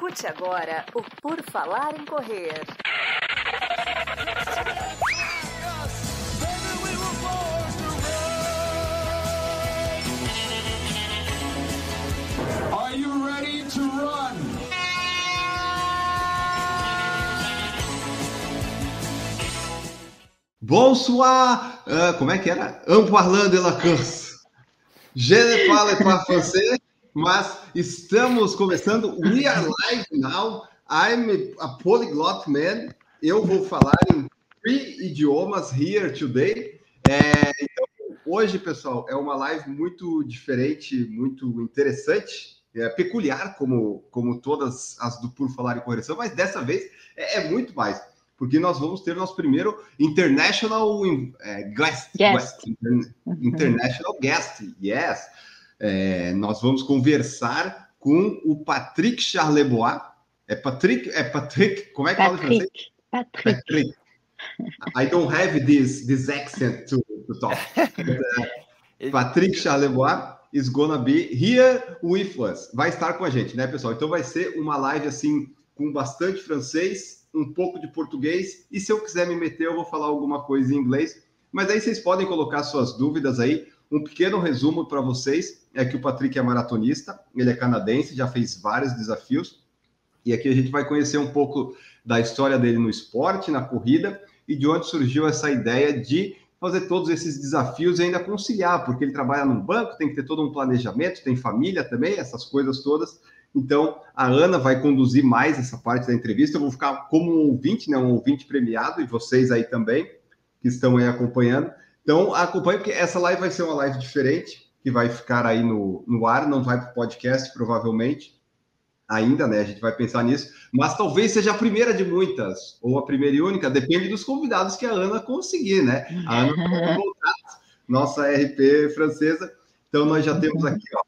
Escute agora o Por Falar em Correr. Are you ready to run? Bonsoir! Ah, como é que era? Un parlant de la course. Je ne parle pas français, mas estamos começando. We are live now. I'm a polyglot man. Eu vou falar em three idiomas here today. É, então, hoje, pessoal, é uma live muito diferente, muito interessante, é, peculiar, como, como todas as do Por Falar em Correção, mas dessa vez é, é muito mais porque nós vamos ter nosso primeiro international é, guest, Guest. guest, inter- international guest, yes. É, nós vamos conversar com o Patrick Charlebois. É Patrick, é Patrick, como é que fala em francês? Patrick. Patrick. Patrick. I don't have this this accent to, to talk. Uh, Patrick Charlebois is gonna be here with us. Vai estar com a gente, né, pessoal? Então vai ser uma live assim com bastante francês, um pouco de português e se eu quiser me meter eu vou falar alguma coisa em inglês. Mas aí vocês podem colocar suas dúvidas aí. Um pequeno resumo para vocês é que o Patrick é maratonista, ele é canadense, já fez vários desafios e aqui a gente vai conhecer um pouco da história dele no esporte, na corrida e de onde surgiu essa ideia de fazer todos esses desafios e ainda conciliar, porque ele trabalha num banco, tem que ter todo um planejamento, tem família também, essas coisas todas. Então, a Ana vai conduzir mais essa parte da entrevista. Eu vou ficar como um ouvinte, né, um ouvinte premiado, e vocês aí também, que estão aí acompanhando. Então, acompanhe, porque essa live vai ser uma live diferente, que vai ficar aí no, no ar, não vai para o podcast, provavelmente, ainda, né? A gente vai pensar nisso, mas talvez seja a primeira de muitas, ou a primeira e única, depende dos convidados que a Ana conseguir, né? A Ana nossa RP francesa. Então, nós já temos aqui, ó.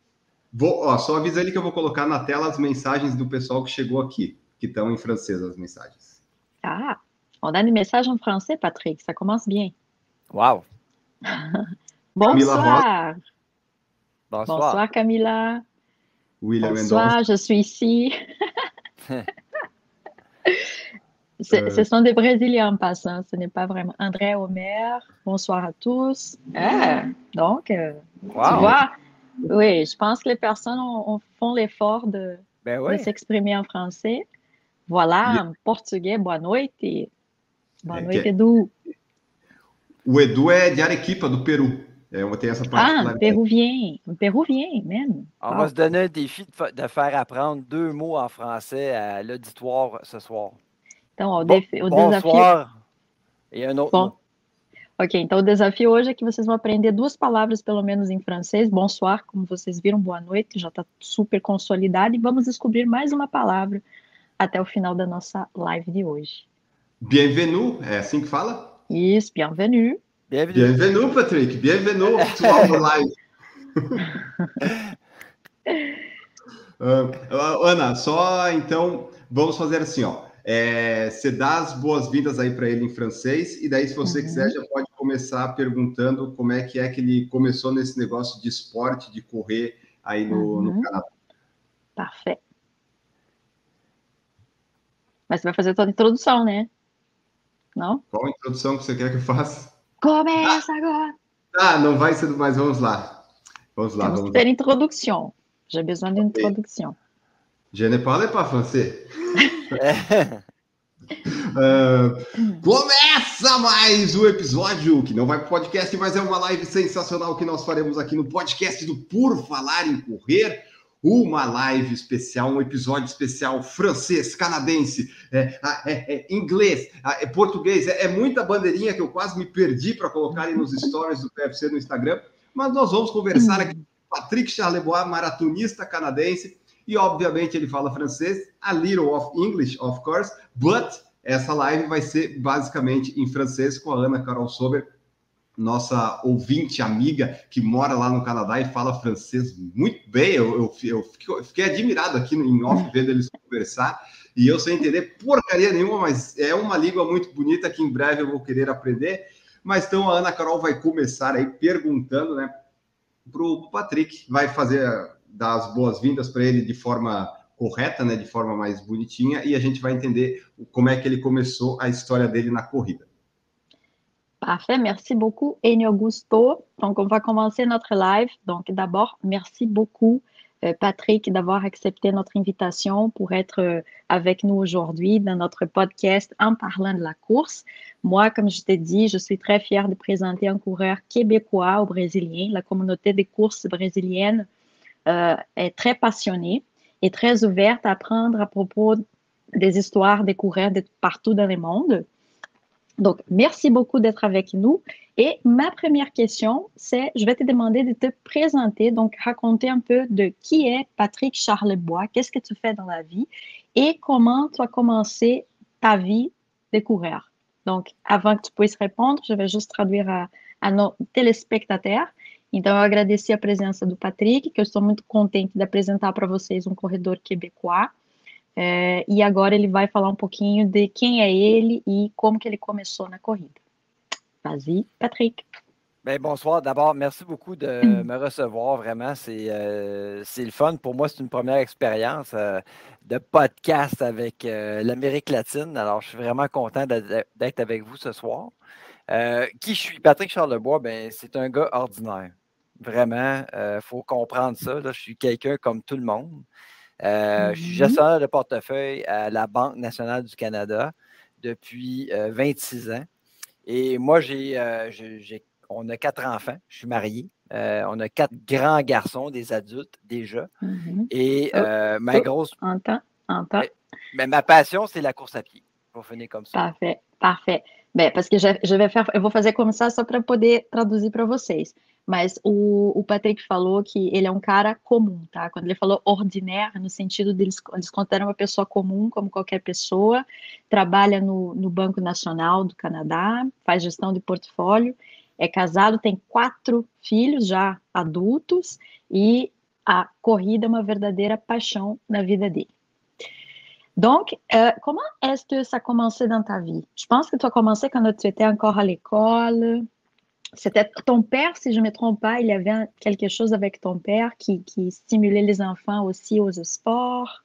Vou, ó, só avisa ele que eu vou colocar na tela as mensagens do pessoal que chegou aqui, que estão em francês as mensagens. Ah, on a des messages en français, Patrick. Ça commence bien. Wow. Bonsoir. Bonsoir. Bonsoir, Camilla. William Mendonça. Bonsoir, je suis ici. Ce, Euh. ce sont des Brésiliens en passant, ce n'est pas vraiment. André Omer, bonsoir à tous. Ah, donc, euh, tu Wow. vois, oui, je pense que les personnes ont- ont- font l'effort de, Ben de oui. s'exprimer en français. Voilà, en português, boa noite. Boa É, noite, Edu. O Edu é de Arequipa, do Peru. É, tem essa Ah, particularidade. péruvien, péruvien, même. On Ah, va se donner un défi de, fa- de faire apprendre deux mots en français à l'auditoire ce soir. Então, ó, o, Bon- defi- o desafio. bonsoir. Autre Bom. mot. Ok, então o desafio hoje é que vocês vão aprender duas palavras, pelo menos em francês. Bonsoir, como vocês viram, boa noite, já está super consolidado. E vamos descobrir mais uma palavra até o final da nossa live de hoje. Bienvenue, é assim que fala? Isso, bienvenue. Bienvenue. Bienvenue, Patrick. Bienvenue to our live. Ah, Ana, só então vamos fazer assim, ó. É, você dá as boas-vindas aí para ele em francês, e daí, se você Uhum. quiser, já pode começar perguntando como é que é que ele começou nesse negócio de esporte, de correr aí no, no Uhum. Canadá. Parfait. Mas você vai fazer toda a introdução, né? Não? Qual a introdução que você quer que eu faça? Começa agora! Ah, não vai ser, mas vamos lá. Vamos lá, Temos vamos ter introdução. J'ai besoin d'une introduction. Je ne parle pas français. É. Ah, começa mais um episódio que não vai para o podcast, mas é uma live sensacional que nós faremos aqui no podcast do Por Falar em Correr. Uma live especial, um episódio especial francês, canadense, é, é, é, inglês, é, português. É, é muita bandeirinha que eu quase me perdi para colocar nos stories do PFC no Instagram. Mas nós vamos conversar aqui com Patrick Charlebois, maratonista canadense, e obviamente ele fala francês, a little of English, of course, but essa live vai ser basicamente em francês com a Ana Carol Sober, nossa ouvinte amiga que mora lá no Canadá e fala francês muito bem. Eu, eu, eu fiquei, admirado aqui em off vendo eles conversar e eu sem entender porcaria nenhuma, mas é uma língua muito bonita que em breve eu vou querer aprender. Mas então a Ana Carol vai começar aí perguntando, né, para o Patrick, vai fazer dar as boas-vindas para ele de forma correta, né, de forma mais bonitinha, e a gente vai entender como é que ele começou a história dele na corrida. Parfait, merci beaucoup Enio Augusto. Donc, on va commencer notre live. Donc, d'abord, merci beaucoup euh, Patrick d'avoir accepté notre invitation pour être euh, avec nous aujourd'hui dans notre podcast en parlant de la course. Moi, comme je t'ai dit, je suis très fière de présenter un coureur québécois au Brésilien. La communauté des courses brésiliennes euh, est très passionnée et très ouverte à apprendre à propos des histoires des coureurs de partout dans le monde. Donc, merci beaucoup d'être avec nous. Et ma première question, c'est, je vais te demander de te présenter, donc raconter un peu de qui est Patrick Charlebois, qu'est-ce que tu fais dans la vie et comment tu as commencé ta vie de coureur. Donc, avant que tu puisses répondre, je vais juste traduire a, a nos telespectateurs. Então, eu agradeci a presença do Patrick, que eu estou muito contente de apresentar para vocês um corredor quebecois. É, e agora ele vai falar um pouquinho de quem é ele e como que ele começou na corrida. Vas-y, Patrick. Bien, bonsoir. D'abord, merci beaucoup de me recevoir. Vraiment, c'est euh, le fun. Pour moi, c'est une première expérience euh, de podcast avec euh, l'Amérique latine. Alors, je suis vraiment content d'être avec vous ce soir. Qui je suis? Patrick Charlebois, ben, c'est un gars ordinaire. Vraiment, il faut comprendre ça. Là. Je suis quelqu'un comme tout le monde. Je suis mm-hmm. gestionnaire de portefeuille à la Banque nationale du Canada depuis 26 ans. Et moi, j'ai on a quatre enfants. Je suis marié. Euh, on a quatre grands garçons, des adultes déjà. Mm-hmm. Et oh, euh, ma oh, grosse. Entends, entends. Mais, ma passion, c'est la course à pied. Pour finir comme ça. Parfait, parfait. Bem, parce que je, je vais faire, eu vou fazer comme ça só para poder traduzir para vocês. Mas o, o, Patrick falou que ele é um cara comum, tá? Quando ele falou ordinário, no sentido deles eles consideram uma pessoa comum, como qualquer pessoa, trabalha no, no Banco Nacional do Canadá, faz gestão de portfólio é casado, tem quatro filhos já adultos e a corrida é uma verdadeira paixão na vida dele. Donc, euh, comment est-ce que ça a commencé dans ta vie? Je pense que tu as commencé quand tu étais encore à l'école. C'était ton père, si je ne me trompe pas, il avait quelque chose avec ton père qui, stimulait les enfants aussi aux sports?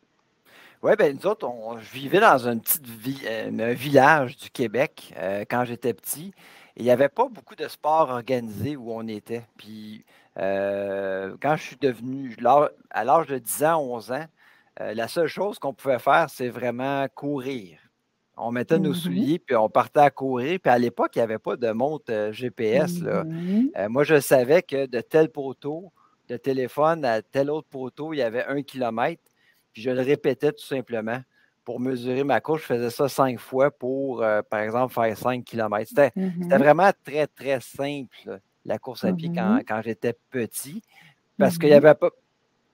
Oui, bien, nous autres, on, vivait dans une petite vie, euh, un village du Québec euh, quand j'étais petit il n'y avait pas beaucoup de sports organisés où on était. Puis euh, quand je suis devenu, à l'âge de 10 ans, 11 ans, la seule chose qu'on pouvait faire, c'est vraiment courir. On mettait nos mmh souliers, puis on partait à courir. Puis à l'époque, il n'y avait pas de montre euh, GPS. Mmh moi, je savais que de tel poteau de téléphone à tel autre poteau, il y avait un kilomètre. Puis je le répétais tout simplement pour mesurer ma course, je faisais ça cinq fois pour, euh, par exemple, faire 5 km. C'était mm-hmm. vraiment très, très simple, la course à pied quand, mm-hmm. j'étais petit, parce qu'il n'y avait pas.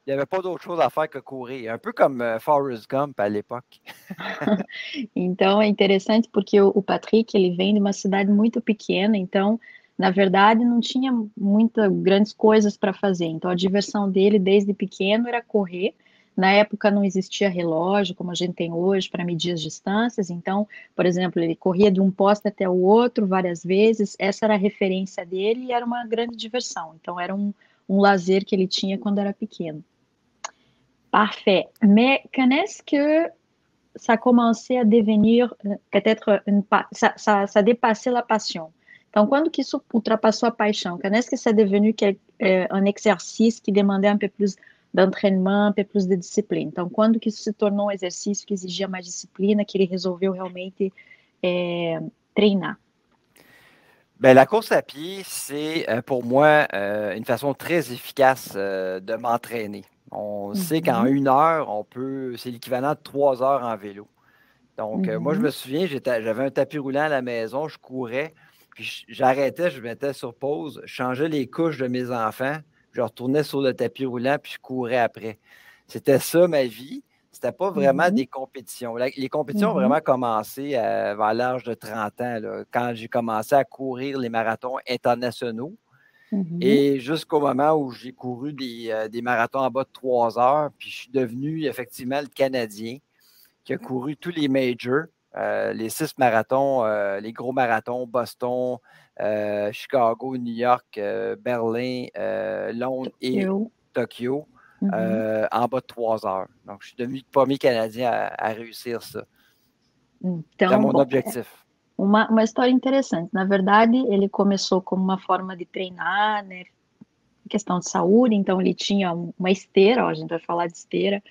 Il avait pas d'autre chose à faire que courir, un peu comme uh, Forrest Gump à l'époque. então é interessante porque o Patrick ele vem de uma cidade muito pequena, então na verdade não tinha muitas grandes coisas para fazer. Então a diversão dele desde pequeno era correr na época não existia relógio, como a gente tem hoje, para medir as distâncias. Então, por exemplo, ele corria de um poste até o outro várias vezes. Essa era a referência dele e era uma grande diversão. Então, era um, um lazer que ele tinha quando era pequeno. Parfait. Mais quand est-ce que ça a commencé à devenir peut-être une, ça, ça, ça dépassait la passion? Então, quando que isso ultrapassou paixão? Quand est-ce que ça devenu euh, un exercice qui demandait un peu plus d'entraînement, um plus de disciplina. Então, quando que isso se tornou um exercício que exigia mais disciplina, que ele resolveu realmente é, treinar? Bien, la course à pied, c'est euh, pour moi euh, une façon très efficace euh, de m'entraîner. On mm -hmm. sait qu'en une heure, on peut, c'est l'équivalent de trois heures en vélo. Donc, mm -hmm. moi, je me souviens, j'avais un tapis roulant à la maison, je courais, puis j'arrêtais, je mettais sur pause, je changeais les couches de mes enfants, je retournais sur le tapis roulant, puis je courais après. C'était ça ma vie. C'était pas vraiment mm-hmm. des compétitions. Les compétitions ont vraiment commencé à, vers l'âge de 30 ans, quand j'ai commencé à courir les marathons internationaux. Mm-hmm. Et jusqu'au moment où j'ai couru euh, des, marathons en bas de 3 heures, puis je suis devenu effectivement le Canadien qui a couru tous les majors, euh, les six marathons, euh, les gros marathons, Boston, Chicago, New York, Berlin, Londres et Tokyo euh, en bas de trois heures. Donc, je suis devenu le premier Canadien à, à réussir ça. Então, é mon objectif. Uma, uma história interessante. Na verdade, ele começou como uma forma de treinar, né? Questão de saúde, então ele tinha uma esteira, ó, a gente vai falar de esteira,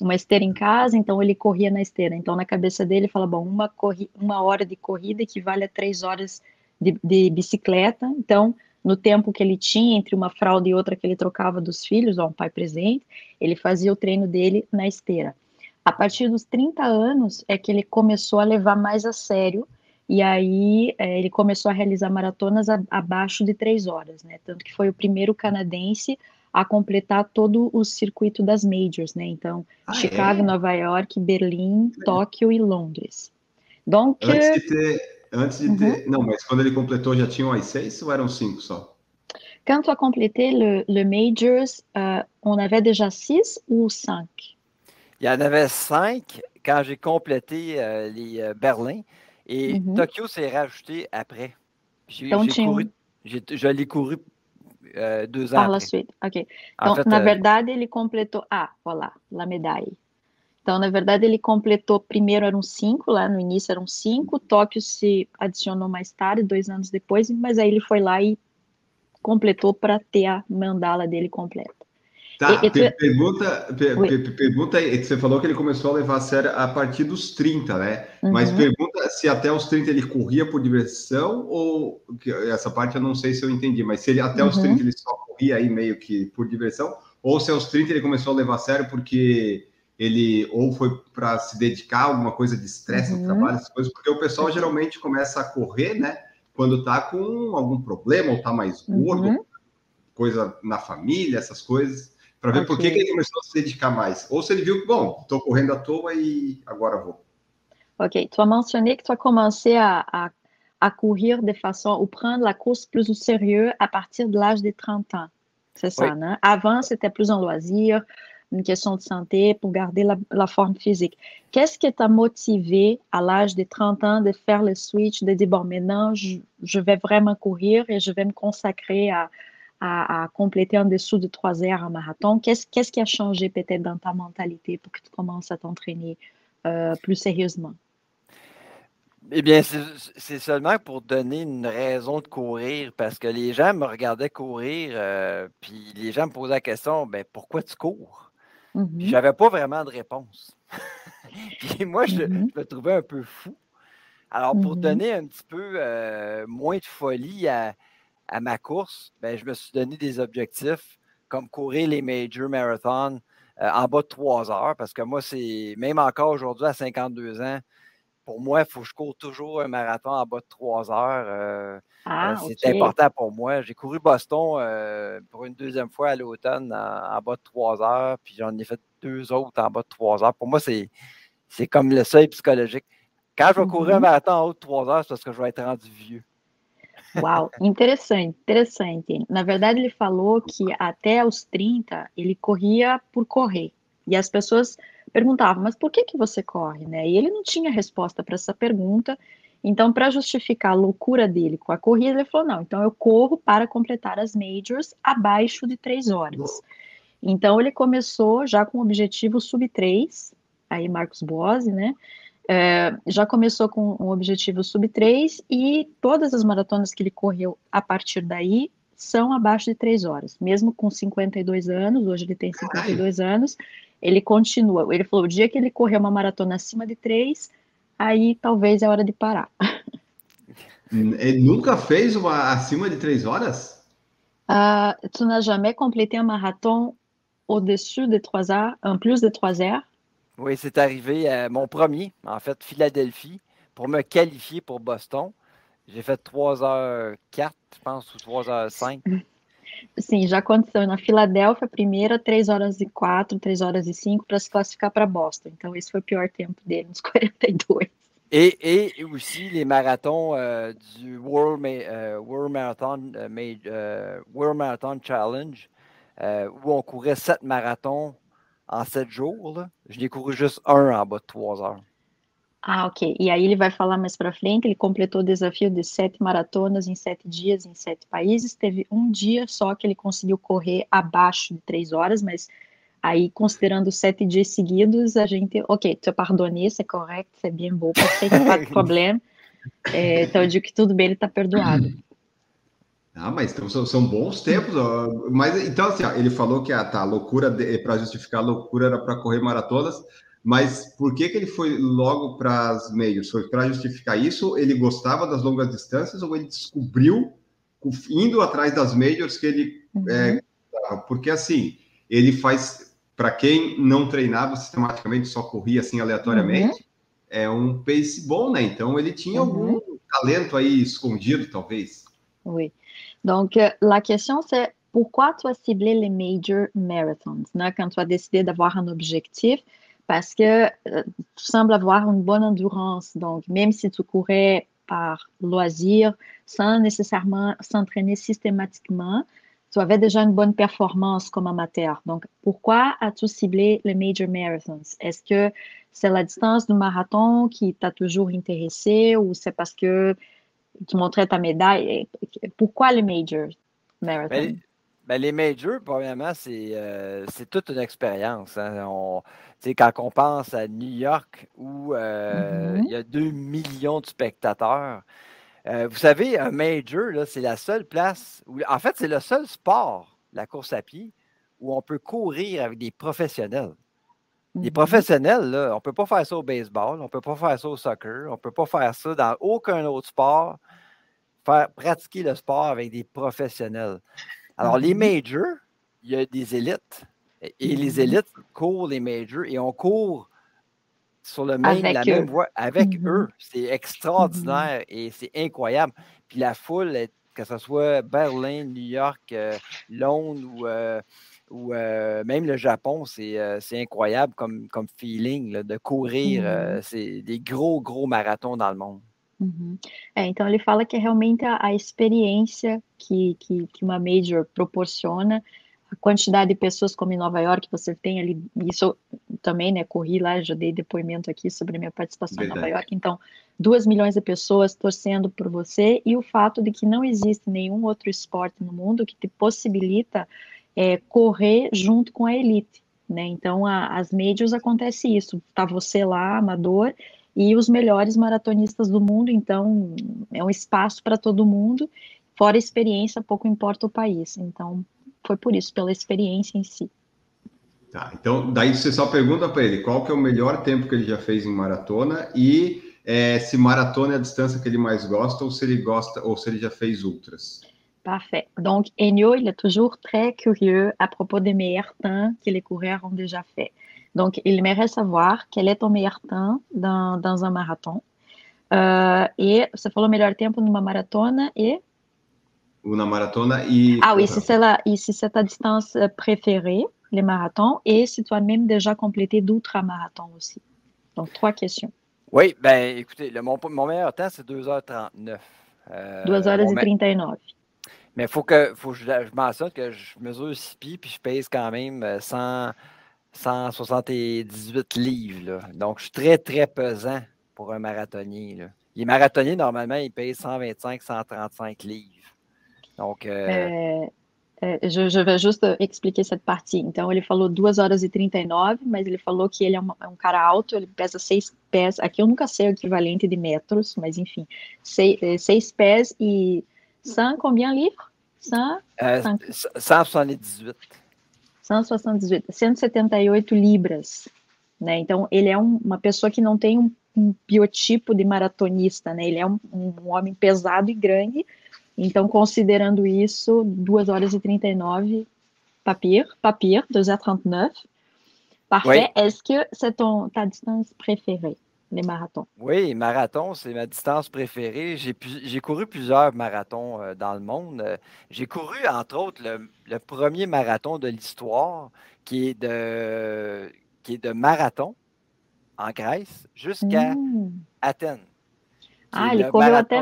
uma esteira em casa, então ele corria na esteira. Então, na cabeça dele, fala: bom, uma, corri uma hora de corrida equivale a três horas de, de bicicleta. Então, no tempo que ele tinha entre uma fralda e outra que ele trocava dos filhos, ó, um pai presente, ele fazia o treino dele na esteira. A partir dos 30 anos é que ele começou a levar mais a sério e aí é, ele começou a realizar maratonas a, abaixo de três horas, né? Tanto que foi o primeiro canadense a completar todo o circuito das majors, né? Então, ah, Chicago, é? Nova York, Berlim, é. Tóquio e Londres. Donc, antes de ter, antes de ter, uhum. não, mas quando ele completou já tinham as seis ou eram cinco só? Quand tu as complété le, le majors, uh, on avait déjà six ou cinq? Il y en avait cinq quand j'ai complété euh, les euh, Berlin. Et mm -hmm. Tokyo s'est rajouté après. Donc, couru, je l'ai couru uh, deux ans Par après. la suite, ok. Então, fait, na uh... verdade, ele completou... Ah, voilà, la medalha. Então, na verdade, ele completou, primeiro eram cinco, lá no início eram cinco, Tóquio se adicionou mais tarde, dois anos depois, mas aí ele foi lá e completou para ter a mandala dele completa. Tá, e, e pergunta, per, pergunta, você falou que ele começou a levar a sério a partir dos 30, né? Uhum. Mas pergunta se até os 30 ele corria por diversão ou essa parte eu não sei se eu entendi, mas se ele até uhum. os 30 ele só corria aí meio que por diversão, ou se aos 30 ele começou a levar a sério porque ele ou foi para se dedicar a alguma coisa de estresse uhum. no trabalho, essas coisas, porque o pessoal geralmente começa a correr, né? Quando tá com algum problema ou tá mais gordo, uhum. coisa na família, essas coisas para ver okay. por que, que, ele começou a se dedicar mais. Ou se ele viu que, bom, estou correndo à toa e agora vou. Ok, tu as mentionné que tu as commencé à, à, à courir de façon, ou prendre la course plus au sérieux à partir de l'âge de 30 ans. C'est ça, oui. non? Avant, c'était plus un loisir, une question de santé pour garder la, la forme physique. Qu'est-ce qui t'a motivé à l'âge de 30 ans de faire le switch, de dire, bon, maintenant, je, je vais vraiment courir et je vais me consacrer à, à, à, compléter en dessous de trois heures en marathon. Qu'est-ce qu'est-ce qui a changé peut-être dans ta mentalité pour que tu commences à t'entraîner euh, plus sérieusement? Eh bien, c'est seulement pour donner une raison de courir, parce que les gens me regardaient courir, euh, puis les gens me posaient la question, ben pourquoi tu cours? Mm -hmm. J'avais pas vraiment de réponse. puis moi, je, mm -hmm. je, me trouvais un peu fou. Alors, pour mm -hmm. donner un petit peu euh, moins de folie à, à ma course, ben, je me suis donné des objectifs comme courir les major marathons euh, en bas de trois heures, parce que moi, c'est même encore aujourd'hui à 52 ans, pour moi, il faut que je cours toujours un marathon en bas de trois heures. Euh, ah, euh, c'est okay. important pour moi. J'ai couru Boston pour une deuxième fois à l'automne en, en, bas de trois heures, puis j'en ai fait deux autres en bas de trois heures. Pour moi, c'est, c'est comme le seuil psychologique. Quand je vais courir mm -hmm. un marathon en haut de trois heures, c'est parce que je vais être rendu vieux. Uau, interessante, interessante. Na verdade, ele falou que até os 30 ele corria por correr. E as pessoas perguntavam, mas por que, que você corre? Né? E ele não tinha resposta para essa pergunta. Então, para justificar a loucura dele com a corrida, ele falou: não, então eu corro para completar as majors abaixo de três horas. Então, ele começou já com o objetivo sub 3, aí Marcos Boazzi, né? É, já começou com um objetivo sub-3 e todas as maratonas que ele correu a partir daí são abaixo de 3 horas. Mesmo com 52 anos, hoje ele tem 52 anos, ele continua. Ele falou: o dia que ele correr uma maratona acima de 3, aí talvez é hora de parar. Ele nunca fez uma acima de 3 horas? Uh, tu n'as jamais complété un marathon au-dessus de 3 heures, en plus de 3 heures? Oui, c'est arrivé à mon premier, en fait, Philadelphie, pour me qualifier pour Boston. J'ai fait 3h04, je pense, ou 3h05. Sim, já aconteceu na Filadélfia, primeira, 3 horas e 4, 3 horas e 5 para se classificar para Boston. Então, esse foi o pior tempo dele, nos 42. Et, et aussi les marathons euh, du World, euh, World, Marathon, euh, World Marathon Challenge, euh, où on courait 7 marathons en sete jours, là, je couru juste un en bas de trois heures. Ah, ok. E aí ele vai falar mais para frente, ele completou o desafio de sete maratonas em sete dias, em sete países. Teve um dia só que ele conseguiu correr abaixo de três horas, mas Aí, considerando sete dias seguidos, a gente, ok, te pardonné, c'est correto, c'est bien beau, pas de problema. É, então, eu digo que tudo bem, ele está perdoado. Ah, mas então, são, são bons tempos. Ó. Mas então, assim, ó, ele falou que a, tá, a loucura para justificar a loucura era para correr maratonas. Mas por que, que ele foi logo para as meios? Foi para justificar isso? Ele gostava das longas distâncias ou ele descobriu, indo atrás das majors, que ele. Uhum. É, porque assim, ele faz. Para quem não treinava sistematicamente, só corria assim aleatoriamente, uhum. é um pace bom, né? Então ele tinha uhum. algum talento aí escondido, talvez. Oui. Donc, la question, c'est pourquoi tu as ciblé les major marathons? Quand tu as décidé d'avoir un objectif, parce que euh, tu sembles avoir une bonne endurance. Donc, même si tu courais par loisir, sans nécessairement s'entraîner systématiquement, tu avais déjà une bonne performance comme amateur. Donc, pourquoi as-tu ciblé les major marathons? Est-ce que c'est la distance du marathon qui t'a toujours intéressé ou c'est parce que tu montrais ta médaille? Pourquoi les major marathons? Ben, ben, les majors, premièrement, c'est euh, toute une expérience. Hein. quand on pense à New York où euh, mm-hmm. il y a 2 millions de spectateurs, euh, vous savez, un major, c'est la seule place, où, en fait, c'est le seul sport, la course à pied, où on peut courir avec des professionnels. Les mm-hmm. professionnels, là, on ne peut pas faire ça au baseball, on ne peut pas faire ça au soccer, on ne peut pas faire ça dans aucun autre sport, faire pratiquer le sport avec des professionnels. Alors, les mm-hmm. majors, il y a des élites. Et les mm-hmm. élites courent les majors et on court sur le même, la même voie avec eux. C'est extraordinaire et c'est incroyable. Puis la foule, que ce soit Berlin, New York, euh, Londres ou, euh, ou euh, même le Japon, c'est incroyable comme, comme feeling de courir. c'est des gros, gros marathons dans le monde. Uhum. É, então ele fala que é realmente a, a experiência que, que, que, uma major proporciona, a quantidade de pessoas como em Nova York, você tem ali, isso também, né, corri lá, já dei depoimento aqui sobre a minha participação Verdade. em Nova York, então, duas milhões de pessoas torcendo por você, e o fato de que não existe nenhum outro esporte no mundo que te possibilita é, correr junto com a elite, né, então a, as majors acontece isso, tá você lá, amador, e os melhores maratonistas do mundo, então é um espaço para todo mundo, fora experiência, pouco importa o país. Então, foi por isso, pela experiência em si. Tá, então daí você só pergunta para ele qual que é o melhor tempo que ele já fez em maratona e é, se maratona é a distância que ele mais gosta ou se ele gosta ou se ele já fez ultras. Parfait. Donc, Enio, il est toujours très curieux à propos des meilleurs temps que les coureurs ont déjà fait. Donc, il aimerait savoir quel est ton meilleur temps dans, dans un marathon. Uh, e você falou melhor tempo numa maratona e. Uma maratona e. Ah oui, si c'est la, si c'est ta distance préférée, les marathons, et si tu as même déjà complété d'autres marathons aussi. Donc, trois questions. Oui, ben écoutez, le, mon, mon meilleur temps, c'est 2h39. Euh, 2h39. Mais il faut que, faut je, je mentionne que je mesure 6 pieds puis je pèse quand même 100, 178 livres. Donc, je suis très, très pesant pour un marathonnier. Là. Les marathoniers, normalement, ils payent 125, 135 livres. Donc. Euh... É, é, je, je, vais juste expliquer cette partie. Então, ele falou 2 horas e 39, mas ele falou que ele é, uma, é um cara alto, ele pesa 6 pés. Aqui eu nunca sei o equivalente de metros, mas enfim, 6 pés e 100 combien livres? 100, euh, 178. 178, 178 libras, né? Então, ele é um, uma pessoa que não tem um, um, biotipo de maratonista, né? Ele é um, um, homem pesado e grande. Então, considerando isso, 2 horas e 39, papier, papier, 2h39. Parfait. Oui. Est-ce que c'est ton, ta distance préférée? Les marathons. Oui, marathon, c'est ma distance préférée. J'ai couru plusieurs marathons euh, dans le monde. Euh, j'ai couru, entre autres, le, premier marathon de l'histoire qui, est de, qui est de marathon en Grèce jusqu'à mmh. Athènes. Ah, ele correu até.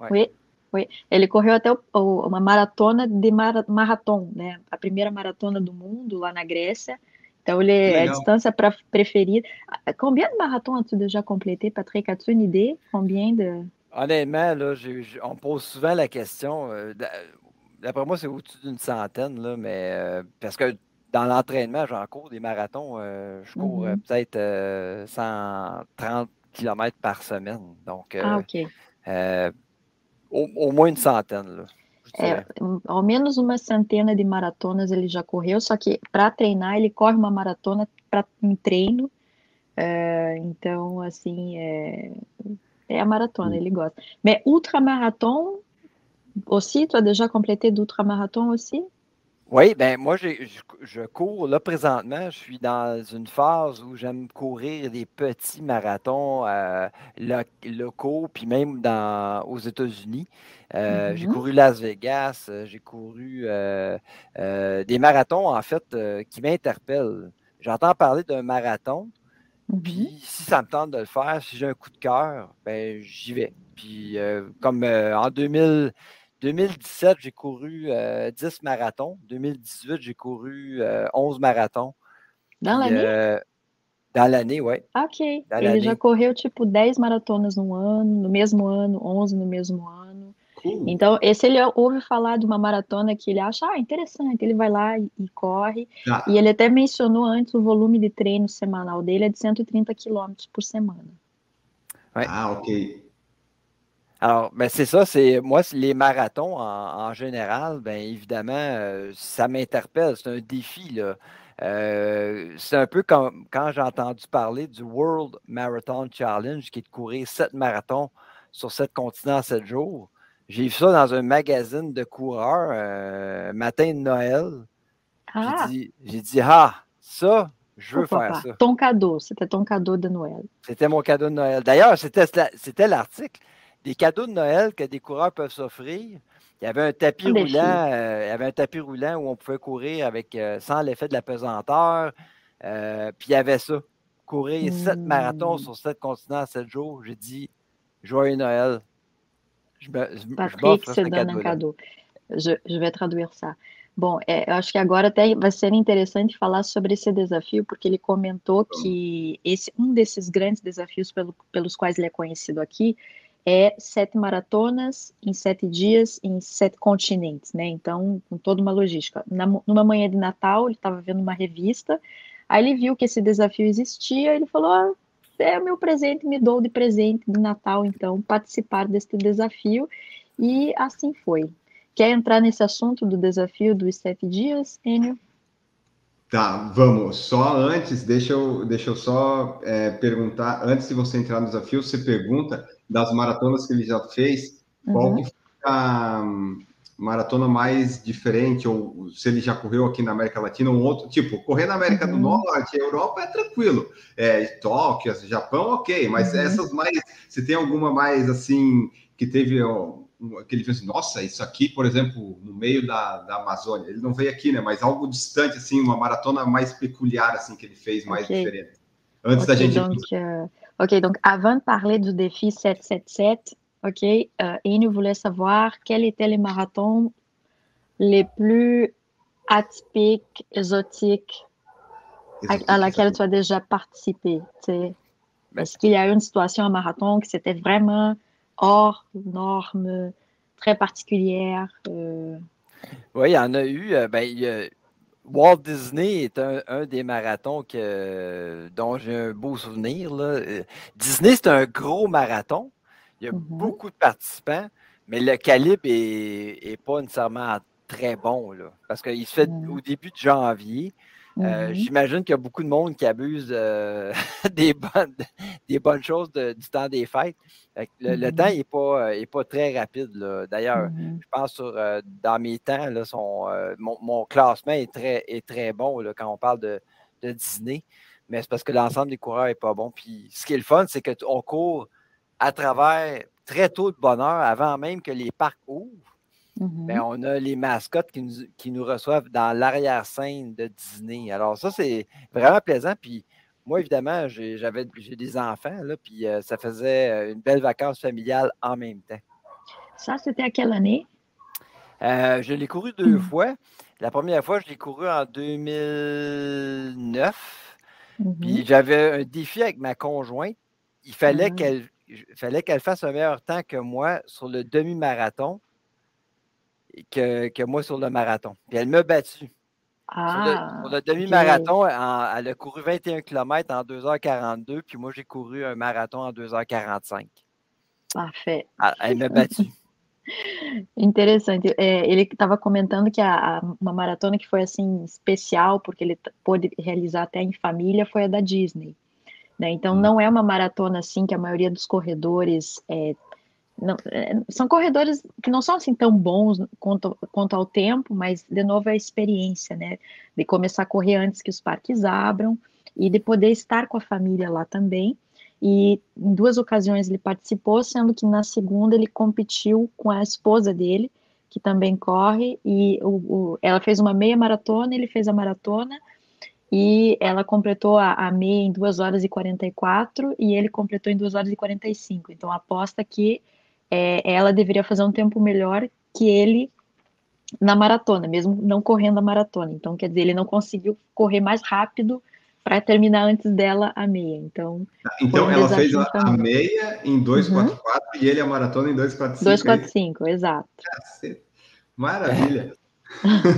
Ouais. Oui, oui. Ele correu até o, o, uma maratona de mar, marathon, né? A primeira maratona do mundo lá na Grécia. Então, ele é a distância pra, preferida. Combien de marathons as-tu déjà complété, Patrick? As-tu une idée? Combien de? Honnêtement, là, on pose souvent la question. Euh, d'après moi, c'est au-dessus d'une centaine, là, mais euh, parce que dans l'entraînement, j'en cours des marathons. je cours Mhm. peut-être 130 km par semaine. Donc, Ah, au, au moins une centaine. Là, É, dirais. ao menos uma centena de maratonas ele já correu, só que para treinar ele corre uma maratona pra, em treino. É, então, assim, é, é a maratona, ele gosta. Mais ultramarathon aussi, tu as déjà complété d'ultramarathon aussi? Oui, ben moi, je, je cours là présentement. Je suis dans une phase où j'aime courir des petits marathons euh, lo- locaux, puis même dans, aux États-Unis. Euh, J'ai Mhm. couru Las Vegas, euh, j'ai couru euh, des marathons, en fait, qui m'interpellent. J'entends parler d'un marathon, puis si ça me tente de le faire, si j'ai un coup de cœur, ben j'y vais. Puis comme en 2000 2017, j'ai couru euh, 10 marathons. 2018, j'ai couru euh, 11 marathons. Dans l'année? euh, dans l'année, oui. Ah, Ok. Dans Ele já correu tipo 10 maratonas no ano, no mesmo ano, 11 no mesmo ano. Cool. Então, esse ele ouve falar de uma maratona que ele acha, ah, interessante, ele vai lá e, e corre. Tá. E ele até mencionou antes o volume de treino semanal dele é de 130 quilômetros por semana. Ah, ok. Alors, ben c'est ça, c'est moi, les marathons en, en général, bien évidemment, euh, ça m'interpelle, c'est un défi, là. Euh, c'est un peu comme quand j'ai entendu parler du World Marathon Challenge, qui est de courir sept marathons sur sept continents en sept jours. J'ai vu ça dans un magazine de coureurs, euh, matin de Noël. Ah, J'ai dit, j'ai dit, ah, ça, je veux faire pas? ça. Ton cadeau, c'était ton cadeau de Noël. C'était mon cadeau de Noël. D'ailleurs, c'était c'était l'article des cadeaux de Noël que des coureurs peuvent s'offrir. Il y avait un tapis Un défi. roulant, euh, il y avait un tapis roulant où on pouvait courir avec euh, sans l'effet de la pesanteur. Euh, puis il y avait ça. Courir sept marathons sur sept continents en sept jours. J'ai dit Joyeux Noël. Je me- je- se dando um cadeau. Je, je vais traduire ça. Bom, é, eu acho que agora até vai ser interessante falar sobre esse desafio, porque ele comentou que esse um desses grandes desafios pelo, pelos quais ele é conhecido aqui é sete maratonas em sete dias em sete continentes, né? Então, com toda uma logística. Na, numa manhã de Natal, ele estava vendo uma revista, aí ele viu que esse desafio existia, ele falou: ah, é o meu presente, me dou de presente de Natal, então, participar deste desafio. E assim foi. Quer entrar nesse assunto do desafio dos sete dias, Enio? Tá, vamos. Só antes, deixa eu, deixa eu só é, perguntar, antes de você entrar no desafio, você pergunta das maratonas que ele já fez, qual Uhum. que foi a hum, maratona mais diferente, ou se ele já correu aqui na América Latina, um outro, tipo, correr na América do Uhum. Norte, Europa é tranquilo, é, Tóquio, Japão, ok, mas Uhum. essas mais, se tem alguma mais, assim, que teve, ó, um- que ele fez, nossa, isso aqui, por exemplo, no meio da, da Amazônia, ele não veio aqui, né, mas algo distante, assim, uma maratona mais peculiar, assim, que ele fez, mais Ok. diferente. Antes da Ok, gente... euh, ok, donc avant de parler du défi 777, ok, euh, Enio voulait savoir quels étaient les marathons les plus atypiques, exotiques à, à laquelle tu as déjà participé. tu sais. Ben- Est-ce qu'il y a eu une situation à marathon qui c'était vraiment hors norme, très particulière? euh, Oui, il y en a eu. euh, ben, il y a- Walt Disney est un, un des marathons que, dont j'ai un beau souvenir. là. Euh, Disney, c'est un gros marathon. Il y a Mhm. beaucoup de participants, mais le calibre est, est pas nécessairement très bon. Là, parce qu'il se fait Mhm. au début de janvier. Euh. J'imagine qu'il y a beaucoup de monde qui abuse euh, des, bonnes, des bonnes choses de- du temps des fêtes. Le, le temps n'est pas, euh, est pas très rapide. D'ailleurs, je pense sur euh, dans mes temps, là, son, euh, mon, mon classement est très, est très bon là, quand on parle de, de Disney. Mais c'est parce que l'ensemble des coureurs n'est pas bon. Puis ce qui est le fun, c'est qu'on court à travers très tôt de bonheur, avant même que les parcs ouvrent. Ben, on a les mascottes qui nous, qui nous reçoivent dans l'arrière-scène de Disney. Alors, ça, c'est vraiment plaisant. Puis, moi, évidemment, j'ai j'avais- j'ai des enfants, là, puis euh, ça faisait euh, une belle vacance familiale en même temps. Ça, c'était à quelle année? Euh, je l'ai couru deux Mm. fois. La première fois, je l'ai couru en 2009. Mhm. Puis, j'avais un défi avec ma conjointe. Il fallait qu'elle fallait qu'elle fasse un meilleur temps que moi sur le demi-marathon que, que moi sur le marathon. Puis, elle m'a battu. Ah, pour le, demi-marathon, elle a couru 21 km en 2h42, puis moi, j'ai couru un marathon en 2h45. Parfait. Ah, elle m'a battu. Interessante. É, ele estava comentando que a, a, uma maratona que foi assim especial, porque ele pôde realizar até em família, foi a da Disney. Né? Então, hum. não é uma maratona assim que a maioria dos corredores é, não, é, são corredores que não são assim tão bons quanto, quanto ao tempo, mas de novo é a experiência, né? De começar a correr antes que os parques abram e de poder estar com a família lá também. E em duas ocasiões ele participou, sendo que na segunda ele competiu com a esposa dele, que também corre, e o, o, ela fez uma meia maratona, ele fez a maratona, e ela completou a, a meia em 2 horas e 44, e ele completou em 2 horas e 45. Então aposta que é, ela deveria fazer um tempo melhor que ele na maratona, mesmo não correndo a maratona. Então, quer dizer, ele não conseguiu correr mais rápido para terminar antes dela a meia. Então, então um ela fez a, a, meia em 2,44 uhum. e ele a maratona em 2,45. 2,45, exato. Maravilha.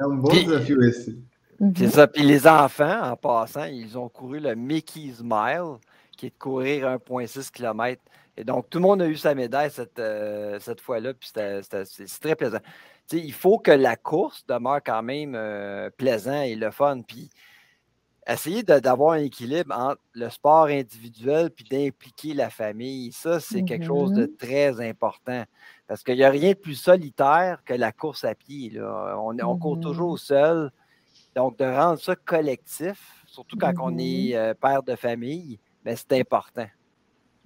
é um bom desafio esse. Uhum. C'est ça. Puis les enfants, en passant, ils ont couru le Mickey Smile, qui est de courir 1,6 km. Et donc, tout le monde a eu sa médaille cette, euh, cette fois-là, puis c'est très plaisant. il faut que la course demeure quand même euh, plaisant et le fun. Puis essayer d'avoir un équilibre entre le sport individuel puis d'impliquer la famille, ça, c'est quelque chose de mm-hmm. très important. Parce qu'il n'y a rien de plus solitaire que la course à pied. Là. On, on court toujours mm-hmm. seul. Donc, de rendre ça collectif, surtout quand on est mm-hmm. euh, père de famille, ben, c'est important.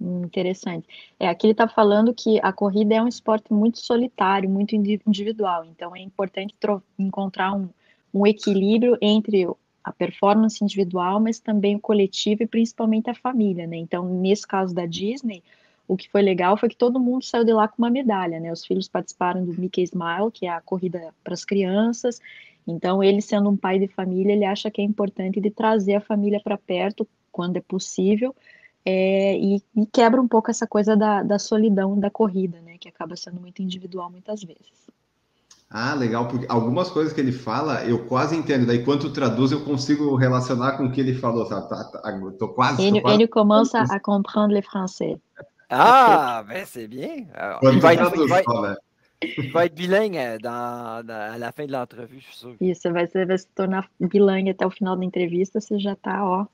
Interessante. É, aqui ele está falando que a corrida é um esporte muito solitário, muito individual, então é importante encontrar um, um equilíbrio entre a performance individual, mas também o coletivo e principalmente a família, né? Então, nesse caso da Disney, o que foi legal foi que todo mundo saiu de lá com uma medalha, né? Os filhos participaram do Mickey Smile, que é a corrida para as crianças. Então, ele sendo um pai de família, ele acha que é importante de trazer a família para perto quando é possível, é, e, e, quebra um pouco essa coisa da, da solidão da corrida, né? Que acaba sendo muito individual muitas vezes. Ah, legal, porque algumas coisas que ele fala eu quase entendo. Daí, quando traduz, eu consigo relacionar com o que ele falou. Tá, tá, tá, tô quase. Ele, tô quase... ele começa a compreender le français. Ah, ben c'est bien. il, va être, il, va, il va être bilingue dans, dans, à la fin de l'entrevue, je suis sûr. Isso, vai, vai se tornar bilingue até o final da entrevista, você já está, ó,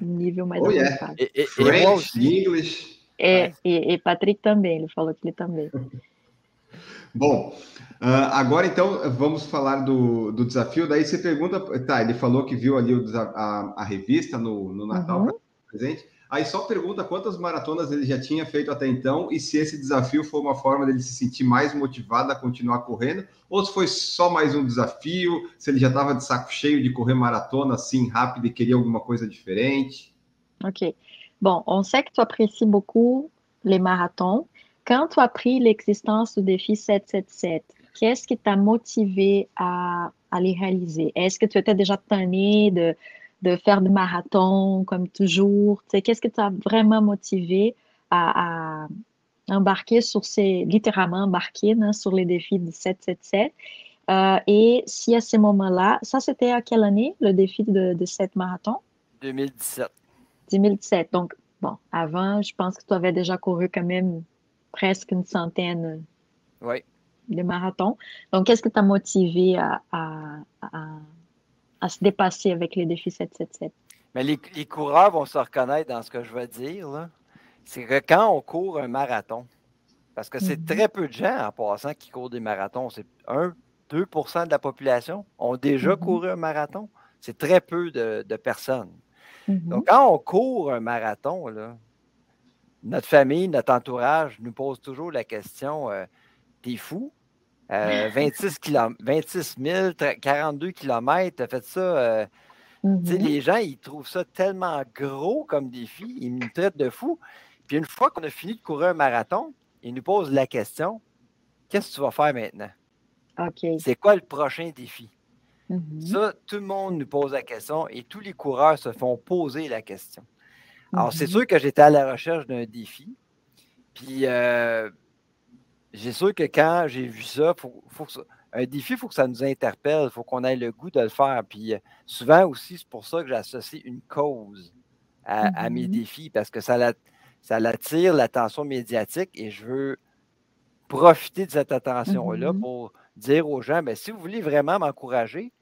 nível mais oh, avançado. Yeah. E, French, English. É, e, e, Patrick também, ele falou que ele também. Bom, uh, agora então vamos falar do, do desafio. Daí você pergunta, tá, ele falou que viu ali o, a, a revista no, no Natal uhum. presente. Aí só pergunta quantas maratonas ele já tinha feito até então e se esse desafio foi uma forma dele se sentir mais motivado a continuar correndo, ou se foi só mais um desafio, se ele já estava de saco cheio de correr maratona assim rápido e queria alguma coisa diferente. Ok. Bon, on sait que tu apprécies beaucoup les marathons. Quand tu as appris l'existence du défi 777, qu'est-ce qui t'a motivé à, à les réaliser? Est-ce que tu étais déjà tanné de de faire des marathons comme toujours? Qu'est-ce qui t'a vraiment motivé à, embarquer sur ces, littéralement embarquer hein, sur les défis de 777? Euh, et si à ce moment-là, ça c'était à quelle année le défi de, de 7 marathons? 2017. 2017. Donc, bon, avant, je pense que tu avais déjà couru quand même presque une centaine de marathons. Donc, qu'est-ce qui t'a motivé à, à se dépasser avec les défis 777. Mais les, coureurs vont se reconnaître dans ce que je veux dire. C'est que quand on court un marathon, parce que c'est mhm. très peu de gens en passant qui courent des marathons, c'est 1, 2% de la population ont déjà mhm. couru un marathon. C'est très peu de, personnes. Mhm. Donc, quand on court un marathon, notre famille, notre entourage nous pose toujours la question euh, T'es fou? 26, km, 26 000, 42 km, tu as fait ça. Euh, mm-hmm. Les gens, ils trouvent ça tellement gros comme défi, ils nous traitent de fou. Puis une fois qu'on a fini de courir un marathon, ils nous posent la question qu'est-ce que tu vas faire maintenant? C'est quoi le prochain défi? Mm-hmm. Ça, tout le monde nous pose la question et tous les coureurs se font poser la question. Alors, c'est mm-hmm. sûr que j'étais à la recherche d'un défi. Puis, euh, j'ai sûr que quand j'ai vu ça, faut, faut un défi, il faut que ça nous interpelle, il faut qu'on ait le goût de le faire. Puis euh, souvent aussi, c'est pour ça que j'associe une cause à, mes mm-hmm. défis, parce que ça, ça attire l'attention médiatique et je veux profiter de cette attention-là mm-hmm. pour dire aux gens, ben, si vous voulez vraiment m'encourager,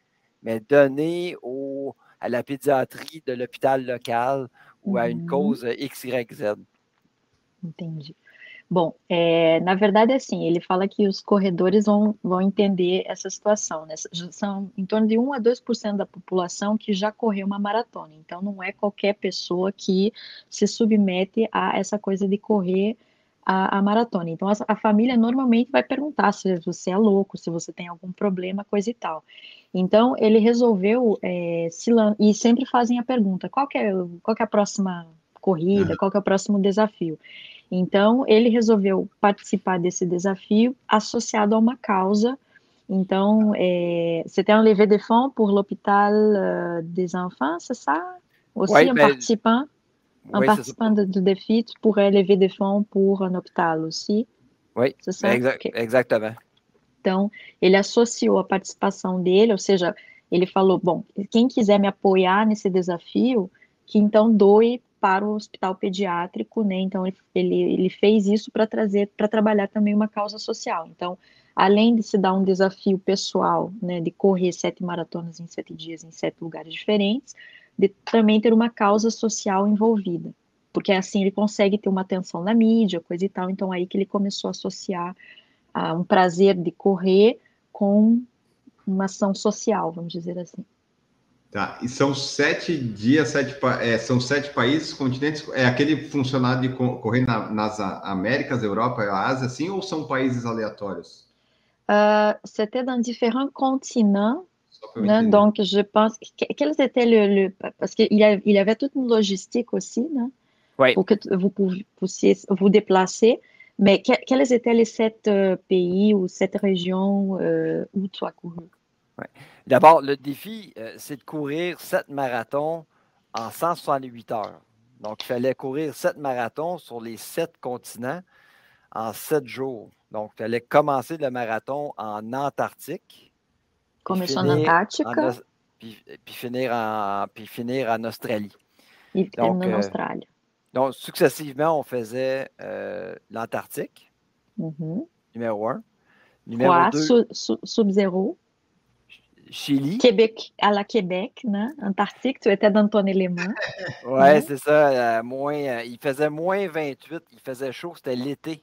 mais donnez au, à la pédiatrie de l'hôpital local ou a une cause XYZ. Entendi. Bom, é, na verdade, assim, ele fala que os corredores vão, vão entender essa situação, né? São em torno de 1 a 2% da população que já correu uma maratona. Então, não é qualquer pessoa que se submete a essa coisa de correr a, a maratona. Então, a, a, família normalmente vai perguntar se você é louco, se você tem algum problema, coisa e tal. Então, ele resolveu é, se e sempre fazem a pergunta: qual é, qual é a próxima corrida, qual é o próximo desafio? Então, ele resolveu participar desse desafio associado a uma causa. Então, é, c'était un levé de fonds pour l'hôpital euh, des enfants, c'est ça? Aussi, ouais, un ben, participant, un participant de, du défi pourrait lever des fonds pour un hôpital aussi? Oui, c'est ça? Exa okay. Exactement. Então, ele associou a participação dele, ou seja, ele falou: bom, quem quiser me apoiar nesse desafio, que então doe para o hospital pediátrico, né? Então, ele, ele fez isso para trazer, para trabalhar também uma causa social. Então, além de se dar um desafio pessoal, né, de correr sete maratonas em sete dias em sete lugares diferentes, de também ter uma causa social envolvida, porque assim ele consegue ter uma atenção na mídia, coisa e tal. Então, aí que ele começou a associar a um prazer de correr com uma ação social, vamos dizer assim. Tá, e são sete dias, sete, é, são sete países, continentes, é aquele funcionário de correr na, nas Américas, Europa, Ásia, assim, ou são países aleatórios? Uh, C'était dans différents continents, né? donc je pense, que, quels étaient le, le parce qu'il y, il y avait toute une logistique aussi, né? Oui. pour que vous puissiez vous déplacer, Mais que, quels étaient les sept euh, pays ou sept régions euh, où tu as couru? Ouais. D'abord, le défi, euh, c'est de courir sept marathons en 168 heures. Donc, il fallait courir sept marathons sur les sept continents en sept jours. Donc, il fallait commencer le marathon en Antarctique. Começou en Antarctique. Puis, puis, finir en, puis finir en Australie. Et Donc, en Australie. Donc, successivement, on faisait euh, l'Antarctique, mm-hmm. numéro un. Numéro deux. Sub-zéro. Chili. Québec, à la Québec, non? Antarctique, tu étais dans ton élément. Oui, c'est ça. Euh, moins, euh, il faisait moins 28, il faisait chaud, c'était l'été.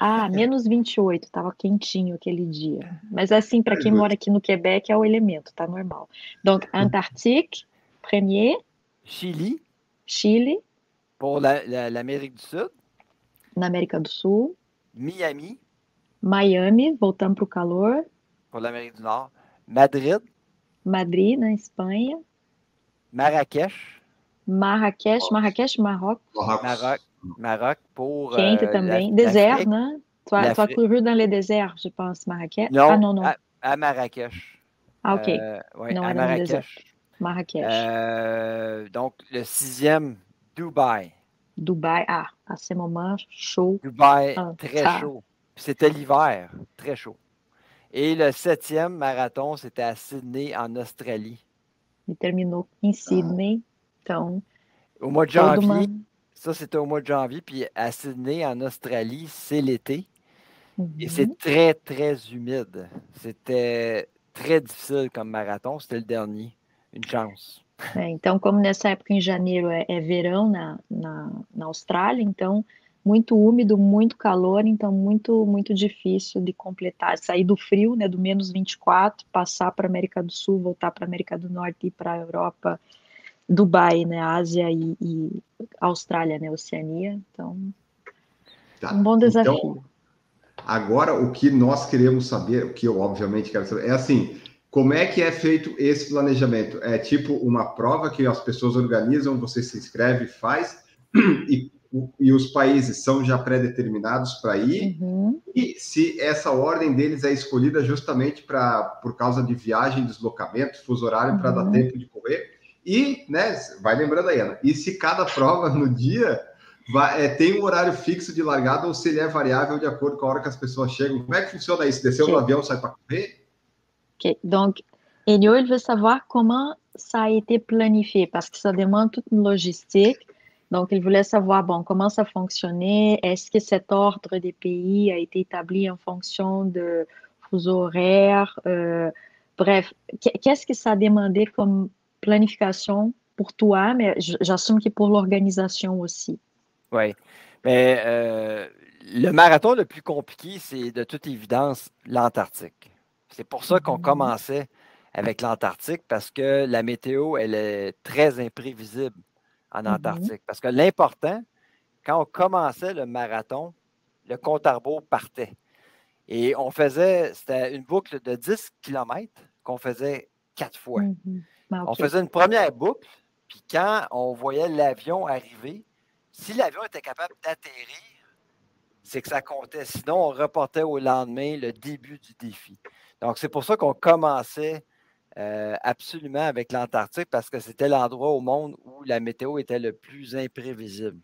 Ah, menos 28, estava quentinho aquele dia. Mas assim, para quem mora aqui no Quebec, é o elemento, tá normal. Donc, Antarctique, premier. Chili. Chile. Pour l'Amérique du Sud. Na América do Sul. Miami. Miami, voltando para o calor. Pour l'Amérique du Nord. Madrid. Madrid, na Espanha. Marrakech. Marrakech, Marrakech, Maroc. Maroc. Maroc pour. Quente euh, também. Désert, né? Tu as, tu as couru dans les déserts, je pense, Marrakech. Non, ah, non, non. À, à Marrakech. Ah, OK. Euh, ouais, non, à Marrakech. Marrakech. Euh, donc, le sixième Dubaï. Dubaï, ah, à ce moment, chaud. Dubaï, ah, très ça. chaud. C'était l'hiver, très chaud. Et le septième marathon, c'était à Sydney, en Australie. Il terminou em Sydney, então... Au mois de janvier, ça c'était au mois de janvier, puis à Sydney, en Australie, c'est l'été. Et c'est très, très humide. C'était très difficile comme marathon, c'était le dernier. Une chance. É, então, como nessa época em janeiro é, é verão na, na, na, Austrália, então muito úmido, muito calor, então muito muito difícil de completar, sair do frio, né, do menos 24, passar para América do Sul, voltar para América do Norte e para a Europa, Dubai, né, Ásia e, e, Austrália, né, Oceania. Então, tá. um bom desafio. Então, agora, o que nós queremos saber, o que eu obviamente quero saber, é assim, como é que é feito esse planejamento? É tipo uma prova que as pessoas organizam, você se inscreve, faz, e, e os países são já pré-determinados para ir, uhum. e se essa ordem deles é escolhida justamente para por causa de viagem, deslocamento, fuso horário, uhum. para dar tempo de correr. E, né, vai lembrando aí, Ana, e se cada prova no dia vai, é, tem um horário fixo de largada ou se ele é variável de acordo com a hora que as pessoas chegam? Como é que funciona isso? Desceu Sim. do avião, sai para correr? Ok, donc, Enio, il veut savoir comment ça a été planifié, parce que ça demande toute une logistique. Donc, il voulait savoir, bon, comment ça fonctionnait, est-ce que cet ordre des pays a été établi en fonction de fuseaux horaires, euh, bref, qu'est-ce que ça a demandé comme planification pour toi, mais j'assume que pour l'organisation aussi. Oui, mais euh, le marathon le plus compliqué, c'est de toute évidence l'Antarctique. C'est pour ça qu'on mm-hmm. commençait avec l'Antarctique, parce que la météo, elle est très imprévisible en mm-hmm. Antarctique. Parce que l'important, quand on commençait le marathon, le compte à rebours partait. Et on faisait, c'était une boucle de 10 km qu'on faisait quatre fois. Mm-hmm. Ben, on faisait une première boucle, puis quand on voyait l'avion arriver, si l'avion était capable d'atterrir, c'est que ça comptait. Sinon, on reportait au lendemain le début du défi. Donc, c'est pour ça qu'on commençait euh, absolument avec l'Antarctique, parce que c'était l'endroit au monde où la météo était le plus imprévisible.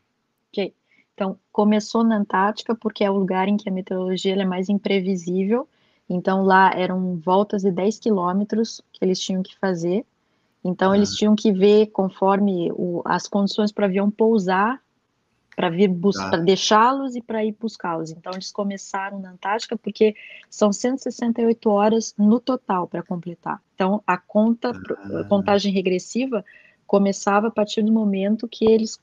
OK. Então, começou na Antártica porque é o lugar em que a meteorologia é mais imprevisível. Então, lá eram voltas de 10 quilômetros que eles tinham que fazer. Então, ah. eles tinham que ver conforme o, as condições para o avião pousar para vir buscar, tá. deixá-los e para ir buscá-los. Então eles começaram na Antártica porque são 168 horas no total para completar. Então a conta, ah. a contagem regressiva começava a partir do momento que eles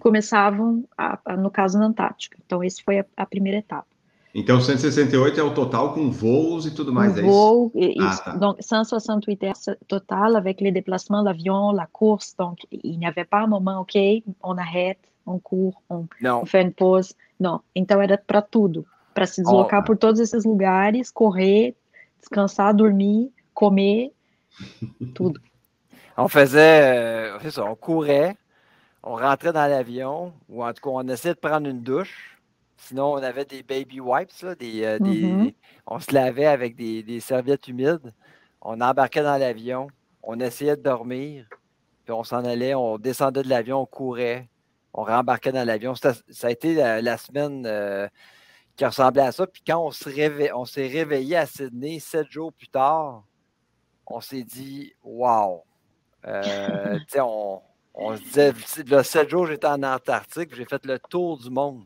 começavam, a, a, no caso na Antártica. Então esse foi a, a, primeira etapa. Então 168 é o total com voos e tudo mais, um é voo, isso? Ah, tá. Donc 168 heures total avec les déplacements, l'avion, la course. Donc il n'y avait pas un moment, ok, on arrête um cours, um, um fan pose. Não. Então era para tudo. Para se deslocar oh. por todos esses lugares, correr, descansar, dormir, comer, tudo. On faisait, euh, ça, on courait, on rentrait dans l'avion, ou en tout cas, on essayait de prendre une douche. Sinon, on avait des baby wipes, là, des, euh, des, mm-hmm. on se lavait avec des, des, serviettes humides. On embarquait dans l'avion, on essayait de dormir, puis on s'en allait, on descendait de l'avion, on courait, on rembarquait dans l'avion. Ça a été la, semaine euh, qui ressemblait à ça. Puis quand on s'est réveillé à Sydney sept jours plus tard, on s'est dit Wow! Euh, on, on, se disait, le sept jours, j'étais en Antarctique, j'ai fait le tour du monde.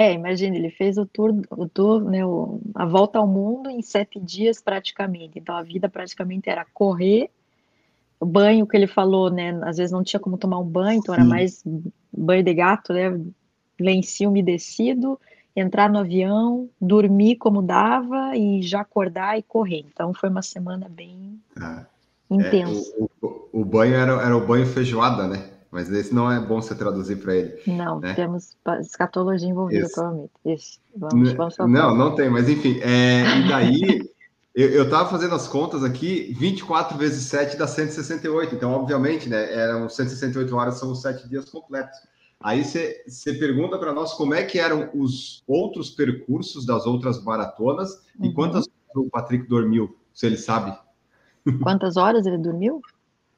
É, imagina, ele fez o tour, o tour né, o, a volta ao mundo em sete dias praticamente. Então a vida praticamente era correr, banho que ele falou, né? Às vezes não tinha como tomar um banho, então era mais banho de gato, né? Lencinho umedecido, entrar no avião, dormir como dava e já acordar e correr. Então foi uma semana bem ah, intensa. É, o, o, o, banho era, era o banho feijoada, né? Mas esse não é bom você traduzir para ele. Não, né? temos escatologia envolvida, Isso. provavelmente. Isso. Vamos, vamos não, não tem, mas enfim. É, e daí Eu estava fazendo as contas aqui, 24 vezes 7 dá 168. Então, obviamente, né, eram 168 horas, são sete dias completos. Aí você pergunta para nós como é que eram os outros percursos das outras maratonas uhum. e quantas horas o Patrick dormiu, se ele sabe. Quantas horas ele dormiu?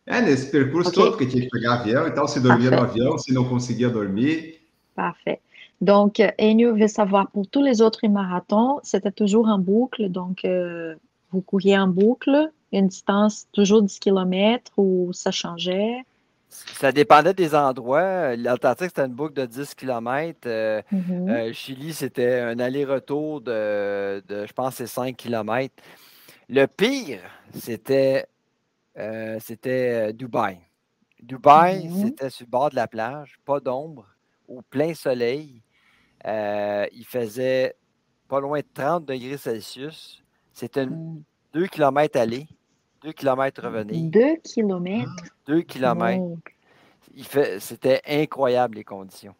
É, nesse percurso okay. todo, porque tinha que pegar avião e tal, se dormia Parfait. no avião, se não conseguia dormir. Parfait. Donc, Enio veut savoir pour tous les autres marathons, c'était toujours en boucle, donc euh, vous couriez en boucle, une distance toujours 10 km ou ça changeait? Ça dépendait des endroits. L'Antarctique, c'était une boucle de 10 km. Euh, mm-hmm. euh, Chili, c'était un aller-retour de, je pense, c'est 5 km. Le pire, c'était euh, c'était Dubaï. Dubaï, mm-hmm. c'était sur le bord de la plage, pas d'ombre, au plein soleil. il faisait pas loin de 30 degrés Celsius. C'était 2 km aller, 2 km revenir. 2 km? 2 km. C'était incroyable les conditions.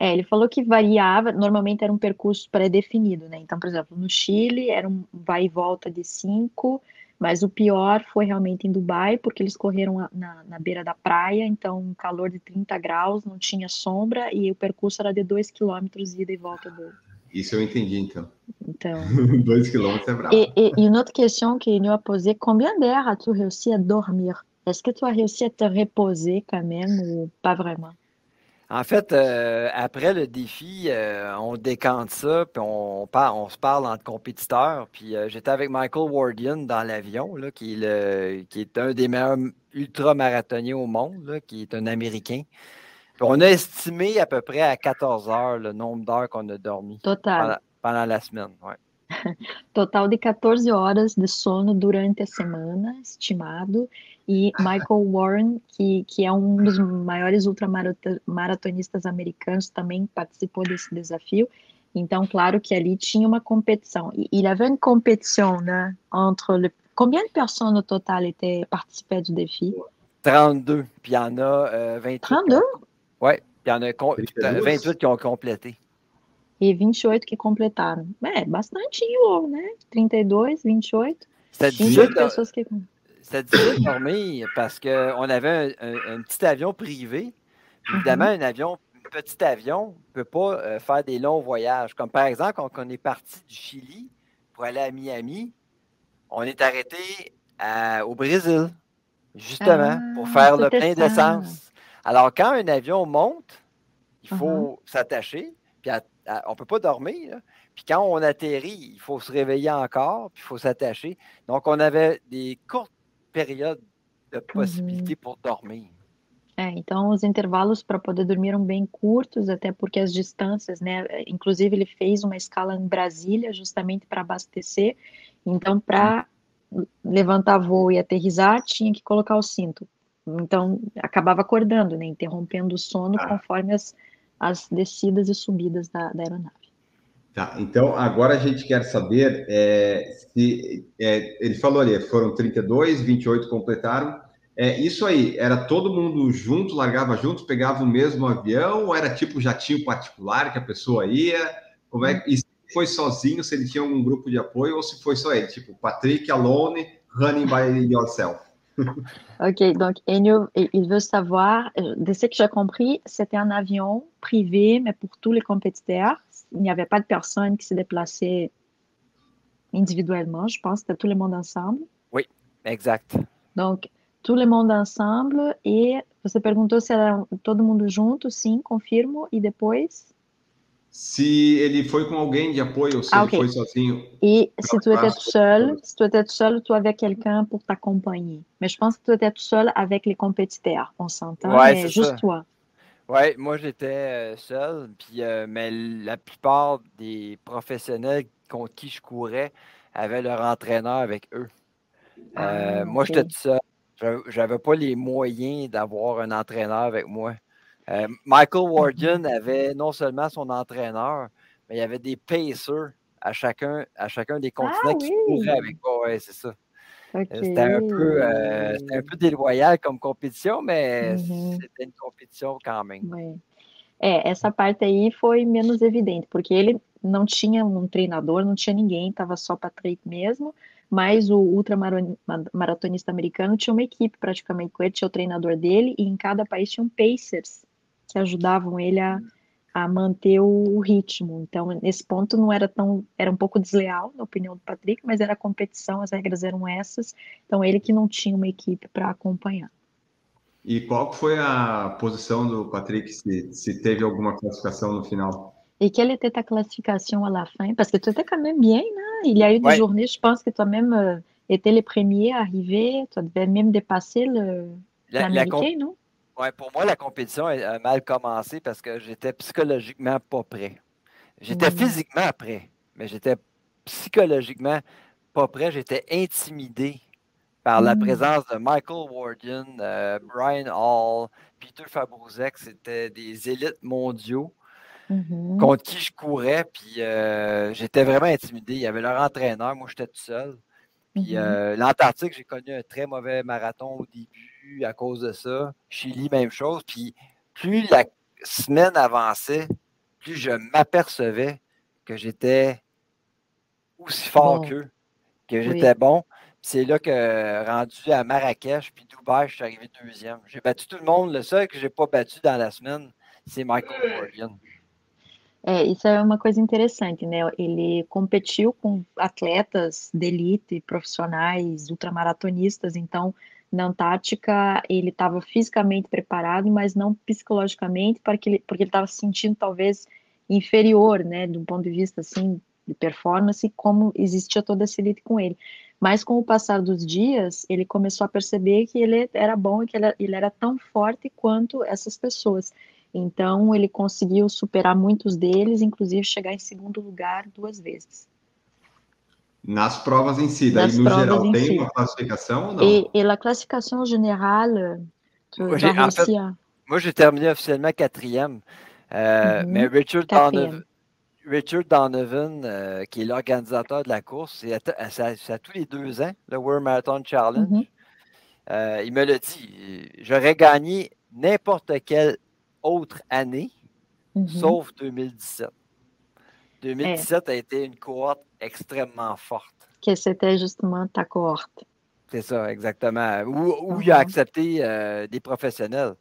É, ele falou que variava, normalmente era um percurso pré-definido, né? Então, por exemplo, no Chile era um vai e volta de 5, mas o pior foi realmente em Dubai, porque eles correram na, na beira da praia, então um calor de 30 graus, não tinha sombra, e o percurso era de 2 quilômetros ida e volta do, Isso eu entendi, então. Então. Dois quilômetros é bravo. Et, et, une autre question qu'il nous a posée, combien d'heures as-tu réussi à dormir? Est-ce que tu as réussi à te reposer quand même ou pas vraiment? En fait, euh, après le défi, euh, on décante ça, puis on, on se parle entre compétiteurs. Puis euh, j'étais avec Michael Wardian dans l'avion, qui, est qui est un des meilleurs ultramarathoniens au monde, qui est un Américain. On a estimé à peu près à 14 heures le nombre d'heures qu'on a dormi Total. Pendant, la semaine. Total de 14 horas de sono durante a semana, estimado. e Michael Warren, que, que é um dos maiores ultramaratonistas americanos, também participou desse desafio. Então, claro que ali tinha uma competição. Il avait une compétition né, entre le... Combien de personnes au total étaient participaient du défi? 32, puis il y en a euh, 28. 32? Oui, puis il y en a 28 qui ont complété. E 28 que completaram. É, bastantinho, né? 32, 28. C'était 18 pessoas que c'était difficile de dormir parce qu'on avait un, petit avion privé. Évidemment, mm-hmm. un avion, un petit avion ne peut pas euh, faire des longs voyages. Comme par exemple, quand on est parti du Chili pour aller à Miami, on est arrêté au Brésil, justement, pour ah, faire le plein d'essence. Alors, quand un avion monte, il faut uh-huh. s'attacher, puis on ne peut pas dormir. Puis quand on atterrit, il faut se réveiller encore, puis il faut s'attacher. Donc, on avait des courtes período de uhum. por dormir. É, então os intervalos para poder dormir eram bem curtos, até porque as distâncias, né? Inclusive ele fez uma escala em Brasília justamente para abastecer. Então para levantar voo e aterrizar tinha que colocar o cinto. Então acabava acordando, né? Interrompendo o sono ah. conforme as, as descidas e subidas da, da aeronave. Tá, então agora a gente quer saber é, se é, ele falou ali, foram 32, 28 completaram. É, isso aí, era todo mundo junto, largava junto, pegava o mesmo avião, ou era tipo jatinho particular que a pessoa ia? Como é e se foi sozinho, se ele tinha um grupo de apoio, ou se foi só ele, tipo Patrick alone, running by yourself? Ok, donc Enio, il veut savoir, de ce que j'ai compris, c'était un avion privé, mais pour tous les compétiteurs, il n'y avait pas de personne qui se déplaçait individuellement, je pense, c'était tout le monde ensemble. Oui, exact. Donc, tout le monde ensemble e você perguntou se era todo mundo junto, sim, confirmo, e depois? Se ele foi com alguém de apoio ou se ah, ele okay. foi sozinho. E se tu étais tout seul, se tu étais tout seul, tu avais quelqu'un pour t'accompagner. Mais je pense que tu étais tout seul avec les compétiteurs, on s'entend, ouais, mais juste ça. toi. Oui, moi j'étais euh, seul, puis, euh, mais la plupart des professionnels contre qui je courais avaient leur entraîneur avec eux. Euh, ah, moi, j'étais tout seul. J'avais pas les moyens d'avoir un entraîneur avec moi. Michael Wardian avait non seulement son entraîneur, mais il y avait des pacers à chacun, à chacun des continents ah, qui couraient avec moi. Ouais, c'est ça. C'était un, euh, un peu déloyal como competição, mas uhum. tem competição também. É, essa parte aí foi menos evidente, porque ele não tinha um treinador, não tinha ninguém, estava só Patrick mesmo, mas o ultramaratonista americano tinha uma equipe praticamente com ele, tinha o treinador dele, e em cada país tinham pacers que ajudavam ele a, a manter o ritmo. Então, nesse ponto não era tão, era um pouco desleal, na opinião do Patrick, mas era competição, as regras eram essas. Então, ele que não tinha uma equipe para acompanhar. E qual foi a posição do Patrick, se, se teve alguma classificação no final? Et quelle était ta classification à la fin? Parce que tu étais quand même bien, hein? Il y a eu des ouais. journées, je pense que tu as même euh, été les premiers à arriver. Tu devais même dépasser l'Américain, non? Ouais, pour moi, la compétition a mal commencé parce que j'étais psychologiquement pas prêt. J'étais physiquement prêt, mais j'étais psychologiquement pas prêt. J'étais intimidé par la mm. présence de Michael Warden, euh, Brian Hall, Peter Fabruzek. C'était des élites mondiaux mm-hmm. contre qui je courais. Puis euh, j'étais vraiment intimidé. Il y avait leur entraîneur, moi j'étais tout seul. Puis mm-hmm. euh, l'Antarctique, j'ai connu un très mauvais marathon au début à cause de ça. Chili, même chose. Puis plus la semaine avançait, plus je m'apercevais que j'étais aussi fort qu'eux, que j'étais bon. C'est là que, rendu à Marrakech, puis Dubaï, je suis arrivé deuxième. J'ai battu tout le monde. Le seul que je n'ai pas battu dans la semaine, c'est Michael Morgan. É, isso é uma coisa interessante, né? Ele competiu com atletas de elite, profissionais, ultramaratonistas, então na Antártica ele estava fisicamente preparado, mas não psicologicamente, porque ele porque ele estava se sentindo talvez inferior, né, do ponto de vista assim de performance, como existia toda essa elite com ele. Mas com o passar dos dias, ele começou a perceber que ele era bom e que ele, ele era tão forte quanto essas pessoas. Então ele conseguiu superar muitos deles, inclusive chegar em segundo lugar duas vezes. Nas provas em si, daí Nas no geral, tem si. uma classificação ou não? E, e a classificação geral, tu moi, j'ai, en fait, moi, j'ai terminé officiellement quatrième. Euh, mm -hmm. Mais Richard Donovan, Richard Donovan euh, qui est l'organisateur de la course, c'est à, tous les deux ans, le World Marathon Challenge. Mm -hmm. euh, il me l'a dit, j'aurais gagné n'importe quelle autre année, mm -hmm. sauf 2017. 2017 a été une cohorte extrêmement forte. Que c'était justement ta cohorte. C'est ça, exactement. Où, où il a accepté euh, des professionnels,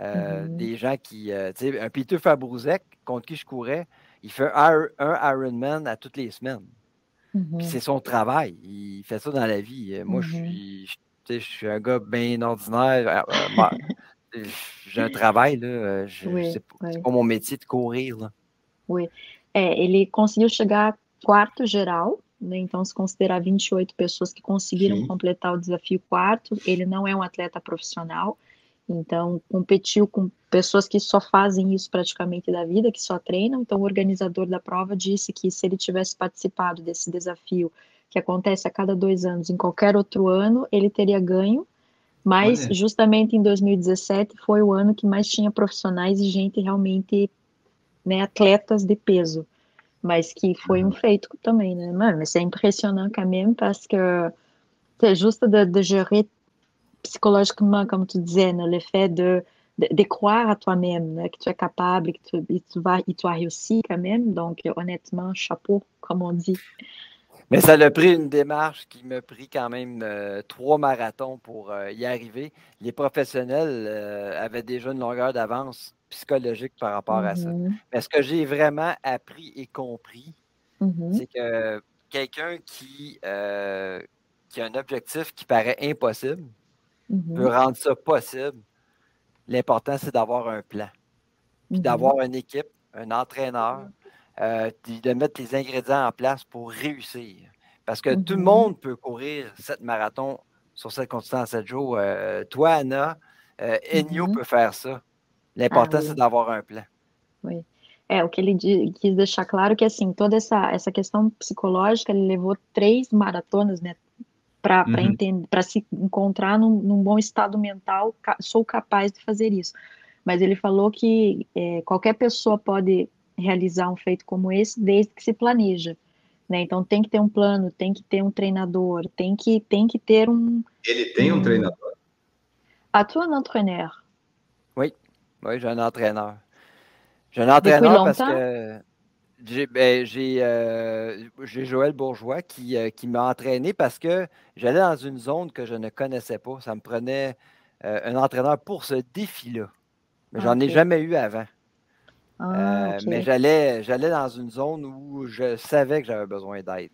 euh, mm -hmm. des gens qui. Euh, tu sais, un Peter Fabrouzek, contre qui je courais, il fait un, un Ironman à toutes les semaines. Puis c'est son travail. Il fait ça dans la vie. Moi, je suis. Je suis un gars bien ordinaire. J'ai un travail, là. Je, oui, c'est pas, oui. pas mon métier de courir. Là. Oui. É, ele conseguiu chegar quarto geral, né? Então, se considerar 28 pessoas que conseguiram Sim. completar o desafio quarto, ele não é um atleta profissional, então competiu com pessoas que só fazem isso praticamente da vida, que só treinam. Então, o organizador da prova disse que se ele tivesse participado desse desafio, que acontece a cada dois anos, em qualquer outro ano, ele teria ganho. Mas Olha. justamente em 2017 foi o ano que mais tinha profissionais e gente realmente né, atletas de peso, mas que foi um feito também, né? Mas c'est impressionnant quand même parce que c'est juste de, gérer psychologiquement, comme tu disais, le fait de, de, croire à toi-même, que tu es capable, que tu, et tu vas, tu as réussi quand même. Donc, honnêtement, chapeau, comme on dit. Mais ça a pris une démarche qui m'a pris quand même euh, trois marathons pour euh, y arriver. Les professionnels euh, avaient déjà une longueur d'avance psychologique par rapport à ça. Mhm. Mais ce que j'ai vraiment appris et compris, Mhm. c'est que quelqu'un qui, euh, qui a un objectif qui paraît impossible Mhm. peut rendre ça possible. L'important, c'est d'avoir un plan, puis d'avoir une équipe, un entraîneur, euh, puis de mettre les ingrédients en place pour réussir. Parce que tout le monde peut courir cette marathon sur cette continent en 7 jours. Euh, toi, Anna, euh, Enyo Mhm. peut faire ça. L'important, Ah, oui. c'est d'avoir un plan. Oui. É, o que ele quis deixar claro que, assim, toda essa, essa questão psicológica, ele levou três maratonas, né, para Uhum. entender, para se encontrar num, num bom estado mental, ca- sou capaz de fazer isso. Mas ele falou que é, qualquer pessoa pode realizar um feito como esse, desde que se planeja, né, então tem que ter um plano, tem que ter um treinador, tem que, tem que ter um... Ele tem um um treinador? As-tu un entraîneur? Oui, j'ai un entraîneur. J'ai un entraîneur parce que j'ai ben, j'ai, euh, j'ai Joël Bourgeois qui, euh, qui m'a entraîné parce que j'allais dans une zone que je ne connaissais pas. Ça me prenait euh, un entraîneur pour ce défi-là. Mais j'en ai ok. jamais eu avant. Ah. Mais j'allais j'allais dans une zone où je savais que j'avais besoin d'aide.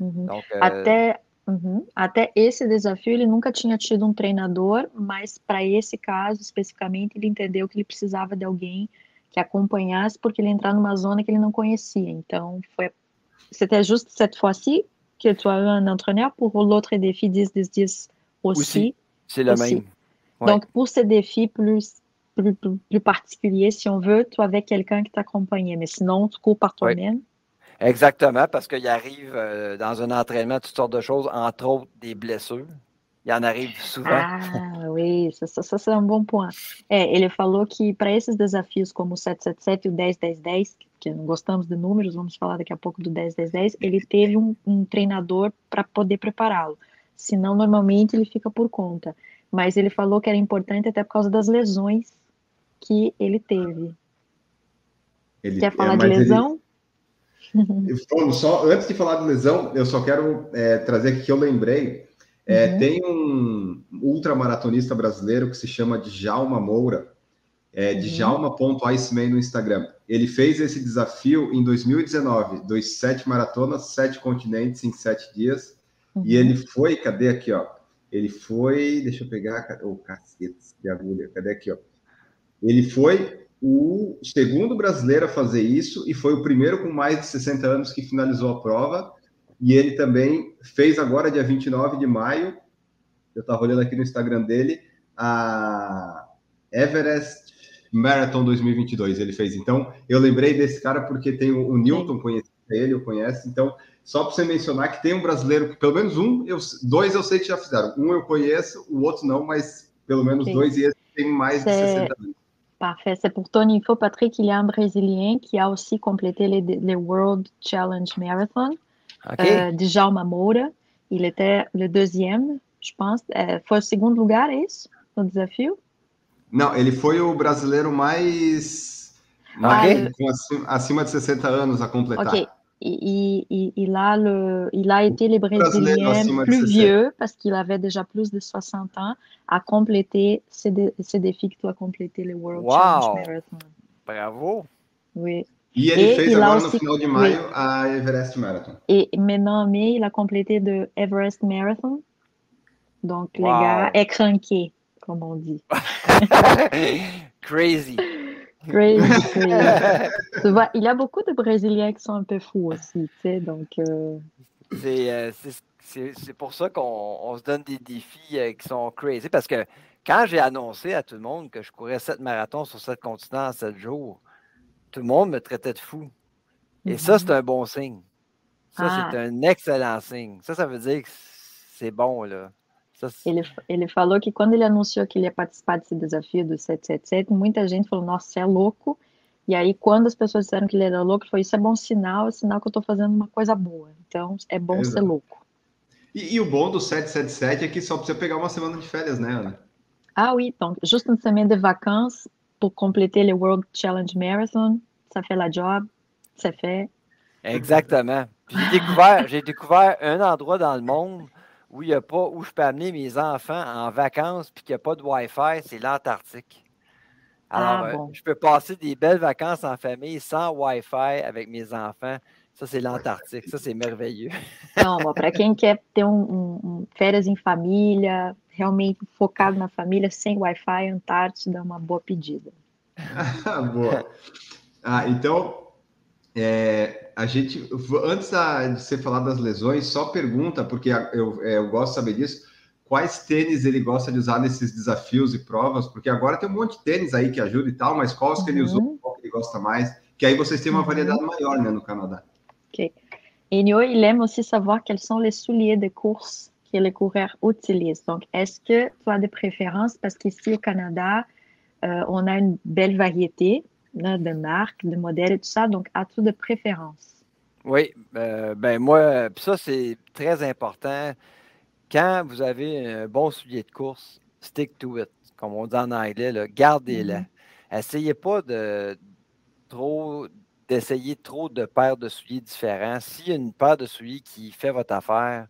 Uhum. Donc, euh, Até, uhum, até esse desafio ele nunca tinha tido um treinador, mas para esse caso especificamente ele entendeu que ele precisava de alguém que acompanhasse porque ele entrar numa zona que ele não conhecia. Então foi, c'était juste cette fois-ci que tu as eu un entraîneur pour l'autre défi 10 10 10 aussi. aussi, c'est aussi. même. Ouais. Donc pour ce défi plus plus, plus, plus particulier, si on veut, tu avais quelqu'un qui t'accompagnait, mais sinon tu cours par toi-même. Exactement, parce qu'il arrive euh, dans un entraînement toutes sortes de choses, entre autres des blessures. Il en arrive souvent. Ah, oui, ça, ça, ça, é um bom ponto. É, ele falou que para esses desafios como o 777 e o 10-10-10, que não gostamos de números, vamos falar daqui a pouco do 10-10-10, ele teve um, um treinador para poder prepará-lo. Senão, normalmente, ele fica por conta. Mas ele falou que era importante até por causa das lesões que ele teve. Ele, Quer falar é, de mas ele- só, antes de falar de lesão, eu só quero é, trazer aqui que eu lembrei. É, Uhum. Tem um ultramaratonista brasileiro que se chama Djalma Moura, é, Uhum. Djalma.iceman no Instagram. Ele fez esse desafio em 2019, dos sete maratonas, sete continentes em sete dias. Uhum. E ele foi, cadê aqui, ó? Ele foi, deixa eu pegar, o oh, cacete, que agulha, cadê aqui, ó? Ele foi o segundo brasileiro a fazer isso e foi o primeiro com mais de 60 anos que finalizou a prova. E ele também fez agora, dia 29 de maio, eu estava olhando aqui no Instagram dele, a Everest Marathon 2022 ele fez. Então, eu lembrei desse cara porque tem o, o Newton, conhece ele, eu conheço. Então, só para você mencionar que tem um brasileiro, pelo menos um, eu, dois eu sei que já fizeram. Um eu conheço, o outro não, mas pelo menos Sim. dois e esse tem mais de 60 anos. Parfait. C'est pour ton info, Patrick. Il y a un Brésilien qui a aussi complété les, les World Challenge Marathon. Okay. Euh, Djalma Moura. Il était le deuxième, je pense. Euh, foi o segundo lugar, é isso? No desafio? Não, ele foi o brasileiro mais, mais com acima, acima, de 60 anos a completar. Ok. Il, il, il, a le, il a été le Brésilien plus vieux, parce qu'il avait déjà plus de 60 ans, à compléter ces, dé, ces défis que tu as complété, le World wow. Challenge Marathon. Bravo! Oui. E ele et fez il agora aussi, no final de maio oui. a Everest Marathon. Et maintenant en mai, il a complété de Everest Marathon. Donc wow. le gars est cranké, comme on dit. Crazy. Crazy, crazy. tu vois, il y a beaucoup de Brésiliens qui sont un peu fous aussi, tu sais, donc... Euh... Euh, c'est pour ça qu'on se donne des défis euh, qui sont crazy, parce que quand j'ai annoncé à tout le monde que je courais sept marathons sur sept continents en sept jours, tout le monde me traitait de fou. Et ça, c'est mm-hmm. un bon signe. Ça, ah. c'est un excellent signe. Ça, ça veut dire que c'est bon, là. Ele, ele falou que quando ele anunciou que ele ia participar desse desafio do 777, muita gente falou, nossa, você é louco. E aí, quando as pessoas disseram que ele era louco, ele falou, isso é bom sinal, é sinal que eu estou fazendo uma coisa boa. Então, é bom Exato. ser louco. E, e, o bom do 777 é que só precisa pegar uma semana de férias, né, Ana? Ah oui, donc juste une semaine de vacances pour compléter le World Challenge Marathon, ça fait la job, c'est fait. Exactement. J'ai découvert, j'ai découvert un endroit dans le monde où il y a pas, où je peux amener mes enfants en vacances puis qu'il n'y a pas de Wi-Fi, c'est l'Antarctique. Alors, ah, bon. euh, je peux passer des belles vacances en famille sans Wi-Fi avec mes enfants. Ça, c'est l'Antarctique. Ça, c'est merveilleux. Não, para quem quer ter um, um, um, férias em família, realmente focado na família, sem Wi-Fi, Antártida é uma boa pedida. boa. Ah, então, é, a gente, antes de você falar das lesões, só pergunta, porque eu, é, eu gosto de saber disso, quais tênis ele gosta de usar nesses desafios e provas, porque agora tem um monte de tênis aí que ajuda e tal, mas quais uhum. que ele uhum. usou, qual que ele gosta mais, que aí vocês têm uma uhum. variedade maior, né, no Canadá. Ok. Enio, il aime aussi savoir quels sont les souliers de course que les coureurs utilisent. Donc, est-ce que tu as des préférences? Parce qu'ici au Canada, euh, on a une belle variété de marques, de modèles et tout ça. Donc, as-tu de préférences? Oui, euh, ben moi, ça, c'est très important. Quand vous avez un bon soulier de course, stick to it, comme on dit en anglais, gardez-le. Mm-hmm. Essayez pas de trop d'essayer trop de paires de souliers différents. S'il y a une paire de souliers qui fait votre affaire,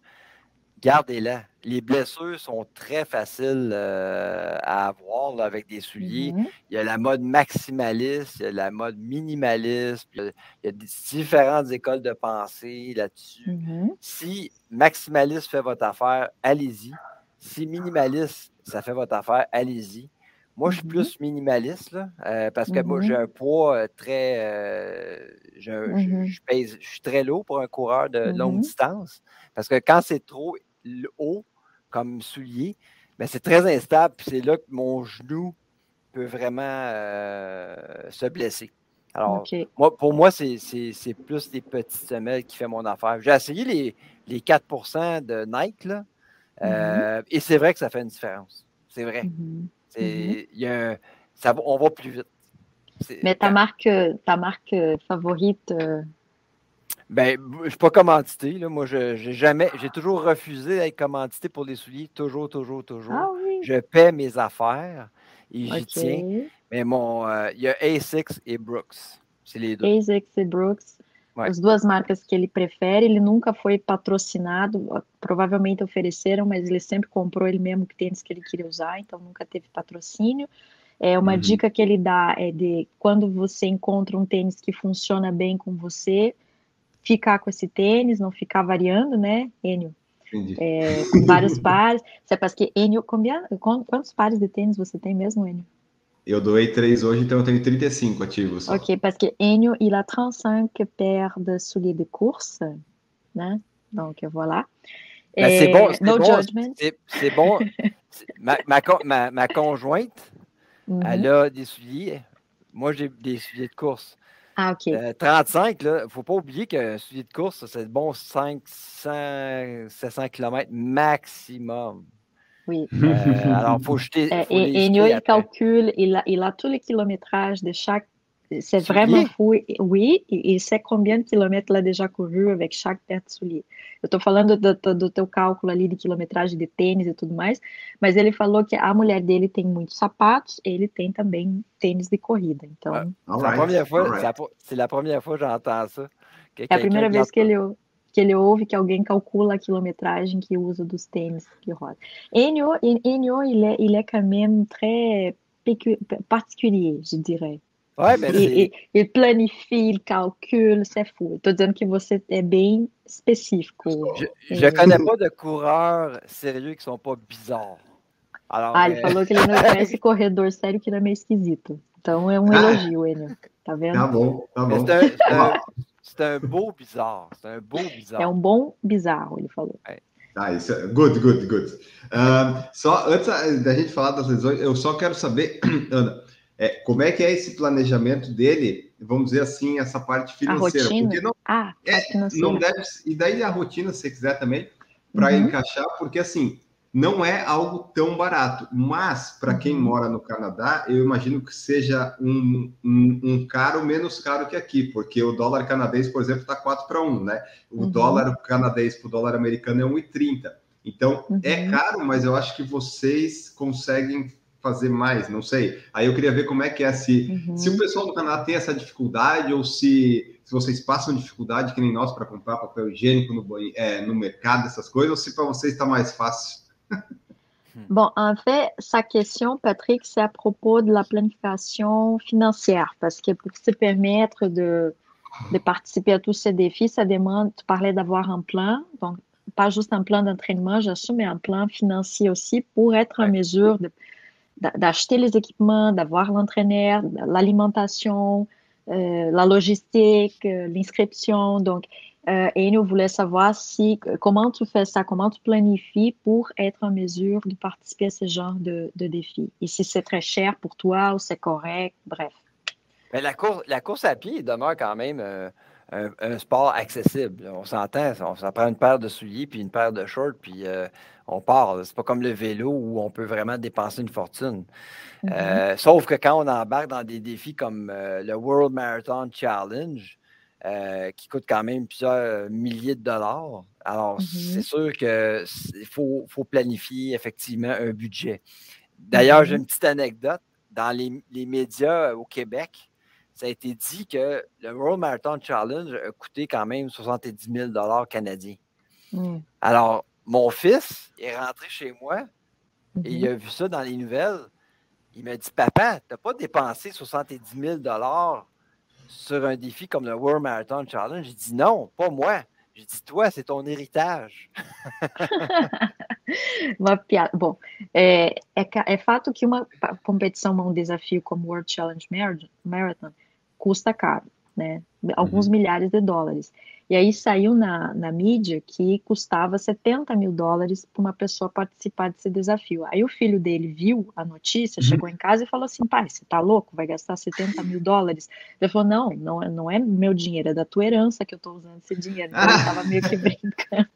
gardez-la. Les blessures sont très faciles euh, à avoir avec des souliers. Mm-hmm. Il y a la mode maximaliste, il y a la mode minimaliste, il y a, différentes écoles de pensée là-dessus. Mm-hmm. Si maximaliste fait votre affaire, allez-y. Si minimaliste, ça fait votre affaire, allez-y. Moi, je suis mm-hmm. plus minimaliste là, euh, parce que moi, j'ai un poids euh, très. je, pèse, je suis très lourd pour un coureur de longue distance. Parce que quand c'est trop haut comme soulier, mais c'est très instable. Puis c'est là que mon genou peut vraiment euh, se blesser. Alors, moi, pour moi, c'est plus des petites semelles qui font mon affaire. J'ai essayé les, les 4% de Nike, là, euh, mm-hmm. et c'est vrai que ça fait une différence. C'est vrai. Y a ça, on va plus vite. Mais ta marque, ta marque favorite, euh, ben, je ne suis pas commandité. Là. Moi, je j'ai jamais, j'ai toujours refusé d'être commandité pour les souliers. Toujours, toujours, toujours. Ah oui. Je paie mes affaires et j'y tiens. Mais mon, euh, il y a ASICS et Brooks. C'est les deux. ASICS e Brooks. As duas marcas que ele prefere, ele nunca foi patrocinado, provavelmente ofereceram, mas ele sempre comprou ele mesmo que tênis que ele queria usar, então nunca teve patrocínio. É uma uhum. dica que ele dá é de quando você encontra um tênis que funciona bem com você, ficar com esse tênis, não ficar variando, né, Enio? É, com vários pares. C'est parce que Enio, quantos pares de tênis você tem mesmo, Enio? Eu doei três hoje, então eu tenho 35 ativos. Só. Ok, parce que Enio, il a 35 paires de souliers de course, né? Donc, voilà. c'est bon, c'est no bon, c'est bon. ma, ma, ma, ma, conjointe, mm -hmm. elle a des souliers. Moi, j'ai des souliers de course. Ah, OK. Euh, 35, il ne faut pas oublier qu'un soulier de course, c'est bon 500, 700 km maximum. Oui. Euh, alors, il faut jeter. Faut et Enio, il calcule, il a, il a tous les kilométrages de chaque c'est vraiment fou. Oui, e, e sei combien de quilômetros ela déjà couru avec chaque paire de souliers. Eu estou falando do, do, do, teu cálculo ali de quilometragem de tênis e tudo mais, mas ele falou que a mulher dele tem muitos sapatos, ele tem também tênis de corrida. Então, ah, right, première fois, right. c'est la première fois que j'entends ça. Que é a primeira vez que ele, que ele ouve que alguém calcula a quilometragem que usa dos tênis que roda. Enio, Enio il, est, il est quand même très particulier, je dirais. Ouais, ben il, il, planifie, il calcule, c'est fou. Estou dizendo que você é bem específico. Je ne connais pas de coureurs sérieux qui ne sont pas bizarres. Alors, ah, ele é... falou que ele não conhece corredor sério que não é meio esquisito. Então é um ah. elogio, Enio. Tá vendo? Tá bom, tá bom. C'est un, beau bizarro. C'est un beau bizarro. É um bom bizarro, ele falou. É. Ah, isso é good, good, good. Uh, só antes da gente falar das lesões, eu só quero saber, Ana, é, como é que é esse planejamento dele, vamos dizer assim, essa parte financeira? A rotina? Porque não, ah, é, não deve, e daí a rotina, se quiser também, para uhum. encaixar, porque assim, não é algo tão barato, mas para quem uhum. mora no Canadá, eu imagino que seja um, um, um, caro menos caro que aqui, porque o dólar canadense, por exemplo, está 4 para 1, né? O uhum. dólar canadense para o dólar americano é 1,30. Então, é uhum. caro, mas eu acho que vocês conseguem fazer mais, não sei. Aí eu queria ver como é que é se, uhum. se o pessoal do Canadá tem essa dificuldade ou se, se vocês passam dificuldade, que nem nós, para comprar papel higiênico no, é, no mercado, essas coisas, ou se para vocês está mais fácil. Bon, en fait, sa question, Patrick, c'est à propos de la planification financière, parce que pour se permettre de, de participer à tous ces défis, ça demande, tu parlais d'avoir un plan, donc pas juste un plan d'entraînement, j'assume, mais un plan financier aussi pour être en mesure d'acheter les équipements, d'avoir l'entraîneur, l'alimentation, euh, la logistique, euh, l'inscription. Donc, euh, et nous voulons savoir si comment tu fais ça, comment tu planifies pour être en mesure de participer à ce genre de, de défis. Et si c'est très cher pour toi ou c'est correct, bref. Mais la course, la course à pied demeure quand même euh, un, sport accessible. On s'entend, ça prend une paire de souliers puis une paire de shorts, puis euh, on part. C'est pas comme le vélo où on peut vraiment dépenser une fortune. Mm-hmm. Euh, sauf que quand on embarque dans des défis comme euh, le World Marathon Challenge, qui coûte quand même plusieurs milliers de dollars, alors c'est mm-hmm. sûr qu'il faut, faut, planifier effectivement un budget. D'ailleurs, j'ai mm-hmm. une petite anecdote. Dans les, les médias au Québec, ça a été dit que le World Marathon Challenge a coûté quand même 70 000 canadiens. Mm. Alors, mon fils est rentré chez moi et il mm-hmm. a vu ça dans les nouvelles. Il m'a dit Papa, tu n'as pas dépensé 70 000 sur un défi comme le World Marathon Challenge. J'ai dit non, pas moi. J'ai dit toi, c'est ton héritage. uma piada. Bom, é, fato que uma competição, um desafio como World Challenge Marathon, custa caro, né? Alguns uhum. milhares de dólares. E aí saiu na, na mídia que custava 70 mil dólares para uma pessoa participar desse desafio. Aí o filho dele viu a notícia, uhum. chegou em casa e falou assim: pai, você tá louco? Vai gastar 70 mil dólares? Ele falou: não, não, é, não é meu dinheiro, é da tua herança que eu estou usando esse dinheiro. Então ele estava meio que brincando.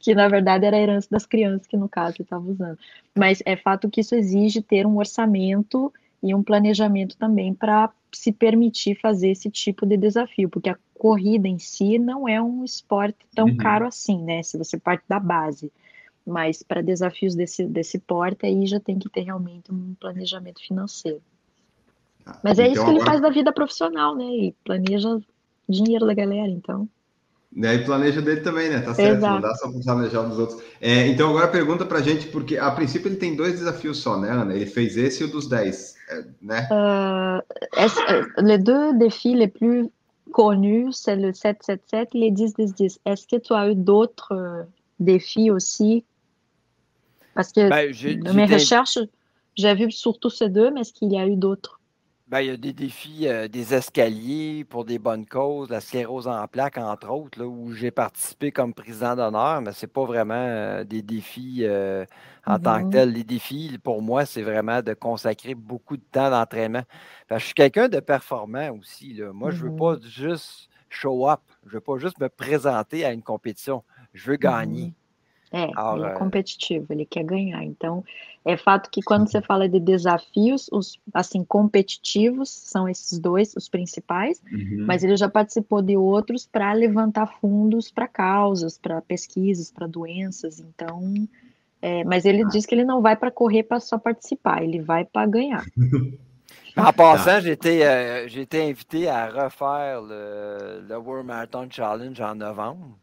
que na verdade era a herança das crianças que no caso ele estava usando. Mas é fato que isso exige ter um orçamento e um planejamento também para se permitir fazer esse tipo de desafio, porque a corrida em si não é um esporte tão uhum. caro assim, né? Se você parte da base. Mas para desafios desse, desse porte, aí já tem que ter realmente um planejamento financeiro. Ah, Mas é então, isso que ele faz da vida profissional, né? E planeja dinheiro da galera, então. E aí planeja dele também, né? Tá certo, Exato. não dá só para planejar dos outros. É, então agora pergunta para gente, porque a princípio ele tem dois desafios só, né, Ana? Ele fez esse e o dos 10, é, né? Uh, les deux défis les plus connus, c'est le 777 et les 10-10-10. Est-ce que tu as eu d'autres défis aussi? Parce que ben, dans mes recherches, j'ai vu surtout ces deux, mais est-ce qu'il y a eu d'autres? Ben, il y a des défis, euh, des escaliers pour des bonnes causes, la sclérose en plaques, entre autres, là, où j'ai participé comme président d'honneur, mais ce n'est pas vraiment euh, des défis euh, en tant que tels. Les défis, pour moi, c'est vraiment de consacrer beaucoup de temps d'entraînement. je suis quelqu'un de performant aussi. Là. Moi, je ne veux pas mm-hmm. juste show up. Je ne veux pas juste me présenter à une compétition. Je veux gagner. Mm-hmm. É, ele é competitivo, ele quer ganhar. Então, é fato que quando você fala de desafios, os assim competitivos são esses dois os principais, uhum. mas ele já participou de outros para levantar fundos para causas, para pesquisas, para doenças. Então, é, mas ele ah. diz que ele não vai para correr para só participar, ele vai para ganhar. En passant, j'ai été, euh, été, invité à refaire le, le World Marathon Challenge en novembre.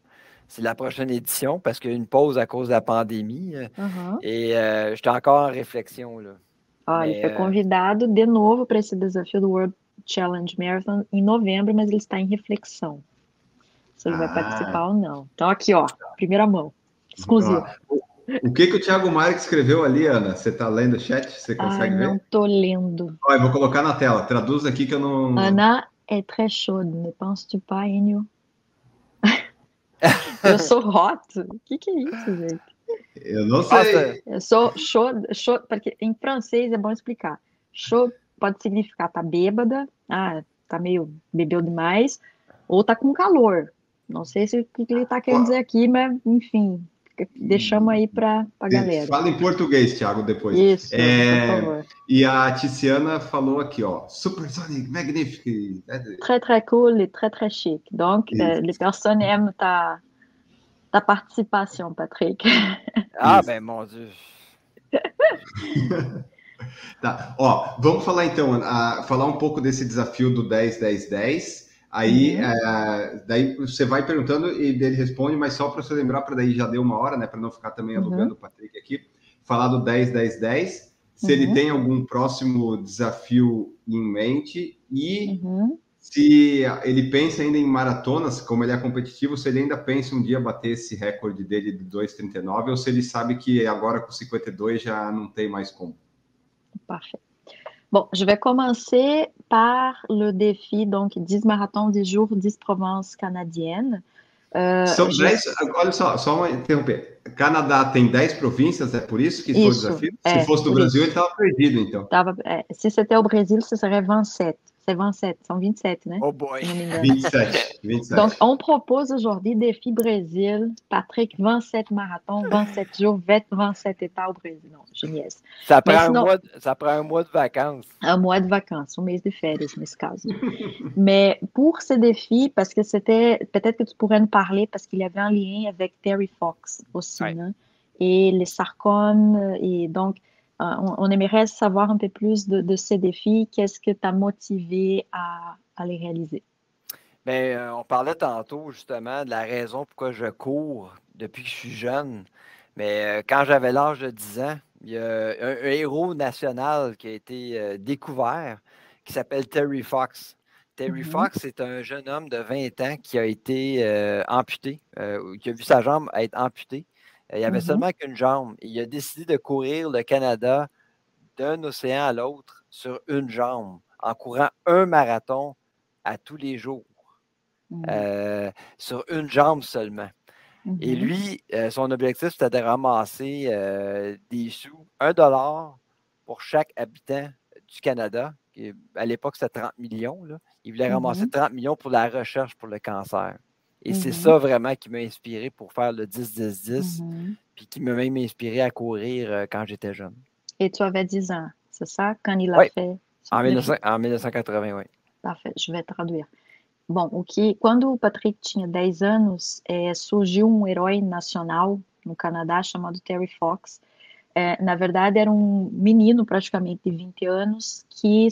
C'est la prochaine édition parce qu'il y a une pause à cause de la pandémie. Euh, uhum. E uh, estou encore en réflexion. Là. Ah, ele foi convidado de novo para esse desafio do World Challenge Marathon em novembro, mas ele está em reflexão. Se ele ah. vai participar ou não. Então, aqui, ó, primeira mão, exclusivo. Ah. O que, que o Thiago Marques escreveu ali, Ana? Você está lendo o chat? Você consegue ah, ver? Não estou lendo. Olha, vou colocar na tela. Traduz aqui que eu não. Ana é très chaude, ne penses-tu pas, Enio? Eu sou hot? O que, que é isso, gente? Eu não sei. Eu sou chaud, chaud, porque em francês é bom explicar. Chaud pode significar tá bêbada, ah, tá meio bebeu demais, ou tá com calor. Não sei se o que ele tá querendo dizer aqui, mas enfim, deixamos aí para a galera. Fala em português, Thiago, depois. Isso, é, por favor. E a Tiziana falou aqui, ó, Supersonic, magnifique. Très, très cool et très, très chic. Donc, euh, les personnes aiment ta, ta participation, Patrick. Ah, ben, mon Deus. tá, ó, vamos falar então, uh, falar um pouco desse desafio do 10, 10, 10. Aí, uhum. uh, daí você vai perguntando e ele responde, mas só para você lembrar, para daí já deu uma hora, né, para não ficar também uhum. alugando uhum. o Patrick aqui, falar do 10, 10, 10, se uhum. ele tem algum próximo desafio em mente e uhum se ele pensa ainda em maratonas, como ele é competitivo, se ele ainda pensa um dia bater esse recorde dele de 2,39 ou se ele sabe que agora com 52 já não tem mais como. Parfait. Bon, je vais commencer par le défi, donc 10 marathons de jour, 10 provinces canadiennes. Uh, São 10, olha só, só uma interromper. Canadá tem 10 províncias, é por isso que isso, foi o desafio? É, se fosse do Brasil, isso. ele estava perdido, então. Tava, é, se c'était au Brasil, ce serait 27. C'est 27, são 27, né? Oh boy! 27, 27. Donc, on propose aujourd'hui Défi Brésil. Patrick, 27 marathons, 27 jours, 27 états au Brésil. Non, je niaise. Ça prend, sinon, un mois de, ça prend un mois de vacances. Un mois de vacances, un mês de férias, nesse caso. Mais pour ce défi, parce que c'était, peut-être que tu pourrais nous parler, parce qu'il y avait un lien avec Terry Fox aussi, ouais. né? et les sarcomes, et donc, Euh, on, aimerait savoir un peu plus de, ces défis. Qu'est-ce que t'a motivé à, les réaliser? Bien, euh, on parlait tantôt justement de la raison pourquoi je cours depuis que je suis jeune. Mais euh, quand j'avais l'âge de 10 ans, il y a un, héros national qui a été découvert qui s'appelle Terry Fox. Terry mm-hmm. Fox est un jeune homme de 20 ans qui a été amputé, qui a vu sa jambe être amputée. Il avait mmh seulement qu'une jambe. Il a décidé de courir le Canada d'un océan à l'autre sur une jambe, en courant un marathon à tous les jours, mmh. euh, sur une jambe seulement. Et mmh lui, euh, son objectif, c'était de ramasser euh, des sous, un dollar pour chaque habitant du Canada. à l'époque, c'était 30 millions. Il voulait ramasser 30 millions pour la recherche pour le cancer. Et c'est mm-hmm. ça vraiment qui m'a inspiré pour faire le 10-10-10, mm-hmm. puis qui m'a même inspiré à courir euh, quand j'étais jeune. Et tu avais 10 ans, c'est ça, quand il a fait? En, 19, en 1980, oui. Parfait, je vais traduire. Bom, o que quando o Patrick tinha 10 anos, é, surgiu um herói nacional no Canadá chamado Terry Fox. É, na verdade, era um menino praticamente de 20 anos que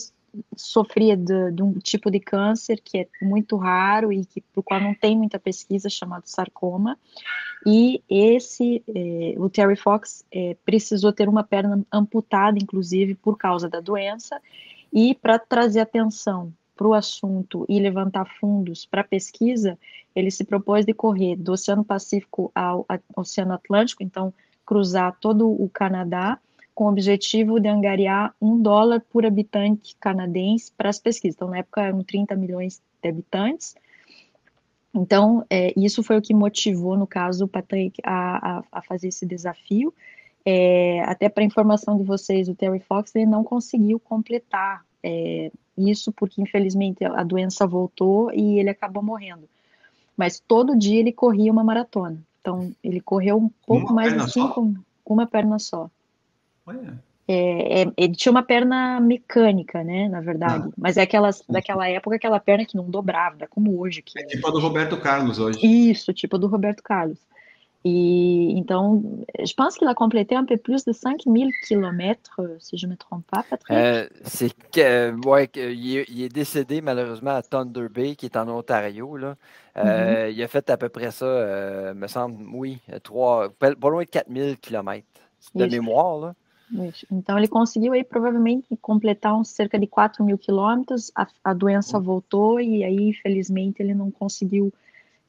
sofria de, de, um tipo de câncer que é muito raro e que o qual não tem muita pesquisa chamado sarcoma. E esse eh, o Terry Fox eh, precisou ter uma perna amputada inclusive por causa da doença. E para trazer atenção para o assunto e levantar fundos para pesquisa, ele se propôs de correr do Oceano Pacífico ao Oceano Atlântico, então cruzar todo o Canadá, com o objetivo de angariar um dólar por habitante canadense para as pesquisas. Então, na época, eram 30 milhões de habitantes. Então, é, isso foi o que motivou, no caso, o Patrick a, a, a fazer esse desafio. É, até para informação de vocês, o Terry Fox ele não conseguiu completar é, isso porque, infelizmente, a doença voltou e ele acabou morrendo. Mas todo dia ele corria uma maratona. Então, ele correu um pouco uma mais de cinco, com uma perna só. É, é, ele tinha uma perna mecânica, né, na verdade. Ah. Mas é aquelas, daquela época, aquela perna que não dobrava, como hoje. Que... É tipo a do Roberto Carlos hoje. Isso, tipo a do Roberto Carlos. Et donc, je pense qu'il a complété un peu plus de 5000 km, si je ne me trompe pas, Patrick. Euh, c'est que, ouais, il, est, il, est, décédé malheureusement à Thunder Bay, qui est en Ontario. Là. Euh, mm-hmm. Il a fait à peu près ça, euh, me semble, oui, trois, pas loin de 4000 km de mémoire. Là. Então, ele conseguiu aí provavelmente completar uns cerca de 4 mil quilômetros. A, a doença voltou e aí, infelizmente, ele não conseguiu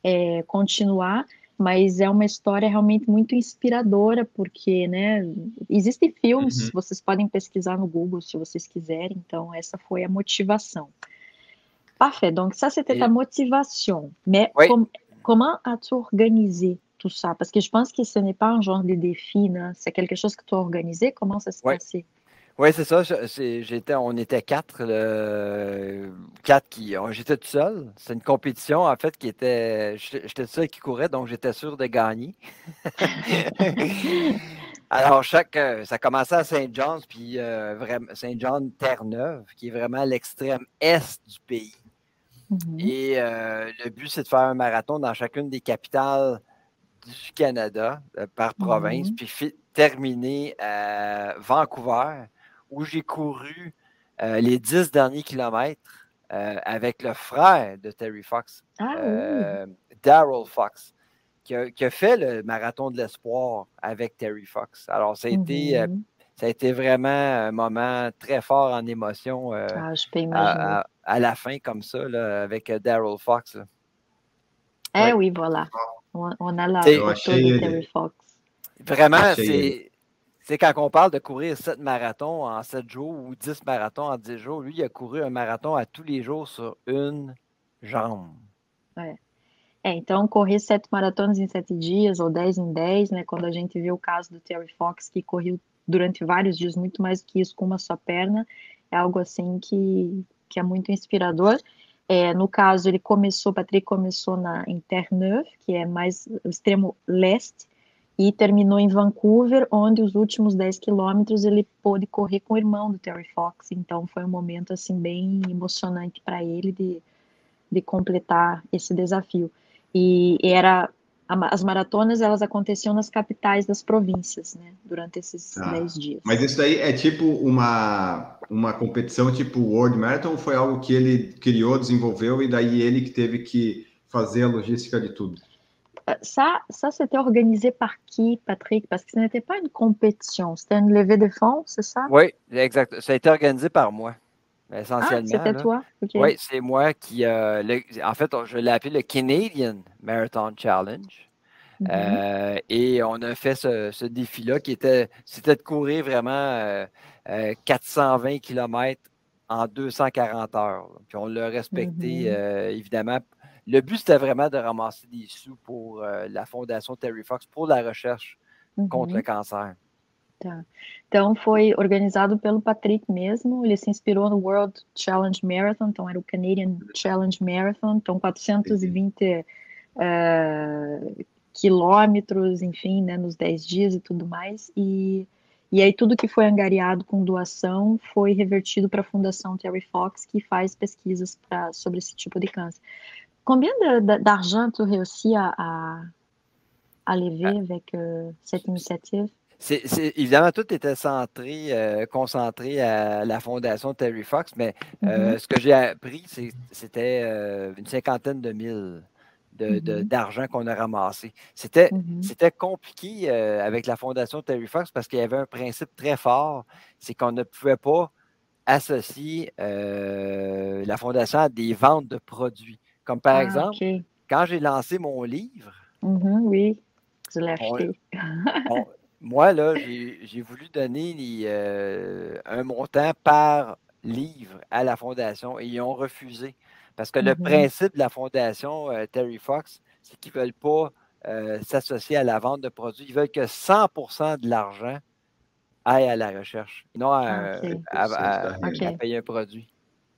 é, continuar mas é uma história realmente muito inspiradora, porque, né, existem filmes, uhum. vocês podem pesquisar no Google se vocês quiserem, então essa foi a motivation. Parfait, donc ça c'était ta motivation, mais com, comment as-tu organisé tout ça? Parce que je pense que ce n'est pas un genre de défi, c'est quelque chose que tu as organisé, comment ça s'est oui. passé? Oui, c'est ça. J'étais, on était quatre, quatre qui. J'étais tout seul. C'est une compétition, en fait, qui était. J'étais le seul qui courait, donc j'étais sûr de gagner. Alors, chaque. Euh, ça commençait à Saint-John's, puis euh, vraiment, Saint-John Terre-Neuve, qui est vraiment l'extrême est du pays. Mm-hmm. Et euh, le but, c'est de faire un marathon dans chacune des capitales du Canada par province, mm-hmm. puis terminer à Vancouver où j'ai couru euh, les dix derniers kilomètres euh, avec le frère de Terry Fox, ah, euh, Daryl Fox, qui a, fait le marathon de l'espoir avec Terry Fox. Alors, ça a, été, mm-hmm. ça a été vraiment un moment très fort en émotion ah, à, la fin, comme ça, avec Daryl Fox. Eh oui, voilà. On, a la photo de Terry Fox. Vraiment, c'est c'est quand on parle de courir 7 marathons en 7 jours ou 10 marathons en 10 jours, lui, il a couru un marathon à tous les jours sur une jambe. É. é então, correr 7 maratonas em 7 dias ou 10 em 10, né? Quando a gente viu o caso do Terry Fox, que correu durante vários dias, muito mais do que isso, com uma só perna, é algo assim que, que é muito inspirador. É, no caso, ele começou, Patrick começou na, em Terre-Neuve, que é mais o extremo leste, e terminou em Vancouver, onde os últimos 10 quilômetros ele pôde correr com o irmão do Terry Fox. Então foi um momento assim bem emocionante para ele de, de completar esse desafio. E era as maratonas elas aconteciam nas capitais das províncias, né, durante esses ah, 10 dias. Mas isso daí é tipo uma uma competição tipo World Marathon ou foi algo que ele criou, desenvolveu e daí ele que teve que fazer a logística de tudo? ça, ça c'était organisé par qui, Patrick? Parce que ce n'était pas une compétition, c'était une levée de fonds, c'est ça? Oui, exact. Ça a été organisé par moi, essentiellement. Ah, c'était toi? Oui, c'est moi qui. Euh, en fait, je l'ai appelé le Canadian Marathon Challenge. Mm-hmm. Euh, et on a fait ce, défi-là qui était, c'était de courir vraiment 420 euh, km en 240 heures. Puis on l'a respecté, mm-hmm. évidemment, le but, c'était vraiment de ramasser des sous pour euh, la Fondation Terry Fox pour la recherche uhum. contra o câncer. Tá. Então foi organizado pelo Patrick mesmo, ele se inspirou no World Challenge Marathon, então era o Canadian Challenge Marathon, então 420 uh, quilômetros, enfim, né, nos 10 dias e tudo mais, e, e aí tudo que foi angariado com doação foi revertido para a Fundação Terry Fox, que faz pesquisas pra, sobre esse tipo de câncer. Combien d'argent tu réussis à, à, lever avec cette initiative? C'est, évidemment, tout était centré, euh, concentré à la fondation Terry Fox, mais euh, mm-hmm. ce que j'ai appris, c'était une cinquantaine de mille mm-hmm. d'argent qu'on a ramassé. C'était, mm-hmm. c'était compliqué avec la fondation Terry Fox parce qu'il y avait un principe très fort, c'est qu'on ne pouvait pas associe euh, la fondation à des ventes de produits. Comme par Ah, exemple, quand j'ai lancé mon livre, oui, je l'ai On- acheté. on- moi, là, j'ai voulu donner les, euh, un montant par livre à la fondation et ils ont refusé. Parce que le Mhm. principe de la fondation euh, Terry Fox, c'est qu'ils ne veulent pas euh, s'associer à la vente de produits. Ils veulent que 100% de l'argent aille à la recherche, non à, Ah, ok. à- à- Ok. à payer un produit.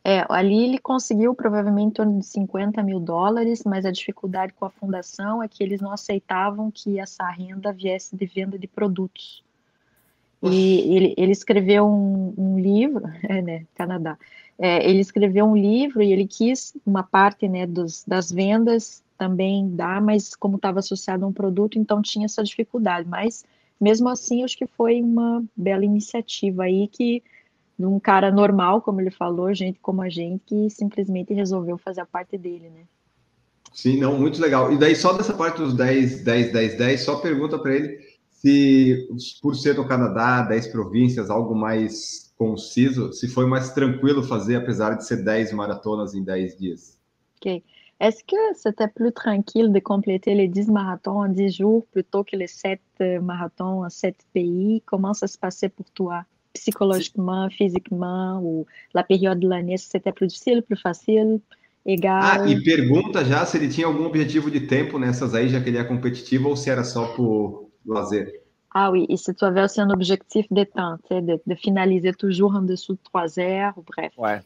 É, ali ele conseguiu provavelmente em torno de 50 mil dólares, mas a dificuldade com a fundação é que eles não aceitavam que essa renda viesse de venda de produtos. E ele, ele escreveu um, um livro, é, né, Canadá. É, ele escreveu um livro e ele quis uma parte, né, dos, das vendas também dar, mas como estava associado a um produto, então tinha essa dificuldade. Mas mesmo assim, acho que foi uma bela iniciativa aí que de um cara normal, como ele falou, gente como a gente, que simplesmente resolveu fazer a parte dele, né? Sim, não, muito legal. E daí, só dessa parte dos 10, 10, 10, 10, só pergunta para ele se, por ser no Canadá, 10 províncias, algo mais conciso, se foi mais tranquilo fazer, apesar de ser 10 maratonas em 10 dias. Ok. Est-ce que c'était plus tranquille de compléter les 10 marathons en 10 jours plutôt que les 7 euh, marathons en 7 pays? Comment ça se passait pour toi, psychologiquement, physiquement, ou la période de l'année, c'était plus difficile, plus facile, égal? Ah, e pergunta já se ele tinha algum objetivo de tempo nessas aí, já que ele é competitivo, ou se era só por lazer? Ah oui, et si tu avais aussi un objectif de temps, tu sais, de, de finaliser toujours en dessous de 3 heures, ou bref. Ouais.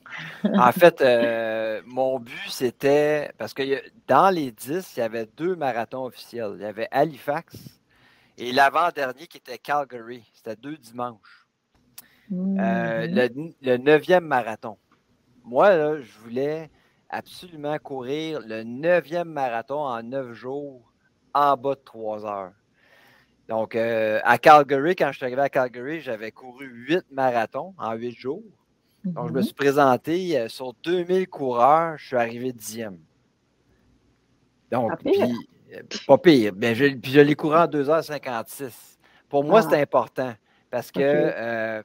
En fait, euh, mon but, c'était. Parce que dans les 10, il y avait deux marathons officiels. Il y avait Halifax et l'avant-dernier qui était Calgary. C'était deux dimanches. Euh, Mhm. le, le neuvième marathon. Moi, là, je voulais absolument courir le neuvième marathon en neuf jours en bas de trois heures. Donc, euh, à Calgary, quand je suis arrivé à Calgary, j'avais couru huit marathons en huit jours. Donc, je me Mhm. suis présenté euh, sur 2000 coureurs, je suis arrivé dixième. Donc, Pas pire. puis, euh, pas pire. Ben, je, puis je l'ai couru en 2h56. Pour moi, Ah. c'est important parce que, euh,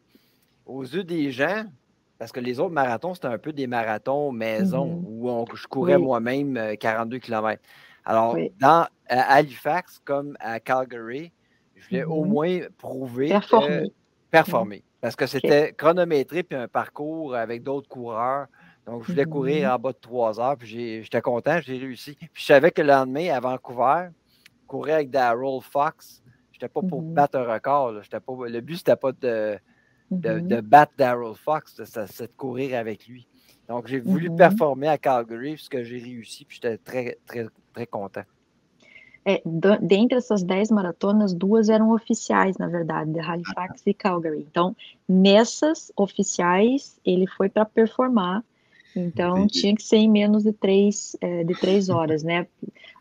aux yeux des gens, parce que les autres marathons, c'était un peu des marathons maison Mhm. où on- je courais Oui. moi-même euh, 42 km. Alors, Oui. dans à Halifax comme à Calgary, je voulais au Mhm. moins prouver que- Performer. performer. Parce que c'était chronométré puis un parcours avec d'autres coureurs. Donc, je voulais courir en bas de trois heures, puis j'étais content, j'ai réussi. Puis je savais que le lendemain, à Vancouver, courir avec Daryl Fox, j'étais pas pour battre un record. là. Pas, le but, c'était pas de, de, Mhm. de battre Daryl Fox, c'est de courir avec lui. Donc, j'ai voulu Mhm. performer à Calgary, ce que j'ai réussi, puis j'étais très, très, très content. É, dentre essas 10 maratonas, duas eram oficiais, na verdade, de Halifax e Calgary. Então, nessas oficiais, ele foi para performar. Então, Entendi. tinha que ser em menos de três, é, de três horas, né?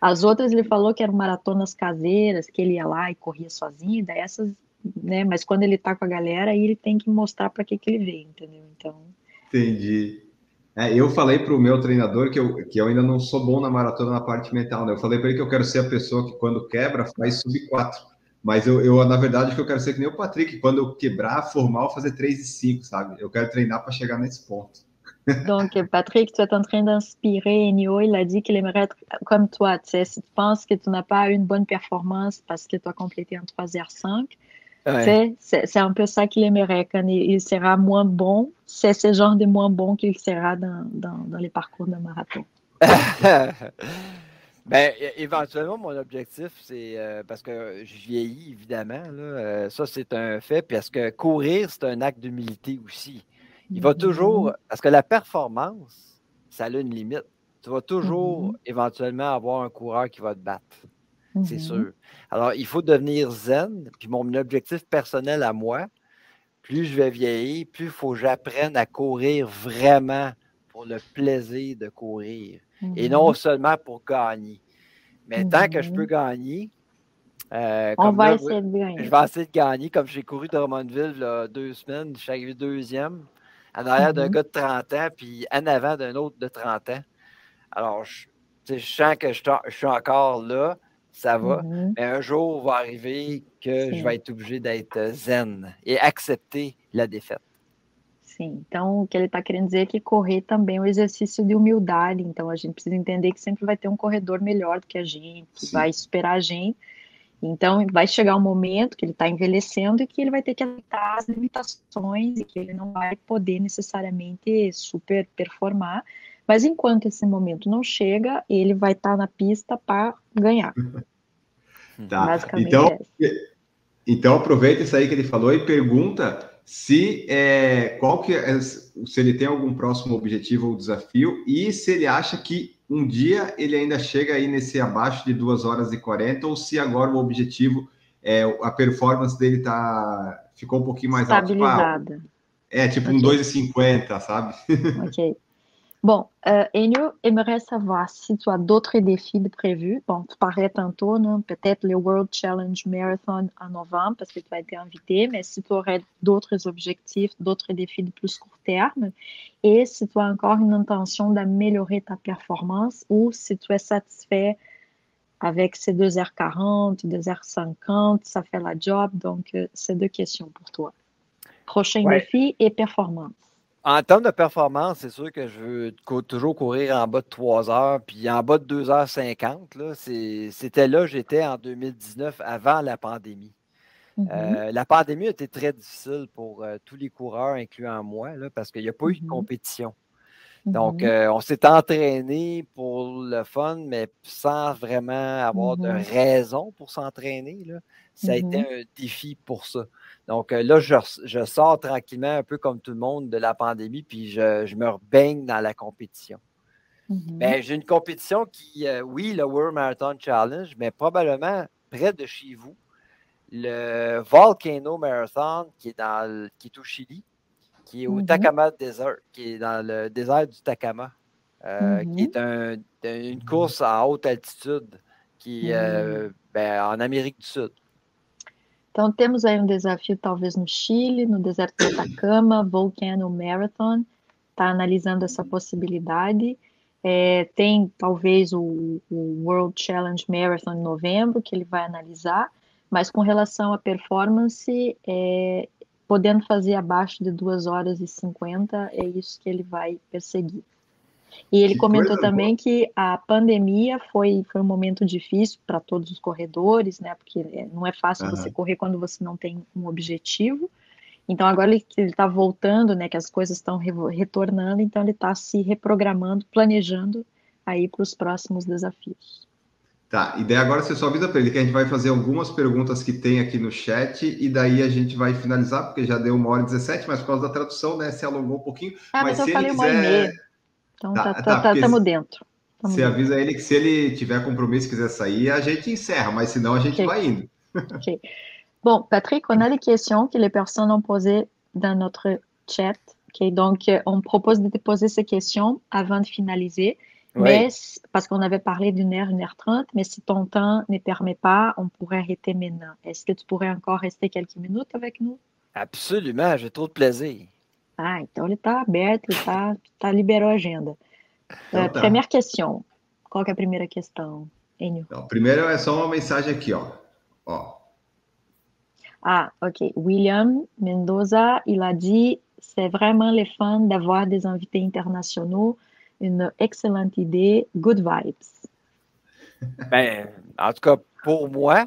As outras, ele falou que eram maratonas caseiras, que ele ia lá e corria sozinho, daí essas, né? Mas quando ele tá com a galera, aí ele tem que mostrar para que que ele veio, entendeu? Então, Entendi. É, eu falei para o meu treinador que eu, que eu ainda não sou bom na maratona na parte mental, né? Eu falei para ele que eu quero ser a pessoa que quando quebra faz sub 4. Mas eu, eu, na verdade, que eu quero ser que nem o Patrick, quando eu quebrar formal, fazer 3 e 5, sabe? Eu quero treinar para chegar nesse ponto. Donc, Patrick, tu es en train d'inspirer Enio. Il a dit qu'il aimerait être comme toi. Tu sais, si tu penses que tu n'as pas eu une bonne performance parce que tu as complété en 3h05, tu Ouais. c'est un peu ça qu'il aimerait. Quand il, sera moins bon, c'est ce genre de moins bon qu'il sera dans, dans, dans les parcours de marathon. ben, éventuellement, mon objectif, c'est euh, parce que je vieillis, évidemment. Là, euh, ça, c'est un fait. Parce que courir, c'est un acte d'humilité aussi? Il va toujours. Parce que la performance, ça a une limite. Tu vas toujours Mhm. éventuellement avoir un coureur qui va te battre. C'est Mhm. sûr. Alors, il faut devenir zen. Puis mon objectif personnel à moi, plus je vais vieillir, plus il faut que j'apprenne à courir vraiment pour le plaisir de courir et Mhm. non seulement pour gagner. Mais tant que je Mhm. peux gagner, euh, On comme va là, essayer de je gagner. vais essayer de gagner. Comme j'ai couru Drummondville là, deux semaines, je suis arrivé deuxième, en arrière d'un Mhm. gars de 30 ans, puis en avant d'un autre de 30 ans. Alors, je, je sens que je suis encore là, ça va. Mhm. Mais un jour va arriver que je Sim. vais être obligé d'être zen et accepter la défaite. Sim, então o que ele está querendo dizer é que correr também é um exercício de humildade, então a gente precisa entender que sempre vai ter um corredor melhor do que a gente, que vai superar a gente, então vai chegar um momento que ele está envelhecendo e que ele vai ter que aceitar as limitações e que ele não vai poder necessariamente super performar, mas enquanto esse momento não chega, ele vai estar tá na pista para ganhar. Tá. Então, é então aproveita isso aí que ele falou e pergunta se é, qual que é, se ele tem algum próximo objetivo ou desafio e se ele acha que um dia ele ainda chega aí nesse abaixo de 2 horas e 40 ou se agora o objetivo é a performance dele tá ficou um pouquinho mais alta. Tipo, ah, é, tipo okay. um 2,50, sabe? Ok. Bon, euh, Enio aimerait savoir si tu as d'autres défis de prévus. Bon, tu parlais tantôt, peut-être le World Challenge Marathon en novembre parce que tu as été invité, mais si tu aurais d'autres objectifs, d'autres défis de plus court terme, et si tu as encore une intention d'améliorer ta performance ou si tu es satisfait avec ces 2h40, 2h50, ça fait la job. Donc, euh, c'est deux questions pour toi. Prochain ouais. défi et performance. En termes de performance, c'est sûr que je veux toujours courir en bas de 3 heures, puis en bas de 2h50. C'était là, j'étais en 2019, avant la pandémie. Mm-hmm. Euh, la pandémie a été très difficile pour euh, tous les coureurs, incluant moi, là, parce qu'il n'y a pas eu de mm-hmm. compétition. Donc, mm-hmm. euh, on s'est entraîné pour le fun, mais sans vraiment avoir de raison pour s'entraîner. Ça a été un défi pour ça. Donc euh, là, je, sors tranquillement, un peu comme tout le monde, de la pandémie, puis je, me baigne dans la compétition. Mm-hmm. Ben, j'ai une compétition qui, euh, oui, le World Marathon Challenge, mais probablement près de chez vous, le Volcano Marathon qui est, dans qui est au Chili, qui est au mm-hmm. Takama Desert, qui est dans le désert du Takama, euh, qui mm-hmm. est une course à haute altitude qui est ben, en Amérique du Sud. Então, temos aí um desafio, talvez no Chile, no deserto do Atacama, Volcano Marathon, está analisando essa possibilidade. É, tem, talvez, o, o, World Challenge Marathon em novembro, que ele vai analisar, mas com relação à performance, é, podendo fazer abaixo de 2 horas e 50, é isso que ele vai perseguir. E ele que comentou também boa. que a pandemia foi, foi um momento difícil para todos os corredores, né? Porque é, não é fácil uhum. você correr quando você não tem um objetivo. Então agora ele está voltando, né? Que as coisas estão re retornando, então ele está se reprogramando, planejando aí para os próximos desafios. Tá, e daí agora você só avisa para ele que a gente vai fazer algumas perguntas que tem aqui no chat e daí a gente vai finalizar, porque já deu uma hora e 17, mas por causa da tradução, né, se alongou um pouquinho. Ah, mas, mas se ele quiser então tá, tá, tá, tá tamo dentro. Tamo você dentro. avisa ele que se ele tiver compromisso e quiser sair, a gente encerra, mas senão a gente okay. vai indo. ok. Bon, Patrick, on a des questions que les personnes ont posées dans notre chat. Okay, donc, euh, on propose de te poser ces questions avant de finaliser. Oui. Mais, parce qu'on avait parlé d'une heure, une heure trente, mais si ton temps ne permet pas, on pourrait arrêter maintenant. Est-ce que tu pourrais encore rester quelques minutes avec nous? Absolument, j'ai trop de plaisir. Ah, então ele está aberto, está tá, liberou a agenda. Então, uh, tá. Primeira questão. Qual que é a primeira questão, Enio? Então, primeiro é só uma mensagem aqui, ó. ó. Ah, ok. William Mendoza, il a dit c'est vraiment le fun d'avoir des invités internationaux. Une excellente idée. Good vibes. Ben, en tout cas, pour moi,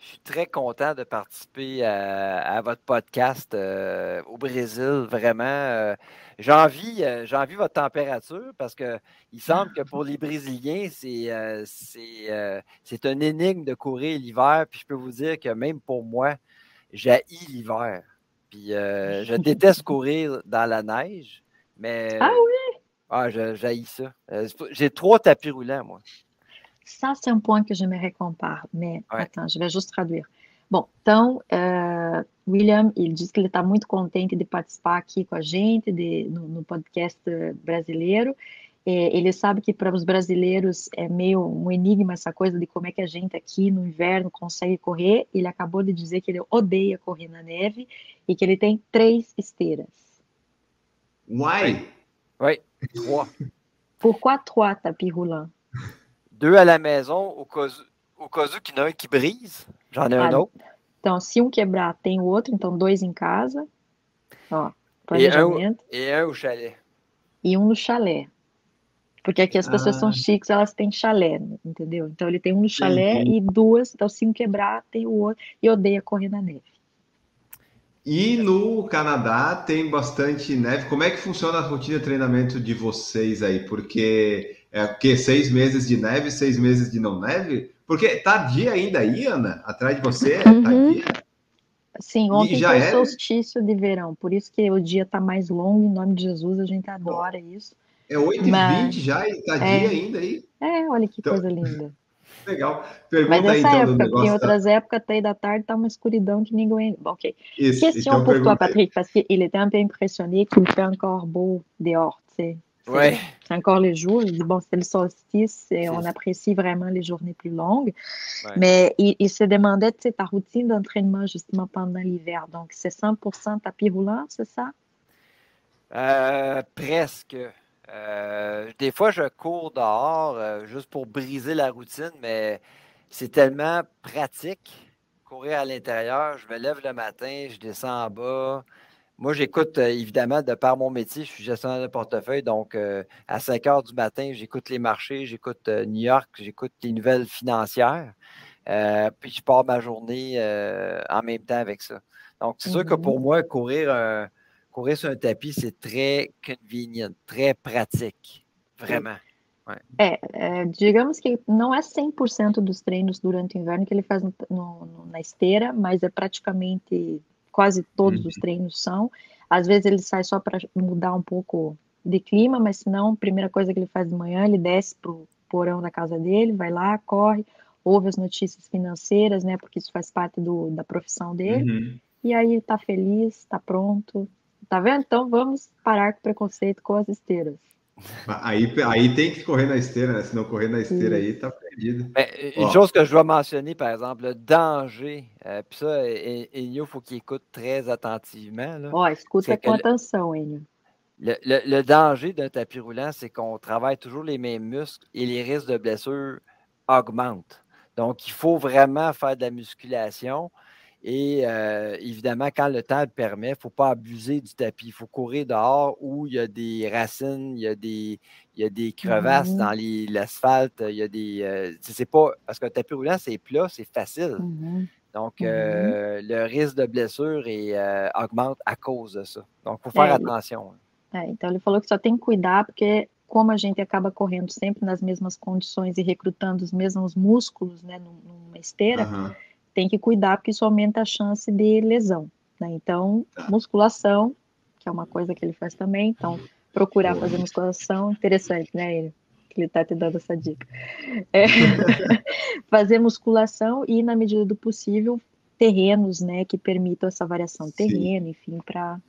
je suis très content de participer à, votre podcast euh, au Brésil. Vraiment, euh, j'envie, euh, j'envie votre température parce que il semble que pour les Brésiliens, c'est, c'est, c'est une énigme de courir l'hiver. Puis je peux vous dire que même pour moi, j'ai l'hiver. Puis je déteste courir dans la neige, mais ah oui, ah, ça. J'ai trois tapis roulants, moi. Ça, c'est un point que j'aimerais qu'on parle, mais ouais. attends, je vais juste traduire. Bom, então, uh, William, ele diz que ele está muito contente de participar aqui com a gente de, no, no podcast brasileiro. É, ele sabe que para os brasileiros é meio um enigma essa coisa de como é que a gente aqui no inverno consegue correr. Ele acabou de dizer que ele odeia correr na neve e que ele tem três esteiras. Why? Oui, Pourquoi trois tapis roulants? Deux à la maison au cas, au cas où qu'il y en a un qui brise. J'en ai ah, un autre. Então, se um quebrar, tem o outro, então dois em casa. Ó, planejamento. E um, e um o chalé. E um no chalé. Porque aqui as pessoas ah. são chiques, elas têm chalé, entendeu? Então ele tem um no chalé uhum. e duas, então se um quebrar, tem o outro, e odeia correr na neve. E no Canadá tem bastante neve. Como é que funciona a rotina de treinamento de vocês aí? Porque é que seis meses de neve, seis meses de não neve? Porque tá dia ainda aí, Ana, atrás de você, uhum. tá dia. Sim, ontem já foi é... solstício de verão, por isso que o dia tá mais longo, em nome de Jesus, a gente adora isso. É 8h20 Mas... já e tá é... dia ainda aí. É, olha que então... coisa linda. Legal. Pergunta Mas nessa aí, então, época, em outras épocas, até da tarde, tá uma escuridão que ninguém. Bon, ok. Isso, Question então, pour toi, Patrick, parce qu'il était un peu impressionné qu'il fait encore beau dehors, tu sais. Ouais. C'est encore les jours. Il dit, bon, c'est le solstice et on apprécie vraiment les journées plus longues. Ouais. Mais il, il, se demandait, tu sais, ta routine d'entraînement justement pendant l'hiver. Donc, c'est 100% tapis roulant, c'est ça? Euh, presque. Euh, des fois, je cours dehors euh, juste pour briser la routine, mais c'est tellement pratique courir à l'intérieur. Je me lève le matin, je descends en bas. Moi, j'écoute euh, évidemment, de par mon métier, je suis gestionnaire de portefeuille, donc à 5 heures du matin, j'écoute les marchés, j'écoute New York, j'écoute les nouvelles financières. puis je pars ma journée en même temps avec ça. Donc, c'est sûr que pour mmh moi, courir courir sur un tapis, c'est très convenient, très pratique, vraiment. É, é, digamos que não é 100% dos treinos durante o inverno que ele faz no, no, na esteira, mas é praticamente quase todos uhum. os treinos são. Às vezes ele sai só para mudar um pouco de clima, mas se não, primeira coisa que ele faz de manhã, ele desce para o porão da casa dele, vai lá, corre, ouve as notícias financeiras, né, porque isso faz parte do, da profissão dele, uhum. e aí está feliz, está pronto, Tá vendo? Então vamos parar com preconceito com as esteiras. Aí, aí tem que correr na esteira, né? Se não correr na esteira aí, tá perdido. Mais, une chose que je dois mentionner, par exemple, le danger, euh, puis ça, Enio, il faut qu'il écoute très attentivement. Là, oh, écoute com atenção, Enio. Le, le, le, danger d'un tapis roulant, c'est qu'on travaille toujours les mêmes muscles et les risques de blessure augmentent. Donc, il faut vraiment faire de la musculation. Et euh, évidemment, quand le temps le permet, il ne faut pas abuser du tapis. Il faut courir dehors où il y a des racines, il y a des, il y a des crevasses mmh dans l'asphalte, il y a des. Euh, c'est pas. Parce qu'un tapis roulant, c'est plat, c'est facile. Mmh Donc, mmh euh, le risque de blessure est, augmente à cause de ça. Donc, il faut faire é, attention. É, então, ele falou que só tem que cuidar, porque como a gente acaba correndo sempre nas mesmas condições e recrutando os mesmos músculos, né, numa esteira tem que cuidar, porque isso aumenta a chance de lesão. Né? Então, tá. musculação, que é uma coisa que ele faz também, então, procurar fazer musculação, interessante, né? Ele, ele tá te dando essa dica. É, fazer musculação e, na medida do possível, terrenos, né, que permitam essa variação de terreno, Sim. enfim, para.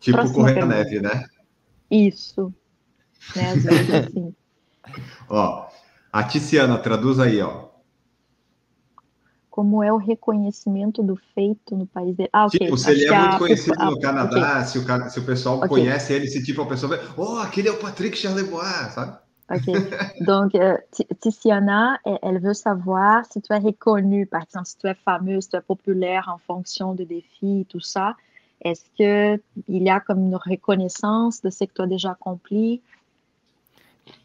Tipo correr na neve, né? Isso. Né, às vezes, assim. ó, a Tiziana, traduz aí, ó como é o reconhecimento do feito no país dele. Ah, Tipo, se ele é muito conhecido no Canadá, okay. se, o, se o pessoal okay. conhece ele, se tipo a pessoa vê, oh, aquele é o Patrick Charlebois, sabe? Ok. Donc, euh, Tiziana, elle veut savoir si tu es reconnu, par exemple, si tu es fameux, si tu es populaire en fonction de défis, tout ça. Est-ce qu'il y a comme une reconnaissance de ce que tu as déjà accompli?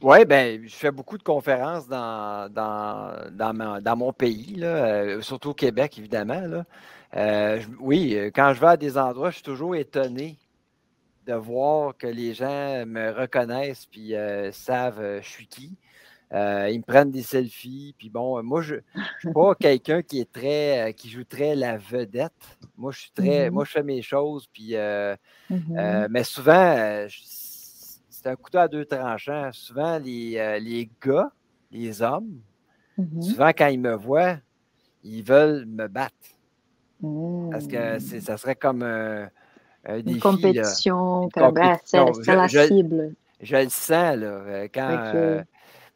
Oui, ben, je fais beaucoup de conférences dans, dans, dans, mon pays, là, euh, surtout au Québec, évidemment. Là. Euh, oui, quand je vais à des endroits, je suis toujours étonné de voir que les gens me reconnaissent puis euh, savent je suis qui. ils me prennent des selfies. Puis bon, moi, je ne suis pas quelqu'un qui est très qui joue très la vedette. Moi, je suis très. Mm-hmm. Moi, je fais mes choses. Puis, mm-hmm. mais souvent, je, un couteau à deux tranchants. Souvent, les, euh, les gars, les hommes, mm-hmm. souvent, quand ils me voient, ils veulent me battre. Parce que mm. ça serait comme un. Une compétition, c'est la cible. Je, le sens, là, euh, quand. Euh,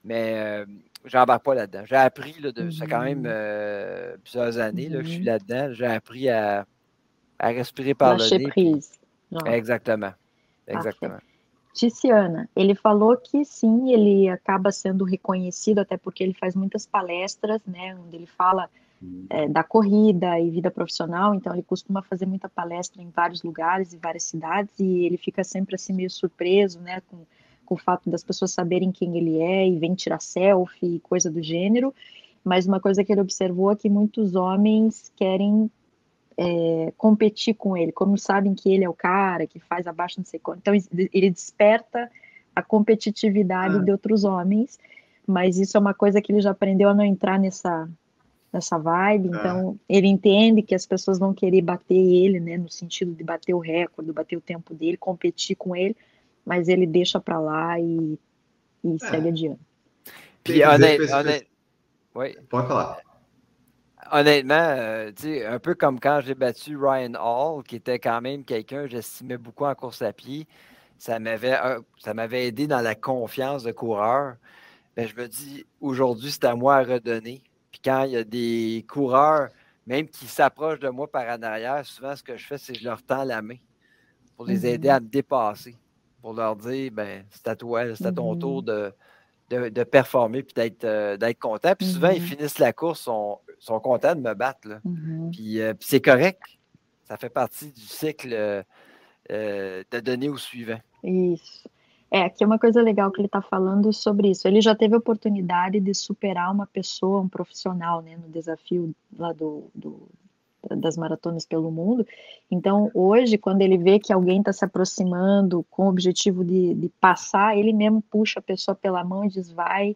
mais j'embarque pas là-dedans. J'ai appris, là, de, ça quand même mm-hmm. plusieurs années là, que je suis mm-hmm. là-dedans. J'ai appris à, à, respirer par Lâcher le nez. prise. Exactement. Exactement. Ticiana, ele falou que sim, ele acaba sendo reconhecido, até porque ele faz muitas palestras, né, onde ele fala é, da corrida e vida profissional, então ele costuma fazer muita palestra em vários lugares e várias cidades e ele fica sempre assim meio surpreso, né, com, com o fato das pessoas saberem quem ele é e vem tirar selfie e coisa do gênero. Mas uma coisa que ele observou é que muitos homens querem é, competir com ele, como sabem que ele é o cara que faz abaixo não sei quanto. Então ele desperta a competitividade ah. de outros homens, mas isso é uma coisa que ele já aprendeu a não entrar nessa nessa vibe, ah. então ele entende que as pessoas vão querer bater ele, né, no sentido de bater o recorde, bater o tempo dele, competir com ele, mas ele deixa para lá e, e é. segue adiante. Oui. Pode falar. Honnêtement, euh, un peu comme quand j'ai battu Ryan Hall, qui était quand même quelqu'un que j'estimais beaucoup en course à pied, ça m'avait, ça m'avait aidé dans la confiance de coureur. Ben, je me dis, aujourd'hui, c'est à moi à redonner. Puis quand il y a des coureurs, même qui s'approchent de moi par en arrière, souvent ce que je fais, c'est que je leur tends la main pour les aider mm-hmm. à me dépasser, pour leur dire, ben, c'est à toi, c'est à ton tour mm-hmm. de, de, performer puis d'être, euh, content. Puis souvent, ils mm-hmm. finissent la course, sont, sont contents de me battre. Là. Puis, euh, puis, c'est correct. Ça fait partie du cycle euh, de donner au suivant. Isso. É, aqui é uma coisa legal que ele está falando sobre isso. Ele já teve a oportunidade de superar uma pessoa, um profissional, né, no desafio lá do, do das maratonas pelo mundo. Então, hoje, quando ele vê que alguém está se aproximando com o objetivo de, de, passar, ele mesmo puxa a pessoa pela mão e diz: vai,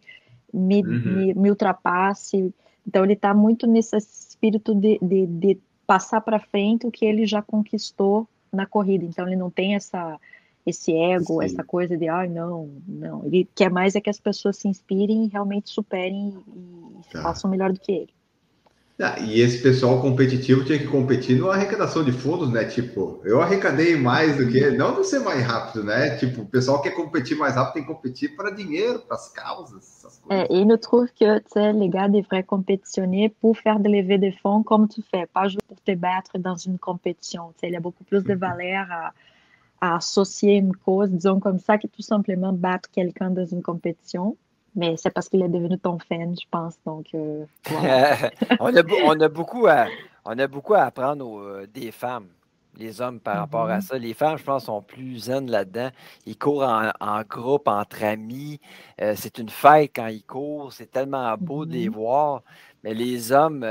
me, uhum. me, me ultrapasse. Então, ele está muito nesse espírito de, de, de passar para frente o que ele já conquistou na corrida. Então, ele não tem essa esse ego, Sim. essa coisa de, ai, ah, não, não. Ele quer mais é que as pessoas se inspirem e realmente superem e tá. façam melhor do que ele. Ah, e esse pessoal competitivo tinha que competir na arrecadação de fundos, né? Tipo, eu arrecadei mais do que, não de ser mais rápido, né? Tipo, o pessoal quer competir mais rápido, tem que competir para dinheiro, para as causas, essas coisas. É, e eu trouve que les gars devraient compétitionner pour faire de levée de fonds comme tu fais, pas juste pour te battre dans une compétition. Il y a beaucoup plus de valeur à à associer une cause, disons comme ça, que tout simplement battre quelqu'un dans une compétition. Mais c'est parce qu'il est devenu ton fan, je pense. Donc, euh, on, a, on, a, beaucoup à, on a beaucoup à apprendre euh, des femmes, les hommes par rapport à mm-hmm. ça. Les femmes, je pense, sont plus zen là-dedans. Ils courent en, groupe, entre amis. Euh, c'est une fête quand ils courent. C'est tellement beau de les mm-hmm. voir. Mais les hommes,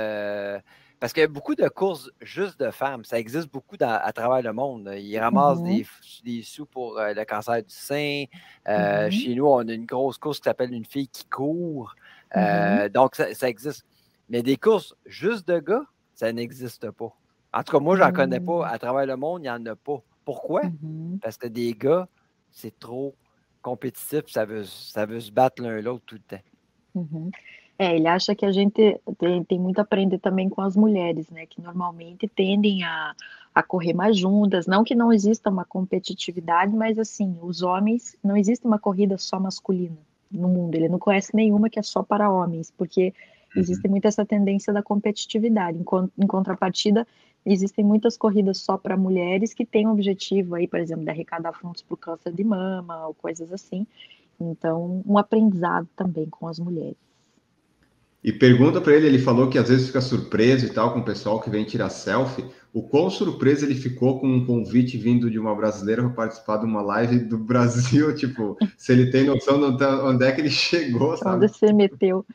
parce qu'il y a beaucoup de courses juste de femmes. Ça existe beaucoup à travers le monde. Ils ramassent mm-hmm. des, sous pour euh, le cancer du sein. Euh, mm-hmm. Chez nous, on a une grosse course qui s'appelle Une fille qui court. Euh, mm-hmm. donc, ça, existe. Mais des courses juste de gars, ça n'existe pas. En tout cas, moi, je n'en connais pas. À travers le monde, il n'y en a pas. Pourquoi? Parce que des gars, c'est trop compétitif. Ça veut, ça veut se battre l'un l'autre tout le temps. É, ele acha que a gente tem, tem muito a aprender também com as mulheres, né? Que normalmente tendem a, a correr mais juntas. Não que não exista uma competitividade, mas assim, os homens, não existe uma corrida só masculina no mundo. Ele não conhece nenhuma que é só para homens, porque uhum. existe muito essa tendência da competitividade. Em, em contrapartida, existem muitas corridas só para mulheres que têm o objetivo aí, por exemplo, de arrecadar fundos para o câncer de mama ou coisas assim. Então, um aprendizado também com as mulheres. E pergunta para ele, ele falou que às vezes fica surpreso e tal com o pessoal que vem tirar selfie. O quão surpreso ele ficou com um convite vindo de uma brasileira para participar de uma live do Brasil, tipo, se ele tem noção de onde é que ele chegou, sabe? Onde se meteu.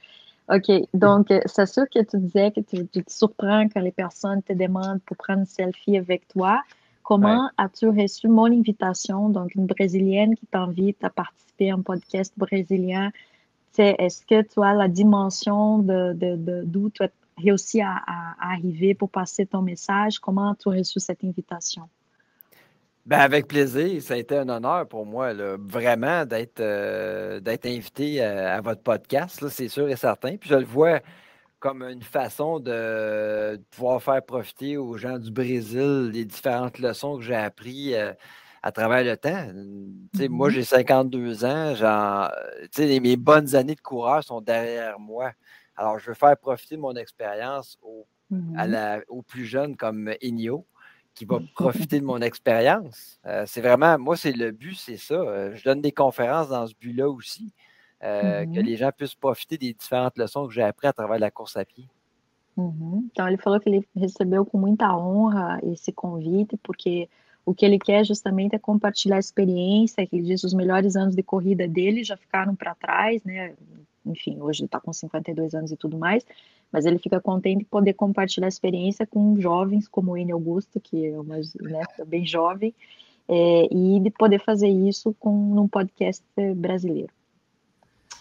Ok, donc c'est sûr que tu disais que tu, tu, te surprends quand les personnes te demandent pour prendre une selfie avec toi. Comment ouais. as-tu reçu mon invitation, donc une brésilienne qui t'invite à participer à un podcast brésilien est-ce que tu as la dimension de, d'où tu as réussi à, arriver pour passer ton message? Comment tu as reçu cette invitation? Ben avec plaisir, ça a été un honneur pour moi, vraiment, d'être, euh, invité à, votre podcast, c'est sûr et certain. Puis je le vois comme une façon de, pouvoir faire profiter aux gens du Brésil des différentes leçons que j'ai apprises. Euh, à travers le temps. Moi, mmh j'ai 52 ans, genre, mes bonnes années de coureur sont derrière moi. Alors, je veux faire profiter de mon expérience aux, mmh plus jeunes comme Inyo, qui va profiter de mon expérience. Euh, c'est vraiment, moi, c'est le but, c'est ça. Euh, je donne des conférences dans ce but-là aussi, euh, que mmh les gens puissent profiter des différentes leçons que j'ai apprises à travers la course à pied. Uhum. Então, ele falou que ele recebeu com muita honra esse convite, porque o que ele quer justamente é compartilhar a experiência, que ele diz os melhores anos de corrida dele já ficaram para trás, né? Enfim, hoje ele está com 52 anos e tudo mais, mas ele fica contente de poder compartilhar a experiência com jovens como N. Augusto, que é uma, né, bem jovem, é, e de poder fazer isso com num podcast brasileiro.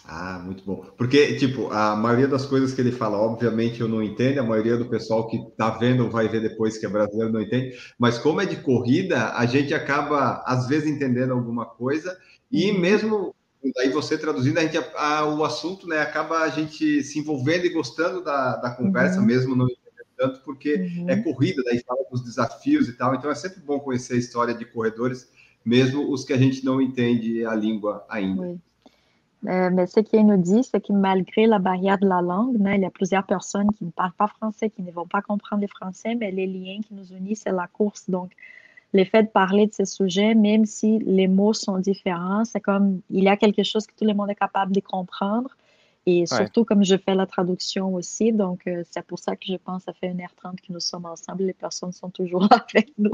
Ah, muito bom. Porque, tipo, a maioria das coisas que ele fala, obviamente eu não entendo, a maioria do pessoal que tá vendo vai ver depois que é brasileiro não entende, mas como é de corrida, a gente acaba, às vezes, entendendo alguma coisa, e uhum. mesmo aí você traduzindo, a gente, a, o assunto, né, acaba a gente se envolvendo e gostando da, da conversa, uhum. mesmo não entendendo tanto, porque uhum. é corrida, daí fala dos desafios e tal, então é sempre bom conhecer a história de corredores, mesmo os que a gente não entende a língua ainda. Euh, mais ce qu'il nous dit, c'est que malgré la barrière de la langue, né, il y a plusieurs personnes qui ne parlent pas français, qui ne vont pas comprendre le français, mais les liens qui nous unissent, c'est la course. Donc, le fait de parler de ces sujets, même si les mots sont différents, c'est comme il y a quelque chose que tout le monde est capable de comprendre. Et surtout, comme je fais la traduction aussi, donc euh, c'est pour ça que je pense que ça fait 1h30 que nous sommes ensemble, les personnes sont toujours avec nous.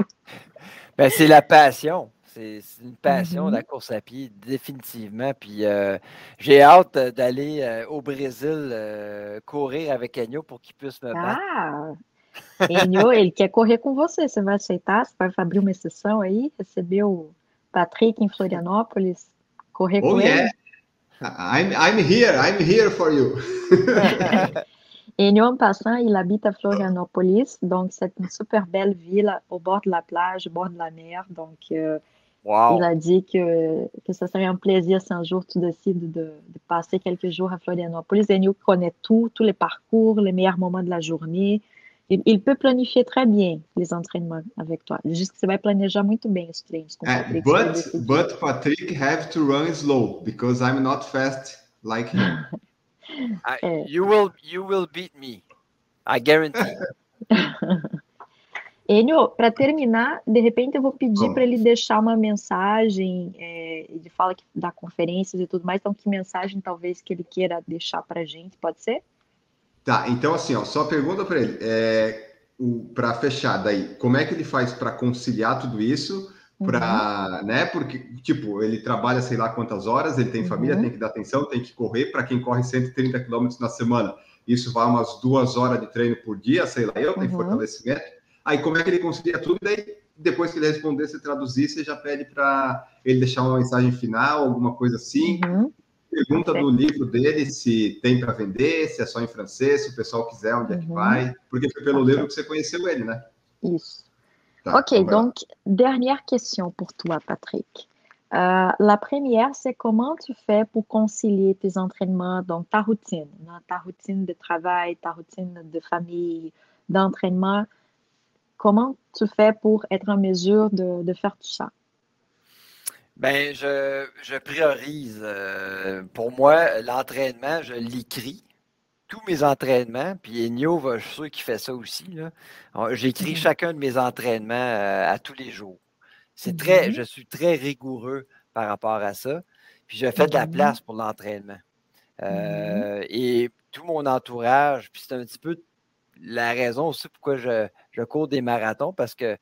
Ben, c'est la passion. C'est une passion, de la mm-hmm. course à pied, définitivement. Puis euh, j'ai hâte d'aller euh, au Brésil euh, courir avec Enio pour qu'il puisse me battre. Ah! Enio, ele quer correr com você. Você vai aceitar? Você vai abrir uma exceção aí? Receber o Patrick em Florianópolis? Correr oh, com yeah. ele? I'm, I'm here, I'm here for you. Enio, en passant, il habite à Florianópolis, donc c'est une super belle ville au bord de la plage, au bord de la mer. Donc, euh, Il a dit que, que ce serait un plaisir si un jour tu décides de, de passer quelques jours à Florianopolis. Enio connaît tout, tous les parcours, les meilleurs moments de la journée. Il, il, peut planifier très bien les entraînements avec toi. Juste que você vai planejar muito bem os treinos com uh, Patrick. But, but Patrick have to run slow because I'm not fast like him. I, é. you will you will beat me. I guarantee. Enio, para terminar, de repente eu vou pedir para ele deixar uma mensagem, é, ele fala que dá conferências e tudo mais, então que mensagem talvez que ele queira deixar para a gente, pode ser? Tá, então assim, ó, só pergunta para ele, é, para fechar daí, como é que ele faz para conciliar tudo isso, para, uhum. né, porque, tipo, ele trabalha sei lá quantas horas, ele tem uhum. família, tem que dar atenção, tem que correr, para quem corre 130 quilômetros na semana, isso vai umas duas horas de treino por dia, sei lá, eu, tem uhum. fortalecimento, Aí como é que ele conseguia tudo? Daí depois que ele responder, você traduzir, você já pede para ele deixar uma mensagem final, alguma coisa assim. Uhum. Pergunta do livro dele se tem para vender, se é só em francês, se o pessoal quiser, onde uhum. é que uhum. vai. Porque foi pelo livro que você conheceu ele, né? Isso. Tá, ok, então donc dernière question pour toi, Patrick. Uh, la première, c'est comment tu fais pour concilier tes entraînements, donc ta routine, ta routine de travail, ta routine de famille, d'entraînement, Comment tu fais pour être en mesure de, de faire tout ça? Ben, je, je priorise. Euh, pour moi, l'entraînement, je l'écris. Tous mes entraînements, puis Enio, je suis sûr qu'il fait ça aussi. J'écris mm-hmm. chacun de mes entraînements euh, à tous les jours. C'est très, mm-hmm. je suis très rigoureux par rapport à ça. Puis je fais de la place pour l'entraînement. Euh, et tout mon entourage, puis c'est un petit peu la raison aussi pourquoi je, je cours des marathons, parce que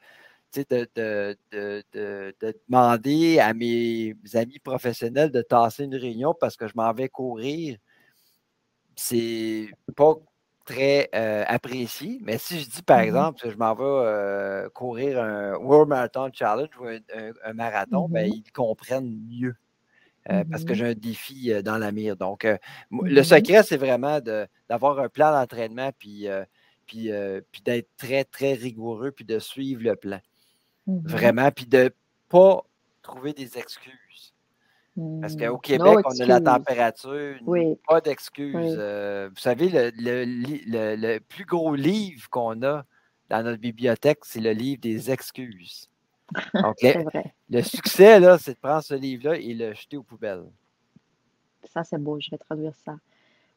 de, de, de, de, demander à mes amis professionnels de tasser une réunion parce que je m'en vais courir, c'est pas très euh, apprécié. Mais si je dis, par mm-hmm. exemple, que je m'en vais euh, courir un World Marathon Challenge ou un, marathon, ben, mm-hmm. ils comprennent mieux. Euh, parce que j'ai un défi dans la mire. Donc, le secret, c'est vraiment d'avoir un plan d'entraînement puis puis, euh, puis d'être très, très rigoureux, puis de suivre le plan. Mmh Vraiment, puis de ne pas trouver des excuses. Parce mmh. qu'au Québec, on a la température, pas d'excuses. Euh, vous savez, le, le, le, plus gros livre qu'on a dans notre bibliothèque, c'est le livre des excuses. Donc, le succès, là, c'est de prendre ce livre-là et le jeter aux poubelles. Ça, c'est beau, je vais traduire ça.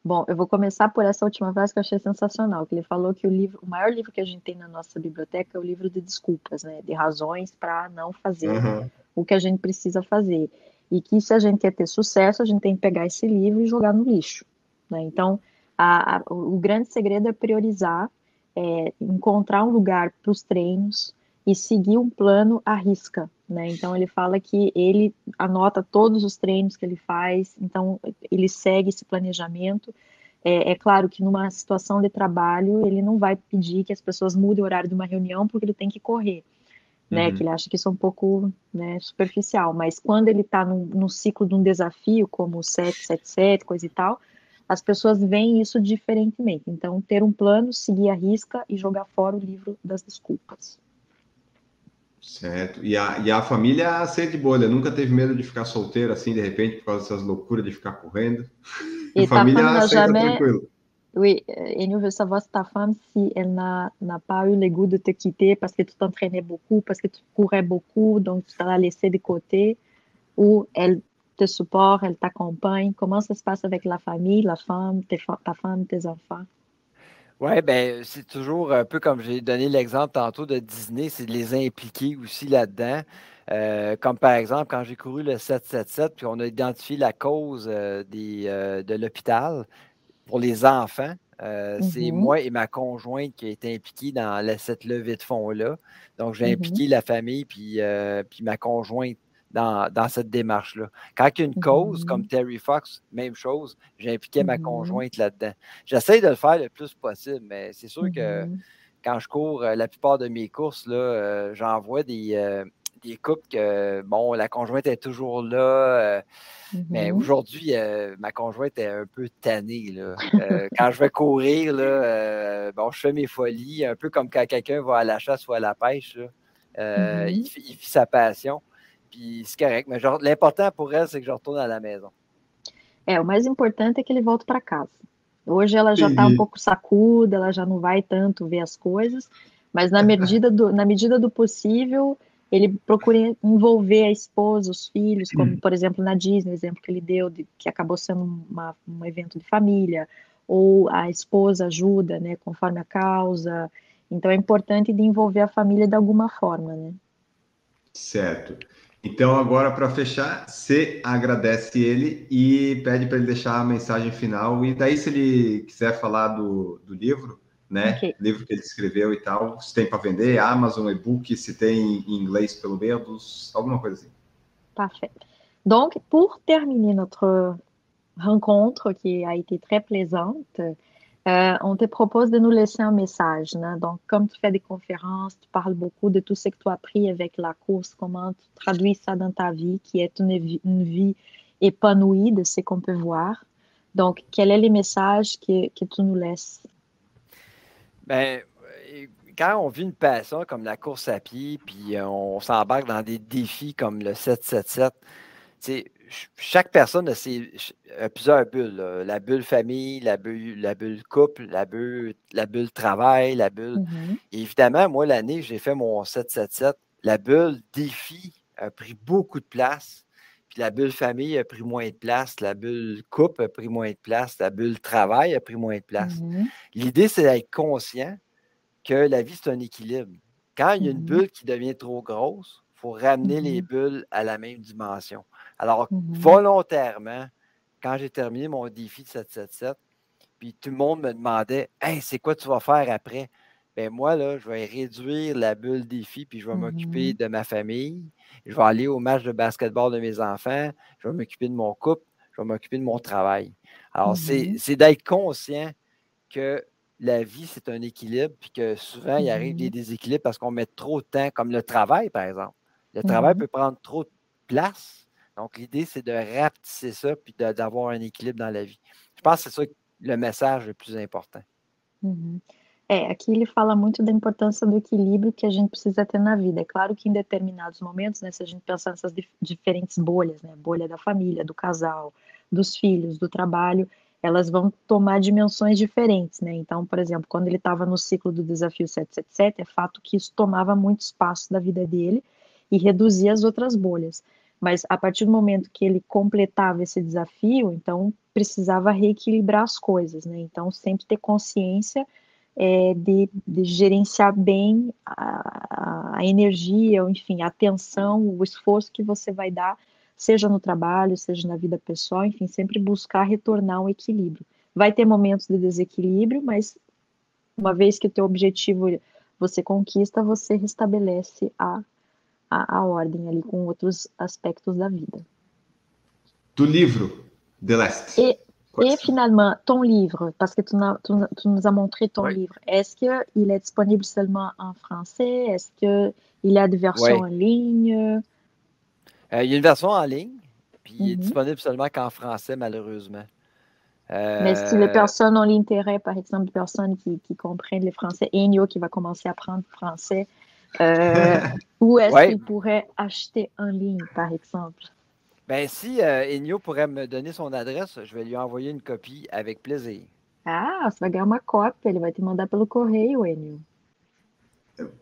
Bom, eu vou começar por essa última frase que eu achei sensacional, que ele falou que o livro, o maior livro que a gente tem na nossa biblioteca é o livro de desculpas, né, de razões para não fazer uhum. o que a gente precisa fazer. E que se a gente quer ter sucesso, a gente tem que pegar esse livro e jogar no lixo, né? Então, a, a, o grande segredo é priorizar é, encontrar um lugar para os treinos e seguir um plano à risca, né? Então ele fala que ele anota todos os treinos que ele faz, então ele segue esse planejamento. É, é, claro que numa situação de trabalho ele não vai pedir que as pessoas mudem o horário de uma reunião porque ele tem que correr, né? Uhum. Que ele acha que isso é um pouco né, superficial. Mas quando ele está no, ciclo de um desafio, como o 777, coisa e tal, as pessoas veem isso diferentemente. Então, ter um plano, seguir a risca e jogar fora o livro das desculpas. Certo. E a, e a família ser de bolha, nunca teve medo de ficar solteira assim, de repente, por causa dessas loucuras de ficar correndo. Et a famille n'a jamais... Oui, et nous veut savoir si ta femme, si elle n'a pas eu le goût de te quitter parce que tu t'entraînais beaucoup, parce que tu courais beaucoup, donc tu t'as laissé de côté, ou elle te supporte, elle t'accompagne. Comment ça se passe avec la famille, la femme, tes, ta femme, tes enfants? Oui, ben c'est toujours un peu comme j'ai donné l'exemple tantôt de Disney, c'est de les impliquer aussi là-dedans. Euh, comme par exemple, quand j'ai couru le 777, puis on a identifié la cause euh, des, euh, de l'hôpital pour les enfants. C'est mm-hmm. moi et ma conjointe qui a été impliquée dans cette levée de fonds-là. Donc, j'ai mm-hmm. impliqué la famille puis, puis ma conjointe dans, cette démarche-là. Quand il y a une cause, comme mm-hmm. Terry Fox, même chose, j'ai impliqué ma conjointe là-dedans. J'essaie de le faire le plus possible, mais c'est sûr que quand je cours, la plupart de mes courses, là, j'envoie des, des couples que, bon, la conjointe est toujours là. Euh, mais mm-hmm. aujourd'hui, euh, ma conjointe est un peu tannée. Là. Euh, quand je vais courir, là, bon, je fais mes folies, un peu comme quand quelqu'un va à la chasse ou à la pêche. Mm-hmm. il, il, vit sa passion. Puis c'est correct. Mais l'important pour elle, c'est que je retourne à la maison. É, o mais importante é que ele volte para casa. Hoje ela já está um pouco sacuda, ela já não vai tanto ver as coisas, mas na medida do, na medida do possível, ele procura envolver a esposa, os filhos, como por exemplo na Disney, o exemplo que ele deu, de, que acabou sendo uma, um evento de família, ou a esposa ajuda, né, conforme a causa. Então é importante de envolver a família de alguma forma, né? Certo. Então agora para fechar, você agradece ele e pede para ele deixar a mensagem final e daí se ele quiser falar do, do livro, né? Okay. Livro que ele escreveu e tal. Se tem para vender, Amazon, e-book, se tem em inglês pelo menos, alguma coisa assim. Parfait. Donc, pour terminer notre rencontre qui a été très plaisante, euh, on te propose de nous laisser un message. Né? Donc, comme tu fais des conférences, tu parles beaucoup de tout ce que tu as appris avec la course, comment tu traduis ça dans ta vie, qui est une vie, épanouie de ce qu'on peut voir. Donc, quel est le message que, tu nous laisses? Ben, quand on vit une passion comme la course à pied, puis euh, on s'embarque dans des défis comme le 777, chaque personne a, ses, plusieurs bulles. La bulle famille, la bulle, la bulle couple, la bulle, la bulle travail, la bulle. Mm-hmm. évidemment, moi, l'année, j'ai fait mon 777. La bulle défi a pris beaucoup de place. Puis la bulle famille a pris moins de place, la bulle couple a pris moins de place, la bulle travail a pris moins de place. Mmh L'idée, c'est d'être conscient que la vie, c'est un équilibre. Quand il y a une mmh bulle qui devient trop grosse, il faut ramener les bulles à la même dimension. Alors, volontairement, quand j'ai terminé mon défi de 777, puis tout le monde me demandait Hey, c'est quoi tu vas faire après? Ben moi, là, je vais réduire la bulle défi, puis je vais m'occuper de ma famille je vais aller au match de basketball de mes enfants, je vais m'occuper de mon couple, je vais m'occuper de mon travail. Alors, c'est mm-hmm. d'être conscient que la vie, c'est un équilibre, puis que souvent, il arrive des mm-hmm. déséquilibres parce qu'on met trop de temps, comme le travail, par exemple. Le travail mm-hmm. peut prendre trop de place. Donc, l'idée, c'est de rapetisser ça, puis d'avoir un équilibre dans la vie. Je pense que c'est ça le message le plus important. É, aqui ele fala muito da importância do equilíbrio que a gente precisa ter na vida. É claro que em determinados momentos, né, se a gente pensar nessas dif diferentes bolhas, né, bolha da família, do casal, dos filhos, do trabalho, elas vão tomar dimensões diferentes, né? Então, por exemplo, quando ele estava no ciclo do desafio 777, é fato que isso tomava muito espaço da vida dele e reduzia as outras bolhas. Mas a partir do momento que ele completava esse desafio, então precisava reequilibrar as coisas, né? Então, sempre ter consciência é, de, de, gerenciar bem a, a, energia, enfim, a atenção, o esforço que você vai dar, seja no trabalho, seja na vida pessoal, enfim, sempre buscar retornar um equilíbrio. Vai ter momentos de desequilíbrio, mas uma vez que o teu objetivo você conquista, você restabelece a, a, a ordem ali com outros aspectos da vida. Do livro The Last. Et, et finalement, ton livre, parce que tu, tu, tu nous as montré ton livre, est-ce qu'il est disponible seulement en français? Est-ce qu'il y a des versions en ligne? Euh, il y a une version en ligne, puis il est -hmm. disponible seulement qu'en français, malheureusement. Euh... Mais si les personnes ont l'intérêt, par exemple, des personnes qui, qui comprennent le français, Enio qui va commencer à apprendre français, euh, où est-ce ouais. qu'il pourrait acheter en ligne, par exemple? Ben, si euh, Enio pourrait me donner son adresse, je vais lui envoyer une copie avec plaisir. Ah, você vai ganhar uma cópia, ele vai te mandar pelo correio, Enio.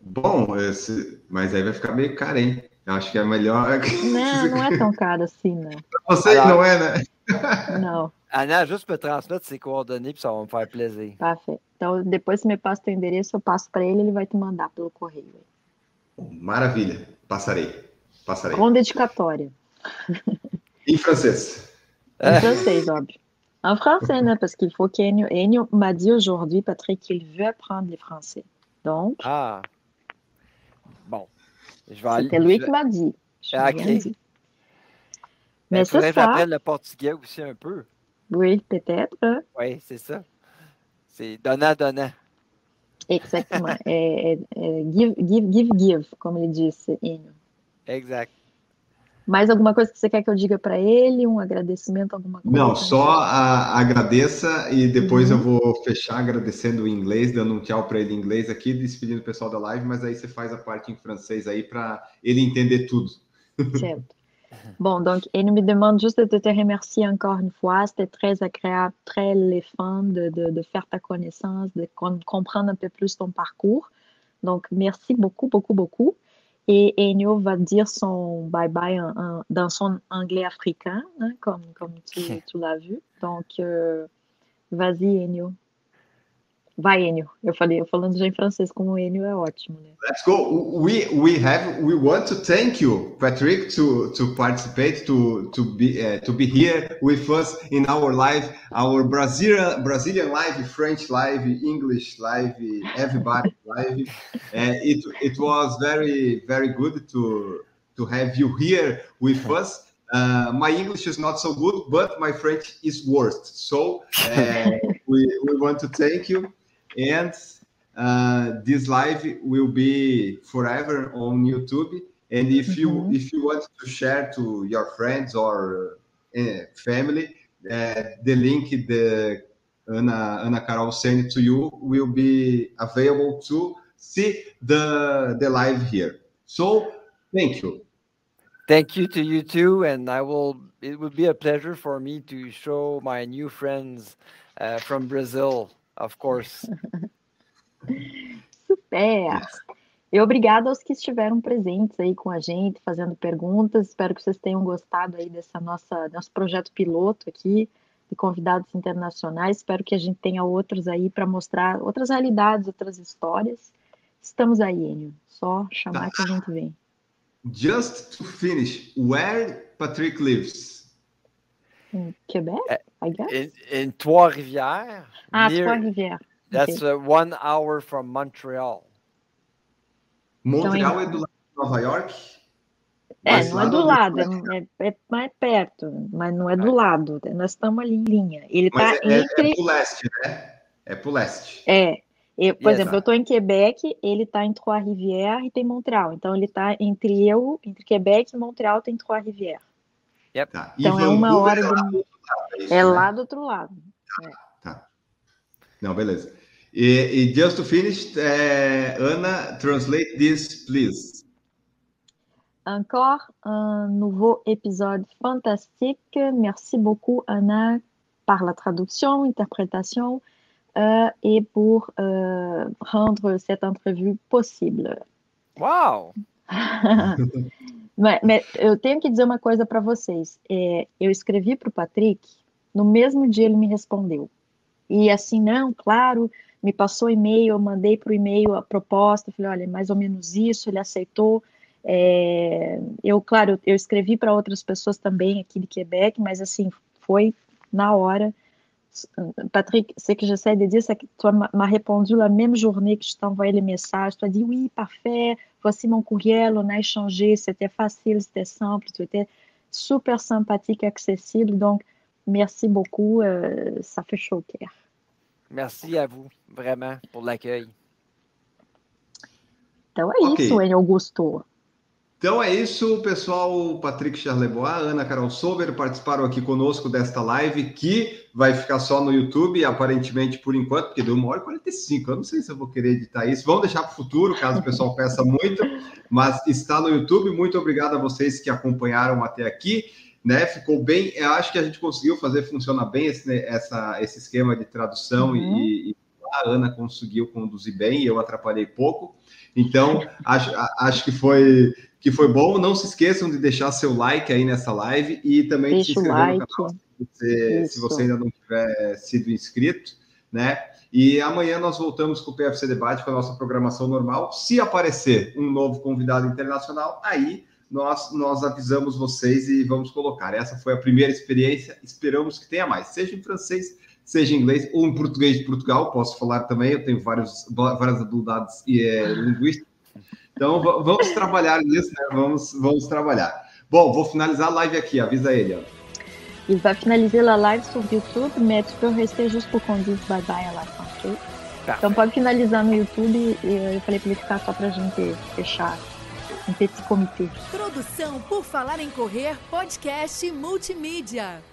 Bom, esse... mas aí vai ficar meio caro, hein? Eu acho que é melhor. Não, não é tão caro assim, não. Pra vocês Alors, não é, né? Não. Ana, juste me transmettre ses coordonnées, puis ça va me faire plaisir. Parfait. Então, depois você me passa o endereço, eu passo para ele, ele vai te mandar pelo correio. Maravilha. Passarei. Passarei. Com dedicatória. Em francês? En français, óbvio. En français, né? Parce qu'il faut qu'Enio... Enio m'a dit aujourd'hui, Patrick, qu'il veut apprendre le français. Donc... Ah. Bon. Je vais aller... C'était lui qui m'a dit. Je ah, ok. Dit. Mais, Mais c'est ça. j'apprenne le portugais aussi un peu. Oui, peut-être. Oui, c'est ça. C'est donnant-donnant. Exactement. é, é, é, give, give, give, give, como ele disse, Enio. Exact. Mais alguma coisa que você quer que eu diga para ele? Um agradecimento, alguma coisa? Não, só a, agradeça e depois uhum. eu vou fechar agradecendo em inglês, dando um tchau para ele em inglês aqui, despedindo o pessoal da live, mas aí você faz a parte em francês aí para ele entender tudo. Certo. Bon, donc, il me demande juste de te remercier encore une fois. C'était très agréable, très le fun de, de, de, faire ta connaissance, de comprendre un peu plus ton parcours. Donc, merci beaucoup, beaucoup, beaucoup. Et Enio va dire son bye-bye dans son anglais africain, hein, comme, comme tu, tu l'as vu. Donc, euh, vas-y, Enio. Vai, Enio. Eu falei, eu falando já em francês com o Enio é ótimo, né? Let's go. We we have we want to thank you, Patrick, to to participate to to be uh, to be here with us in our live, our Brazilian Brazilian live, French live, English live, everybody live. Uh, it it was very very good to to have you here with us. Uh, my English is not so good, but my French is worst. So uh, we, we want to thank you and uh, this live will be forever on YouTube. And if you mm -hmm. if you want to share to your friends or uh, family, uh, the link the Ana Ana Carol sent to you will be available to see the the live here. So thank you. Thank you to you too, and I will. It would be a pleasure for me to show my new friends uh, from Brazil Of course. Super! E obrigado aos que estiveram presentes aí com a gente, fazendo perguntas. Espero que vocês tenham gostado aí dessa nossa nosso projeto piloto aqui de convidados internacionais. Espero que a gente tenha outros aí para mostrar outras realidades, outras histórias. Estamos aí, Enio. Só chamar que a gente vem. Just to finish, where Patrick lives? In Quebec, uh, I guess. In, in Trois-Rivières. Ah, Trois-Rivières. That's okay. uh, one hour from Montreal. Montreal então, é do lado de Nova York? É, não é do lado, é, é, mais perto, mas não é do lado. Nós estamos ali em linha. Ele está é, entre. É pro leste, né? É pro leste. É. Eu, por exemplo, eu estou em Quebec, ele está em Trois-Rivières e tem Montreal. Então ele está entre eu, entre Quebec e Montreal tem Trois-Rivières. Yep. Tá. Então é uma hora. É lá do, é né? lá do outro lado. Tá. tá. Não, beleza. E, e just to finish, uh, Anna, translate this, please. Encore un nouveau épisode fantastique. Merci beaucoup, Anna, par la traduction, interprétation euh, et pour euh, rendre cette entrevue possible. Wow! mas, mas, eu tenho que dizer uma coisa para vocês. É, eu escrevi para o Patrick, no mesmo dia ele me respondeu. E assim, não, claro, me passou e-mail, eu mandei para o e-mail a proposta, falei, olha, mais ou menos isso, ele aceitou. É, eu, claro, eu escrevi para outras pessoas também aqui de Quebec, mas assim, foi na hora Patrick, ce que j'essaie de dire, c'est que tu m'as répondu la même journée que je t'ai envoyé le message. Tu as dit oui, parfait, voici mon courriel, on a échangé, c'était facile, c'était simple, tu étais super sympathique, accessible. Donc, merci beaucoup, euh, ça fait chaud au cœur. Merci à vous, vraiment, pour l'accueil. Então é okay. isso, Augusto. Então é isso, pessoal. Patrick Charlebois, Ana Carol Sober participaram aqui conosco desta live que vai ficar só no YouTube, aparentemente por enquanto, porque deu uma hora e 45. Eu não sei se eu vou querer editar isso. Vamos deixar para o futuro, caso o pessoal peça muito, mas está no YouTube. Muito obrigado a vocês que acompanharam até aqui. Né, ficou bem. Eu acho que a gente conseguiu fazer funcionar bem esse, essa, esse esquema de tradução uhum. e, e a Ana conseguiu conduzir bem e eu atrapalhei pouco. Então, acho, acho que foi que foi bom. Não se esqueçam de deixar seu like aí nessa live e também Deixa de se inscrever like. no canal se você, se você, ainda não tiver sido inscrito, né? E amanhã nós voltamos com o PFC Debate, com a nossa programação normal. Se aparecer um novo convidado internacional, aí nós, nós avisamos vocês e vamos colocar. Essa foi a primeira experiência, esperamos que tenha mais, seja em francês, seja em inglês ou em português de Portugal, posso falar também, eu tenho vários, várias habilidades é, linguísticas. Então vamos trabalhar nisso, né? Vamos, vamos trabalhar. Bom, vou finalizar a live aqui, avisa ele. Ó. Il va finaliser la live sur YouTube, mais tu peux rester juste pour qu'on dise bye bye à la fin, ok? Tá. Então pode finalizar no YouTube e eu falei para ele ficar só pra gente fechar um petit comitê. Produção por Falar em Correr, podcast multimídia.